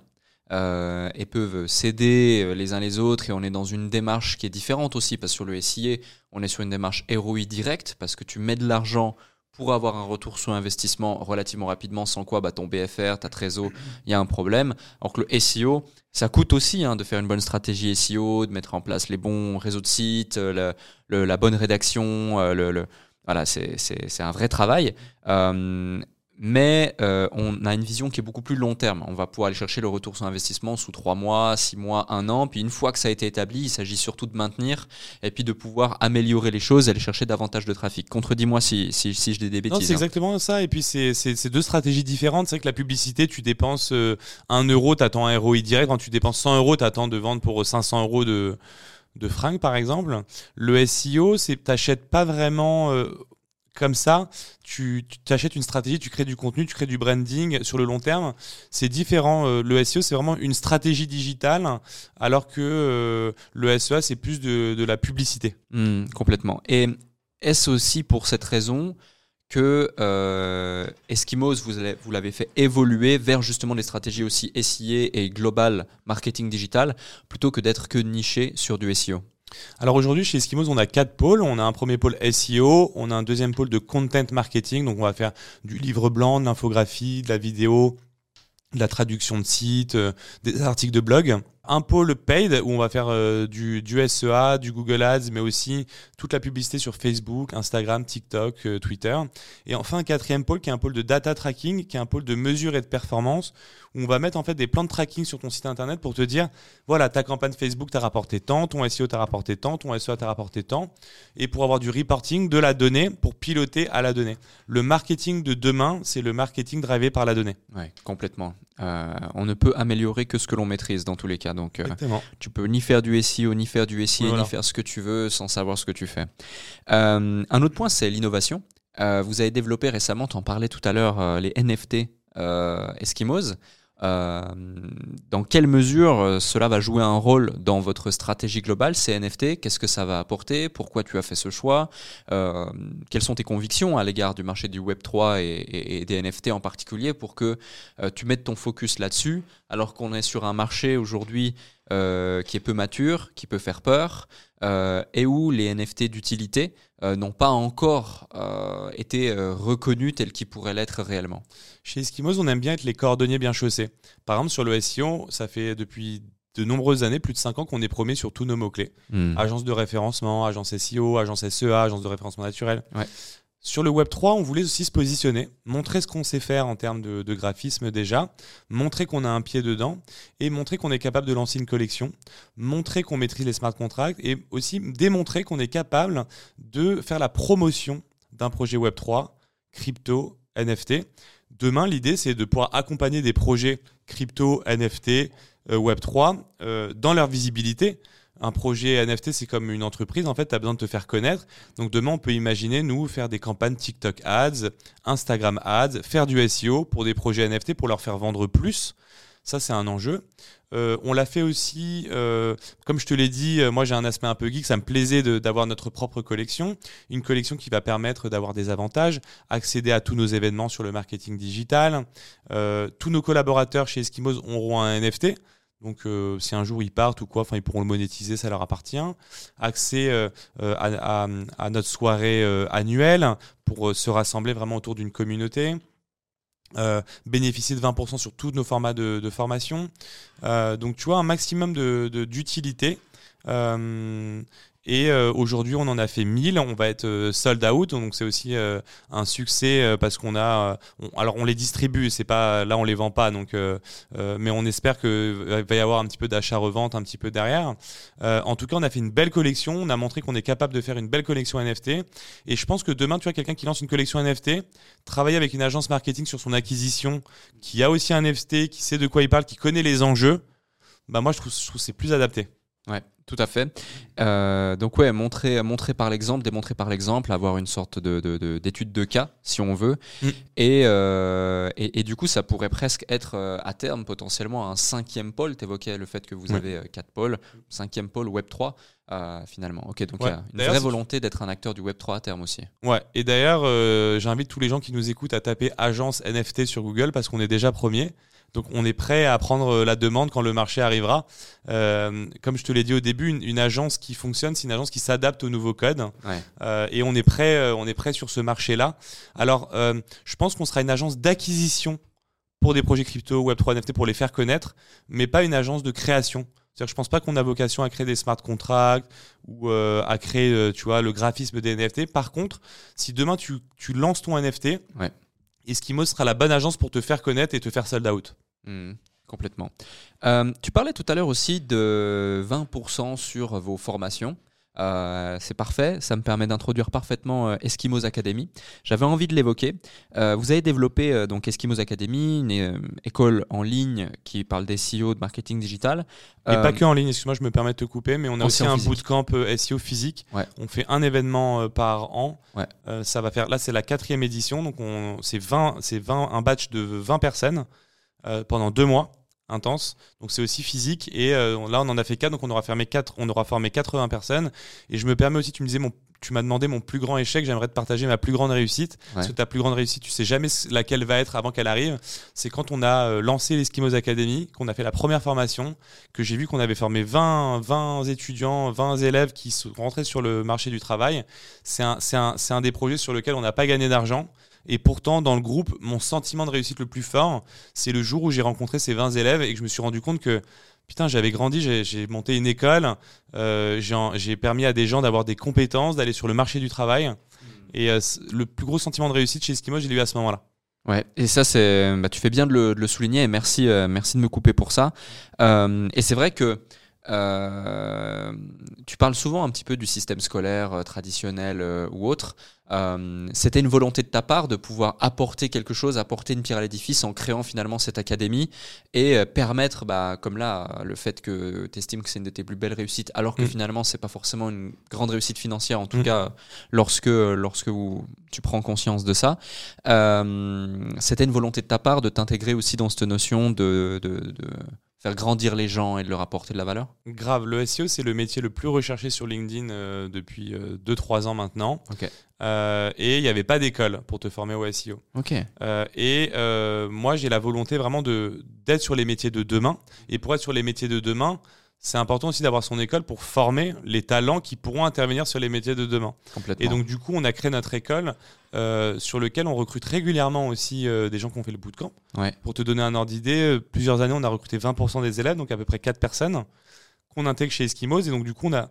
Euh, et peuvent s'aider les uns les autres et on est dans une démarche qui est différente aussi parce que sur le SIA on est sur une démarche ROI directe parce que tu mets de l'argent pour avoir un retour sur investissement relativement rapidement, sans quoi bah, ton BFR, ta trésor, il y a un problème. Alors que le SEO, ça coûte aussi hein, de faire une bonne stratégie SEO, de mettre en place les bons réseaux de sites, euh, la bonne rédaction. Euh, le, voilà, c'est un vrai travail. Euh, mais euh, on a une vision qui est beaucoup plus long terme. On va pouvoir aller chercher le retour sur investissement sous trois mois, six mois, un an. Puis une fois que ça a été établi, il s'agit surtout de maintenir et puis de pouvoir améliorer les choses aller chercher davantage de trafic. Contredis-moi si, si, si, je dis des bêtises. Non, c'est hein. exactement ça. Et puis c'est deux stratégies différentes. C'est que la publicité, tu dépenses euh, un euro, tu attends un ROI direct. Quand tu dépenses 100 euros, tu attends de vendre pour 500 euros de de fringues par exemple. Le SEO, c'est t'achètes pas vraiment euh, comme ça, tu t'achètes une stratégie, tu crées du contenu, tu crées du branding sur le long terme. C'est différent. Euh, le SEO, c'est vraiment une stratégie digitale, alors que euh, le SEA, c'est plus de, la publicité. Hmm, complètement. Et est-ce aussi pour cette raison que euh, Eskimos, vous l'avez fait évoluer vers justement des stratégies aussi SIA et global marketing digital, plutôt que d'être que niché sur du SEO alors aujourd'hui chez Eskimos, on a quatre pôles. On a un premier pôle SEO, on a un deuxième pôle de content marketing, donc on va faire du livre blanc, de l'infographie, de la vidéo, de la traduction de sites, euh, des articles de blog un pôle paid où on va faire euh, du, SEA, du Google Ads, mais aussi toute la publicité sur Facebook, Instagram, TikTok, euh, Twitter. Et enfin, un quatrième pôle qui est un pôle de data tracking, qui est un pôle de mesure et de performance, où on va mettre en fait des plans de tracking sur ton site internet pour te dire, voilà, ta campagne Facebook t'a rapporté tant, ton SEO t'a rapporté tant, ton SEA t'a rapporté tant, et pour avoir du reporting de la donnée, pour piloter à la donnée. Le marketing de demain, c'est le marketing drivé par la donnée. Oui, complètement. Euh, on ne peut améliorer que ce que l'on maîtrise dans tous les cas. Donc, euh, tu peux ni faire du SEO, ni faire du SEA, ni faire ce que tu veux sans savoir ce que tu fais. Euh, un autre point, c'est l'innovation. vous avez développé récemment, tu en parlais tout à l'heure, les NFT Eskimos. Euh, dans quelle mesure euh, cela va jouer un rôle dans votre stratégie globale, ces NFT Qu'est-ce que ça va apporter? Pourquoi tu as fait ce choix? Euh, Quelles sont tes convictions à l'égard du marché du Web3 et, des NFT en particulier pour que tu mettes ton focus là-dessus alors qu'on est sur un marché aujourd'hui qui est peu mature, qui peut faire peur et où les NFT d'utilité n'ont pas encore été reconnus tels qu'ils pourraient l'être réellement chez Eskimos, on aime bien être les cordonniers bien chaussés. Par exemple, sur le SEO, ça fait depuis de nombreuses années, plus de 5 ans, qu'on est promis sur tous nos mots-clés. Hmm. Agence de référencement, agence SEO, agence SEA, agence de référencement naturel. Sur le Web 3, on voulait aussi se positionner, montrer ce qu'on sait faire en termes de, graphisme déjà, montrer qu'on a un pied dedans et montrer qu'on est capable de lancer une collection, montrer qu'on maîtrise les smart contracts et aussi démontrer qu'on est capable de faire la promotion d'un projet Web 3, crypto, NFT. Demain, l'idée, c'est de pouvoir accompagner des projets crypto, NFT, euh, Web 3 euh, dans leur visibilité un projet NFT, c'est comme une entreprise, en fait, tu as besoin de te faire connaître. Donc demain, on peut imaginer, nous, faire des campagnes TikTok Ads, Instagram Ads, faire du SEO pour des projets NFT pour leur faire vendre plus. Ça, c'est un enjeu. Euh, on l'a fait aussi, euh, comme je te l'ai dit, euh, moi j'ai un aspect un peu geek, ça me plaisait d'avoir notre propre collection, une collection qui va permettre d'avoir des avantages, accéder à tous nos événements sur le marketing digital. tous nos collaborateurs chez Eskimos auront un NFT. Donc, euh, si un jour ils partent ou quoi, enfin, ils pourront le monétiser, ça leur appartient. Accès euh, euh, à, notre soirée annuelle pour se rassembler vraiment autour d'une communauté. bénéficier de 20% sur tous nos formats de, formation. donc, tu vois, un maximum d'utilité. De, euh, aujourd'hui, on en a fait 1000. On va être euh, sold out. Donc, c'est aussi euh, un succès parce qu'on a. alors, on les distribue. C'est pas là, on les vend pas. Donc, mais on espère qu'il va y avoir un petit peu d'achat-revente un petit peu derrière. en tout cas, on a fait une belle collection. On a montré qu'on est capable de faire une belle collection NFT. Et je pense que demain, tu as quelqu'un qui lance une collection NFT, travailler avec une agence marketing sur son acquisition, qui a aussi un NFT, qui sait de quoi il parle, qui connaît les enjeux. Bah moi, je trouve, je trouve c'est plus adapté. Ouais. Tout à fait. Euh, donc ouais, montrer, montrer par l'exemple, démontrer par l'exemple, avoir une sorte de, d'étude de, cas, si on veut. Mm. Euh, et, et, du coup, ça pourrait presque être euh, à terme potentiellement un cinquième pôle. Tu évoquais le fait que vous avez quatre pôles, cinquième pôle Web 3. finalement. Ok, donc il y a une vraie volonté d'être un acteur du Web 3 à terme aussi. Ouais, et d'ailleurs, j'invite tous les gens qui nous écoutent à taper agence NFT sur Google parce qu'on est déjà premier. Donc on est prêt à prendre euh, la demande quand le marché arrivera. Euh, comme je te l'ai dit au début, une, agence qui fonctionne, c'est une agence qui s'adapte au nouveau code. Euh, et on est prêt, on est prêt sur ce marché-là. Alors, je pense qu'on sera une agence d'acquisition pour des projets crypto, Web3, NFT, pour les faire connaître, mais pas une agence de création. C'est-à-dire, je pense pas qu'on a vocation à créer des smart contracts ou à créer, tu vois, le graphisme des NFT. Par contre, si demain tu, tu lances ton NFT, ouais. Eskimo sera la bonne agence pour te faire connaître et te faire sold out. Hmm, complètement. Euh, tu parlais tout à l'heure aussi de 20% sur vos formations. Euh, c'est parfait, ça me permet d'introduire parfaitement euh, Eskimos Academy. J'avais envie de l'évoquer. vous avez développé donc Eskimos Academy, une école en ligne qui parle des SEO, de marketing digital. Et pas que en ligne, excuse-moi, je me permets de te couper, mais on a aussi, un bootcamp SEO physique. On fait un événement par an. ça va faire, là c'est la quatrième édition, donc c'est 20, c'est 20, un batch de 20 personnes. Euh, pendant deux mois intense. Donc c'est aussi physique. Et euh, là, on en a fait quatre, donc on aura, fermé quatre, on aura formé 80 personnes. Et je me permets aussi, tu me disais, mon, tu m'as demandé mon plus grand échec, j'aimerais te partager ma plus grande réussite. Parce que ta plus grande réussite, tu sais jamais laquelle va être avant qu'elle arrive. C'est quand on a euh, lancé l'Eskimos Academy, qu'on a fait la première formation, que j'ai vu qu'on avait formé 20, 20 étudiants, 20 élèves qui sont rentrés sur le marché du travail. C'est un, un, un des projets sur lequel on n'a pas gagné d'argent et pourtant, dans le groupe, mon sentiment de réussite le plus fort, c'est le jour où j'ai rencontré ces 20 élèves et que je me suis rendu compte que putain, j'avais grandi, j'ai monté une école, euh, j'ai permis à des gens d'avoir des compétences, d'aller sur le marché du travail. Et euh, le plus gros sentiment de réussite chez Eskimo, je l'ai eu à ce moment-là. Ouais, et ça, c'est, bah, tu fais bien de le, souligner et merci, euh, merci de me couper pour ça. et c'est vrai que tu parles souvent un petit peu du système scolaire traditionnel ou autre. C'était une volonté de ta part de pouvoir apporter quelque chose, apporter une pierre à l'édifice en créant finalement cette académie et permettre, bah, comme là, le fait que tu estimes que c'est une de tes plus belles réussites, alors que mm. finalement c'est pas forcément une grande réussite financière, en tout mm. cas lorsque, lorsque tu prends conscience de ça. C'était une volonté de ta part de t'intégrer aussi dans cette notion de, de, de faire grandir les gens et de leur apporter de la valeur Grave, le SEO c'est le métier le plus recherché sur LinkedIn euh, depuis 2-3 euh, ans maintenant. Euh, et il n'y avait pas d'école pour te former au SEO. et moi j'ai la volonté vraiment d'être sur les métiers de demain. Et pour être sur les métiers de demain, c'est important aussi d'avoir son école pour former les talents qui pourront intervenir sur les métiers de demain. Et donc du coup, on a créé notre école euh, sur lequel on recrute régulièrement aussi euh, des gens qui ont fait le bootcamp. Ouais. Pour te donner un ordre d'idée, euh, plusieurs années, on a recruté 20% des élèves, donc à peu près 4 personnes qu'on intègre chez Eskimos. Et donc du coup, on a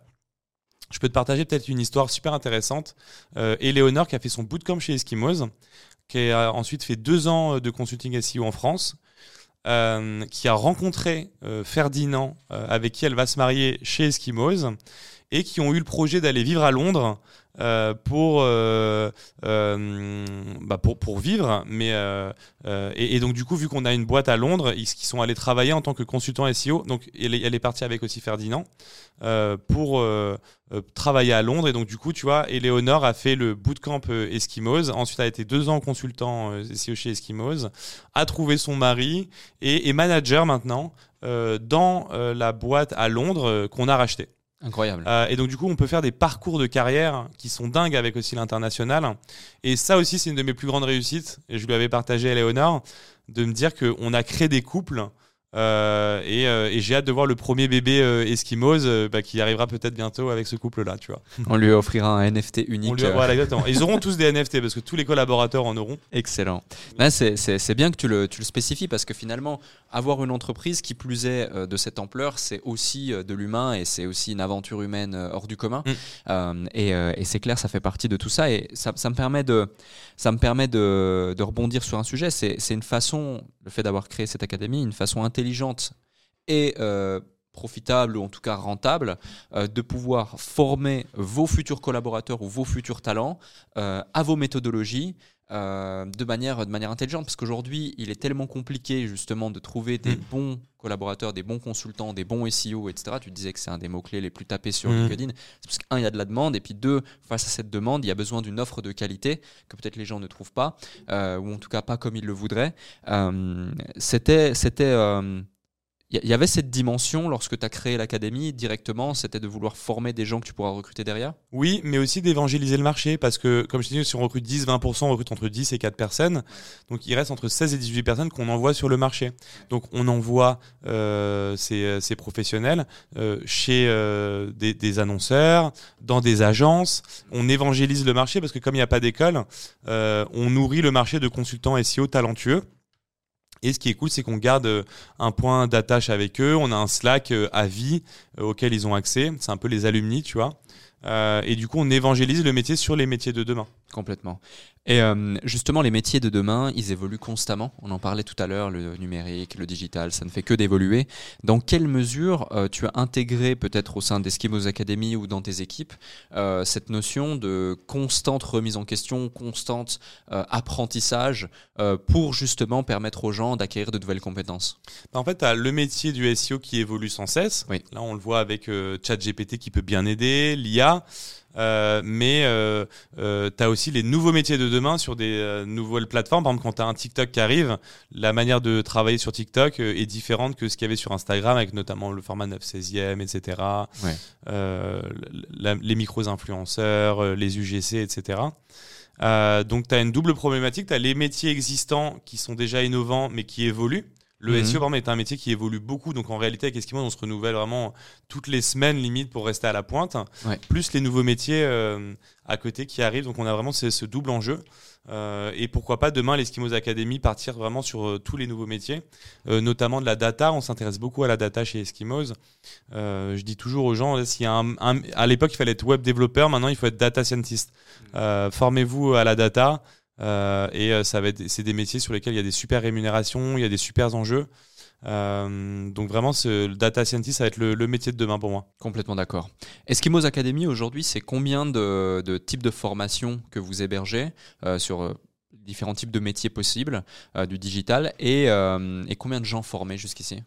je peux te partager peut-être une histoire super intéressante. Euh, Éléonore qui a fait son bootcamp chez Eskimos, qui a ensuite fait deux ans de consulting SEO en France, euh, qui a rencontré euh, Ferdinand, euh, avec qui elle va se marier chez Eskimos, et qui ont eu le projet d'aller vivre à Londres euh, pour, euh, euh, bah pour, pour vivre. Mais, et, donc, du coup, vu qu'on a une boîte à Londres, ils, ils sont allés travailler en tant que consultant SEO. Donc, elle est, partie avec aussi Ferdinand pour travailler à Londres. Et donc, du coup, tu vois, Eleonore a fait le bootcamp Eskimos. Ensuite, a été deux ans consultant SEO chez Eskimos, a trouvé son mari et est manager maintenant dans la boîte à Londres qu'on a rachetée. Incroyable. Euh, et donc du coup, on peut faire des parcours de carrière qui sont dingues avec aussi l'international. Et ça aussi, c'est une de mes plus grandes réussites. Et je lui avais partagé à Léonard de me dire qu'on a créé des couples. Euh, et euh, et j'ai hâte de voir le premier bébé euh, Eskimos bah, qui arrivera peut-être bientôt avec ce couple-là, tu vois. On lui offrira un NFT unique. On lui- voilà, exactement. Ils auront tous des NFT parce que tous les collaborateurs en auront. Excellent. Là, c'est- bien que tu le, tu le spécifies parce que finalement, avoir une entreprise qui plus est de cette ampleur, c'est aussi de l'humain et c'est aussi une aventure humaine hors du commun. Mm. Euh, et et c'est clair, ça fait partie de tout ça et ça, ça me permet de, ça me permet de, de rebondir sur un sujet. C'est une façon, le fait d'avoir créé cette académie, une façon intelligente et euh, profitable ou en tout cas rentable euh, de pouvoir former vos futurs collaborateurs ou vos futurs talents euh, à vos méthodologies euh, de, manière, de manière intelligente. Parce qu'aujourd'hui, il est tellement compliqué justement de trouver des Mm. bons collaborateurs, des bons consultants, des bons SEO, etc. Tu disais que c'est un des mots-clés les plus tapés sur Mm. LinkedIn. C'est parce qu'un, il y a de la demande, et puis deux, face à cette demande, il y a besoin d'une offre de qualité que peut-être les gens ne trouvent pas, euh, ou en tout cas pas comme ils le voudraient. Euh, c'était... c'était euh, il y- avait cette dimension lorsque tu as créé l'académie directement, c'était de vouloir former des gens que tu pourras recruter derrière? Oui, mais aussi d'évangéliser le marché parce que, comme je t'ai dit, si on recrute 10-20%, on recrute entre 10 et 4 personnes. Donc il reste entre 16 et 18 personnes qu'on envoie sur le marché. Donc on envoie euh, ces, ces professionnels euh, chez euh, des, des annonceurs, dans des agences. On évangélise le marché parce que comme il n'y a pas d'école, euh, on nourrit le marché de consultants SEO talentueux. Et ce qui est cool, c'est qu'on garde euh, un point d'attache avec eux. On a un Slack euh, à vie euh, auquel ils ont accès. C'est un peu les alumni, tu vois. Et du coup, on évangélise le métier sur les métiers de demain. Complètement. Et euh, justement, les métiers de demain, ils évoluent constamment. On en parlait tout à l'heure, le numérique, le digital, ça ne fait que d'évoluer. Dans quelle mesure euh, tu as intégré, peut-être au sein d'Eskimos Academy ou dans tes équipes, euh, cette notion de constante remise en question, constante euh, apprentissage euh, pour justement permettre aux gens d'acquérir de nouvelles compétences? En fait, tu as le métier du SEO qui évolue sans cesse. Oui. Là, on le voit avec euh, ChatGPT qui peut bien aider, l'IA. Euh, mais euh, euh, tu as aussi les nouveaux métiers de demain sur des euh, nouvelles plateformes. Par exemple, quand tu as un TikTok qui arrive, la manière de travailler sur TikTok euh, est différente que ce qu'il y avait sur Instagram, avec notamment le format 9 16e, etc. Ouais. Euh, la- les micros-influenceurs, les UGC, etc. Euh, donc, tu as une double problématique. Tu as les métiers existants qui sont déjà innovants, mais qui évoluent. Le Mhm. SEO, par exemple, est un métier qui évolue beaucoup. Donc, en réalité, avec Eskimo, on se renouvelle vraiment toutes les semaines, limite, pour rester à la pointe. Ouais. Plus les nouveaux métiers euh, à côté qui arrivent. Donc, on a vraiment ce, ce double enjeu. Euh, et pourquoi pas demain, l'Eskimos Academy partir vraiment sur euh, tous les nouveaux métiers, euh, notamment de la data. On s'intéresse beaucoup à la data chez Eskimos. Euh, je dis toujours aux gens, là, s'il y a un, un- à l'époque, il fallait être web développeur. Maintenant, il faut être data scientist. Euh, Formez-vous à la data. Euh, et euh, ça va être, c'est des métiers sur lesquels il y a des super rémunérations, il y a des super enjeux. Euh, donc vraiment, le data scientist, ça va être le, métier de demain pour moi. Complètement d'accord. Eskimos Academy, aujourd'hui, c'est combien de, types de formations que vous hébergez sur différents types de métiers possibles euh, du digital et, euh, et combien de gens formés jusqu'ici?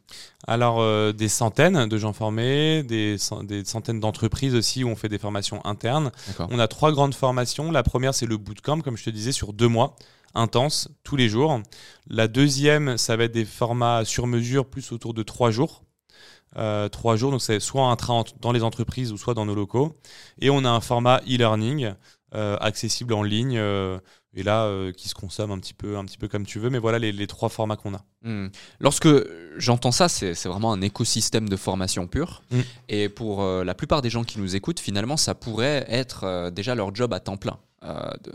Alors, euh, des centaines de gens formés, des, cent- des centaines d'entreprises aussi où on fait des formations internes. On a trois grandes formations. La première, c'est le bootcamp, comme je te disais, sur deux mois, intense, tous les jours. La deuxième, ça va être des formats sur mesure, plus autour de trois jours. Euh, trois jours, donc c'est soit un train dans les entreprises ou soit dans nos locaux. Et on a un format e-learning euh, accessible en ligne. euh, et là, euh, qui se consomme un petit peu, un petit peu comme tu veux. Mais voilà les, les trois formats qu'on a. Hmm. Lorsque j'entends ça, c'est vraiment un écosystème de formation pure. Mm. Et pour euh, la plupart des gens qui nous écoutent, finalement, ça pourrait être euh, déjà leur job à temps plein.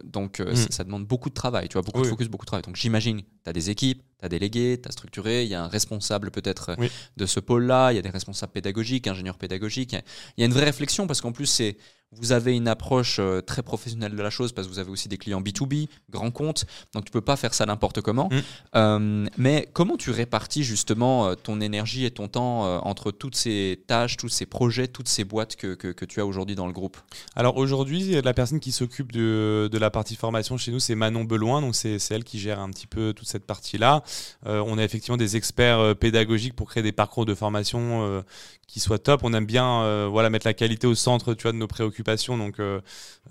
Donc, euh, Mm. ça, ça demande beaucoup de travail, tu vois, beaucoup de focus, beaucoup de travail. Donc, j'imagine, tu as des équipes, tu as délégué, tu as structuré, il y a un responsable peut-être Oui. de ce pôle-là, il y a des responsables pédagogiques, ingénieurs pédagogiques. Il y a une vraie réflexion parce qu'en plus, c'est vous avez une approche euh, très professionnelle de la chose parce que vous avez aussi des clients B2B, grands comptes, donc tu peux pas faire ça n'importe comment. Mm. Euh, mais comment tu répartis justement euh, ton énergie et ton temps entre toutes ces tâches, tous ces projets, toutes ces boîtes que, que, que tu as aujourd'hui dans le groupe? Alors aujourd'hui, la personne qui s'occupe de, de la partie formation chez nous, c'est Manon Beloin. Donc c'est c'est elle qui gère un petit peu toute cette partie-là. Euh, on a effectivement des experts pédagogiques pour créer des parcours de formation euh, qui soient top. On aime bien voilà, mettre la qualité au centre tu vois, de nos préoccupations. Donc euh,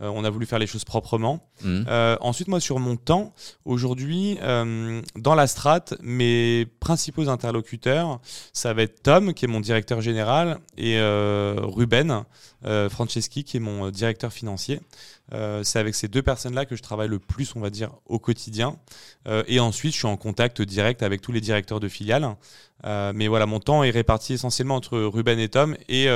euh, on a voulu faire les choses proprement. Mm. Euh, ensuite, moi, sur mon temps, aujourd'hui, dans la strate, mes principaux interlocuteurs, ça va être Tom, qui est mon directeur général, et Ruben Franceschi, qui est mon directeur financier. Euh, c'est avec ces deux personnes-là que je travaille le plus, on va dire, au quotidien. Euh, et ensuite, je suis en contact direct avec tous les directeurs de filiales. Euh, mais voilà, mon temps est réparti essentiellement entre Ruben et Tom et,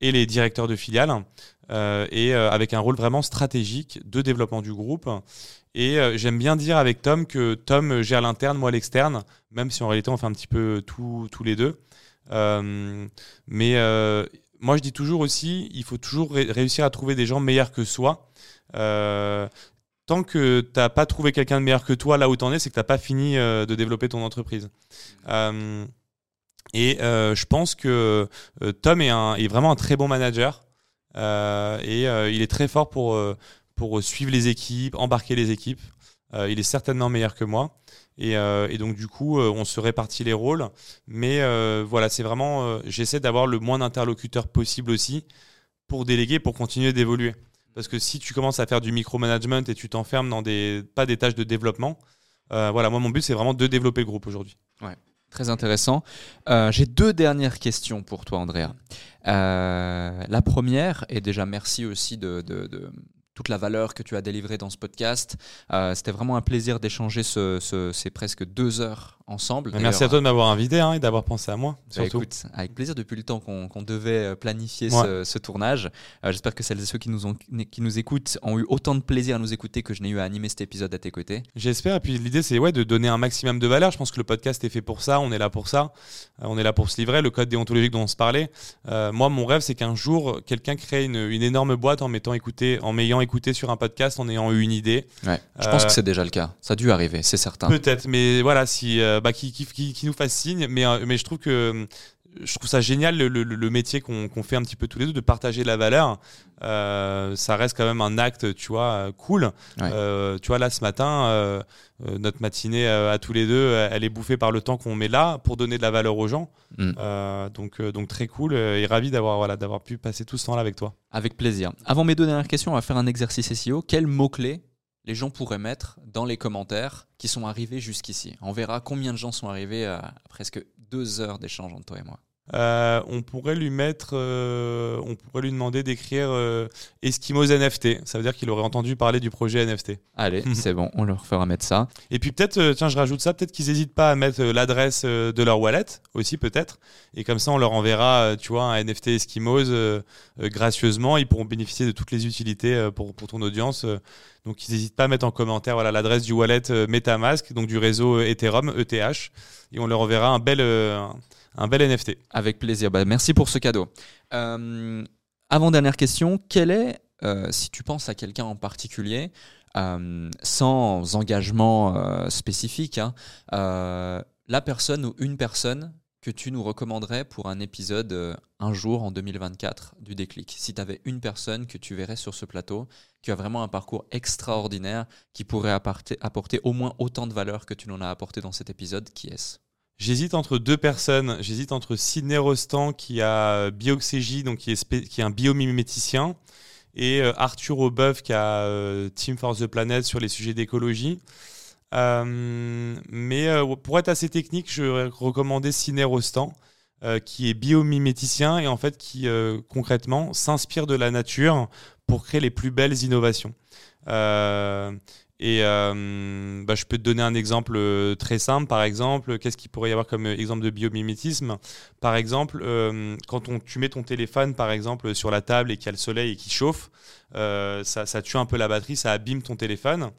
et les directeurs de filiales. Euh, et euh, avec un rôle vraiment stratégique de développement du groupe. Et euh, j'aime bien dire avec Tom que Tom gère l'interne, moi l'externe, même si en réalité on fait un petit peu tous les deux. Mais moi je dis toujours aussi, il faut toujours ré- réussir à trouver des gens meilleurs que soi. Tant que tu n'as pas trouvé quelqu'un de meilleur que toi là où tu en es, c'est que tu n'as pas fini de développer ton entreprise. Et euh, je pense que euh, Tom est, vraiment un très bon manager. Euh, et il est très fort pour, suivre les équipes, embarquer les équipes. Il est certainement meilleur que moi. Et, donc, du coup, on se répartit les rôles. Mais voilà, c'est vraiment. J'essaie d'avoir le moins d'interlocuteurs possible aussi pour déléguer, pour continuer d'évoluer. Parce que si tu commences à faire du micromanagement et tu t'enfermes dans des. pas des tâches de développement, voilà, moi, mon but, c'est vraiment de développer le groupe aujourd'hui. Très intéressant. Euh, J'ai deux dernières questions pour toi, Andrea. Euh, la première, et déjà merci aussi de, toute la valeur que tu as délivrée dans ce podcast. Euh, C'était vraiment un plaisir d'échanger ce- ces presque deux heures ensemble. Merci à toi de m'avoir invité hein, et d'avoir pensé à moi. bah, écoute, avec plaisir depuis le temps qu'on devait euh, planifier Ouais. ce, ce tournage. Euh, J'espère que celles et ceux qui nous, ont, qui nous écoutent ont eu autant de plaisir à nous écouter que je n'ai eu à animer cet épisode à tes côtés. J'espère. Et puis l'idée, c'est ouais, de donner un maximum de valeur. Je pense que le podcast est fait pour ça. On est là pour ça. Euh, on est là pour se livrer. Le code déontologique dont on se parlait. Euh, moi, mon rêve, c'est qu'un jour, quelqu'un crée une, une énorme boîte en m'étant écouté, en m'ayant écouté sur un podcast, en ayant eu une idée. Ouais. Je pense que c'est déjà le cas. Ça a dû arriver, c'est certain. Peut-être, mais voilà, si bah, qui, qui, qui, qui nous fasse signe. Mais, euh, mais je trouve que euh, je trouve ça génial le, le- le métier qu'on fait un petit peu tous les deux de partager la valeur. Euh, ça reste quand même un acte, tu vois, euh, cool. Ouais. Euh, tu vois là ce matin, euh, euh, notre matinée euh, à tous les deux, euh, elle est bouffée par le temps qu'on met là pour donner de la valeur aux gens. Mm. Euh, donc euh, donc très cool euh, et ravi d'avoir voilà d'avoir pu passer tout ce temps là avec toi. Avec plaisir. Avant mes deux dernières questions, on va faire un exercice SEO. Quels mots-clés les gens pourraient mettre dans les commentaires qui sont arrivés jusqu'ici On verra combien de gens sont arrivés à presque deux heures d'échange entre toi et moi. Euh, on pourrait lui mettre, euh, on pourrait lui demander d'écrire euh, Eskimos NFT. Ça veut dire qu'il aurait entendu parler du projet NFT. Allez, c'est bon, on leur fera mettre ça. Et puis peut-être, tiens, je rajoute ça, peut-être qu'ils n'hésitent pas à mettre l'adresse de leur wallet aussi, peut-être. Et comme ça, on leur enverra, tu vois, un NFT Eskimos gracieusement. Ils pourront bénéficier de toutes les utilités pour, pour ton audience. donc, ils n'hésitent pas à mettre en commentaire voilà l'adresse du wallet MetaMask, donc du réseau Ethereum, ETH. Et on leur enverra un bel, un- bel NFT. Avec plaisir. Bah, merci pour ce cadeau. Euh, avant dernière question, quel est, euh, si tu penses à quelqu'un en particulier, euh, sans engagement spécifique, hein, la personne ou une personne que tu nous recommanderais pour un épisode un jour en 2024 du déclic? Si tu avais une personne que tu verrais sur ce plateau, qui a vraiment un parcours extraordinaire, qui pourrait apporter, apporter au moins autant de valeur que tu n'en as apporté dans cet épisode, qui est-ce? J'hésite entre deux personnes. J'hésite entre Sidney Rostand, qui a Bioxégie, donc qui est, un biomiméticien, et euh, Arthur Aubeuf, qui a euh, Team for the Planet sur les sujets d'écologie. Euh, mais euh, pour être assez technique, je vais recommander Sidney Rostand, euh, qui est biomiméticien et en fait qui euh, concrètement s'inspire de la nature pour créer les plus belles innovations. Euh, Et euh, bah, je peux te donner un exemple euh, très simple. Par exemple, qu'est-ce qu'il pourrait y avoir comme exemple de biomimétisme? Par exemple, euh, quand tu mets ton téléphone, par exemple, sur la table et qu'il y a le soleil et qui chauffe, ça, tue un peu la batterie, ça abîme ton téléphone.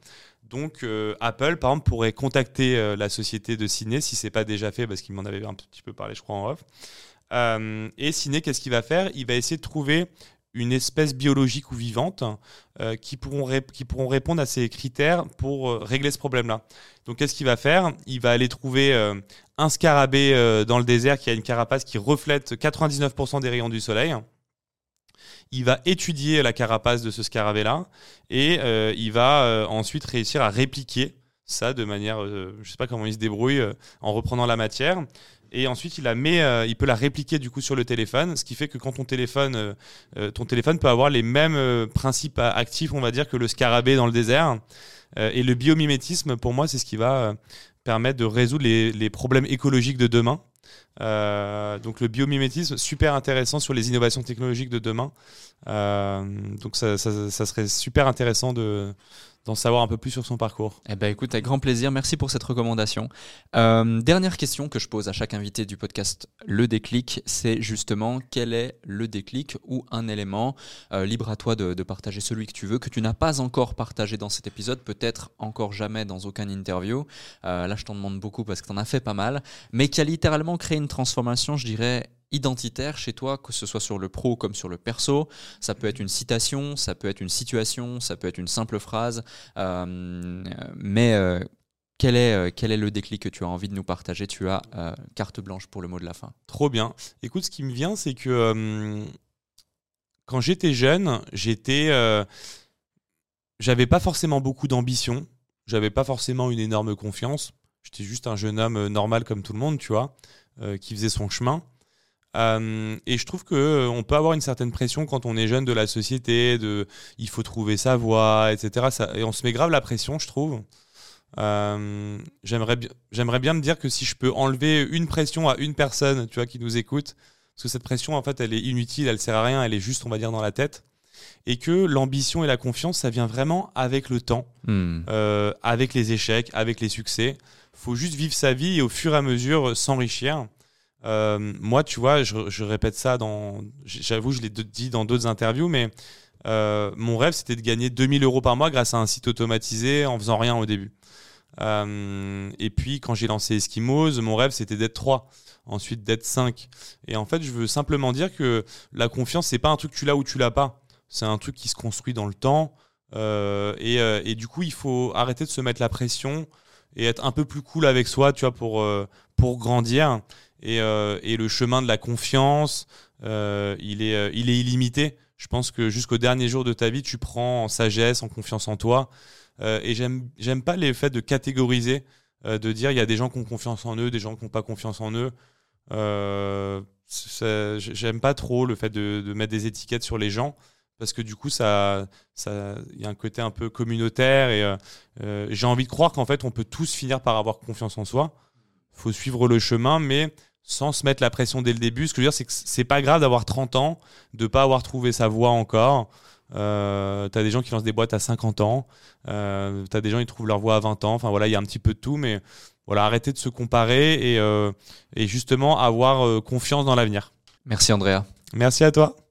Donc Apple, par exemple, pourrait contacter la société de Ciné si c'est pas déjà fait, parce qu'il m'en avait un petit peu parlé, je crois, en off. et Ciné, qu'est-ce qu'il va faire? Il va essayer de trouver une espèce biologique ou vivante euh, qui, pourront qui pourront répondre à ces critères pour euh, régler ce problème-là. Donc qu'est-ce qu'il va faire? Il va aller trouver euh, un scarabée dans le désert qui a une carapace qui reflète 99% des rayons du soleil. Il va étudier la carapace de ce scarabée-là et il va ensuite réussir à répliquer ça de manière, je ne sais pas comment il se débrouille, en reprenant la matière et ensuite il la met, euh, il peut la répliquer du coup sur le téléphone, ce qui fait que quand ton téléphone, euh, euh, ton téléphone peut avoir les mêmes principes actifs, on va dire, que le scarabée dans le désert. et le biomimétisme, pour moi, c'est ce qui va permettre de résoudre les, problèmes écologiques de demain. donc le biomimétisme, super intéressant sur les innovations technologiques de demain. donc ça, ça, serait super intéressant de, d'en savoir un peu plus sur son parcours. Eh ben écoute, avec grand plaisir, merci pour cette recommandation. Euh, dernière question que je pose à chaque invité du podcast Le Déclic, c'est justement quel est le déclic ou un élément, euh, libre à toi de, partager celui que tu veux, que tu n'as pas encore partagé dans cet épisode, peut-être encore jamais dans aucun interview. Euh, là, je t'en demande beaucoup parce que tu en as fait pas mal, mais qui a littéralement créé une transformation, je dirais, identitaire chez toi, que ce soit sur le pro comme sur le perso. Ça peut être une citation, ça peut être une situation, ça peut être une simple phrase. Euh, mais euh, quel, est, euh, quel est le déclic que tu as envie de nous partager? Tu as carte blanche pour le mot de la fin. Trop bien. Écoute, ce qui me vient, c'est que quand j'étais jeune, j'étais... j'avais pas forcément beaucoup d'ambition. J'avais pas forcément une énorme confiance. J'étais juste un jeune homme normal comme tout le monde, tu vois, qui faisait son chemin. Euh, et je trouve que euh, on peut avoir une certaine pression quand on est jeune de la société, de il faut trouver sa voie, etc. Ça, et on se met grave la pression, je trouve. Euh, j'aimerais bien, j'aimerais bien me dire que si je peux enlever une pression à une personne, tu vois, qui nous écoute, parce que cette pression, en fait, elle est inutile, elle sert à rien, elle est juste, on va dire, dans la tête, et que l'ambition et la confiance, ça vient vraiment avec le temps, hmm. avec les échecs, avec les succès. Faut juste vivre sa vie et au fur et à mesure s'enrichir. Euh, moi, tu vois, je, répète ça. J'avoue, je l'ai dit dans d'autres interviews, mais euh, mon rêve, c'était de gagner 2000 euros par mois grâce à un site automatisé en faisant rien au début. Euh, et puis, quand j'ai lancé Eskimos, mon rêve, c'était d'être 3, ensuite d'être 5. Et en fait, je veux simplement dire que la confiance, c'est pas un truc que tu l'as ou tu l'as pas. C'est un truc qui se construit dans le temps. Et, et, du coup, il faut arrêter de se mettre la pression et être un peu plus cool avec soi, tu vois, pour, pour grandir. Euh, et, le chemin de la confiance, euh, il, est, euh, il est illimité. Je pense que jusqu'au dernier jour de ta vie, tu prends en sagesse, en confiance en toi. et j'aime, pas les faits de catégoriser, de dire il y a des gens qui ont confiance en eux, des gens qui n'ont pas confiance en eux. j'aime pas trop le fait de, de, mettre des étiquettes sur les gens parce que du coup, ça, ça, y a un côté un peu communautaire et j'ai envie de croire qu'en fait, on peut tous finir par avoir confiance en soi faut suivre le chemin, mais sans se mettre la pression dès le début. Ce que je veux dire, c'est que c'est pas grave d'avoir 30 ans, de pas avoir trouvé sa voie encore. Euh, tu as des gens qui lancent des boîtes à 50 ans, euh, tu as des gens qui trouvent leur voie à 20 ans. Enfin voilà, il y a un petit peu de tout, mais voilà, arrêtez de se comparer et, euh, et justement avoir confiance dans l'avenir. Merci Andrea. Merci à toi.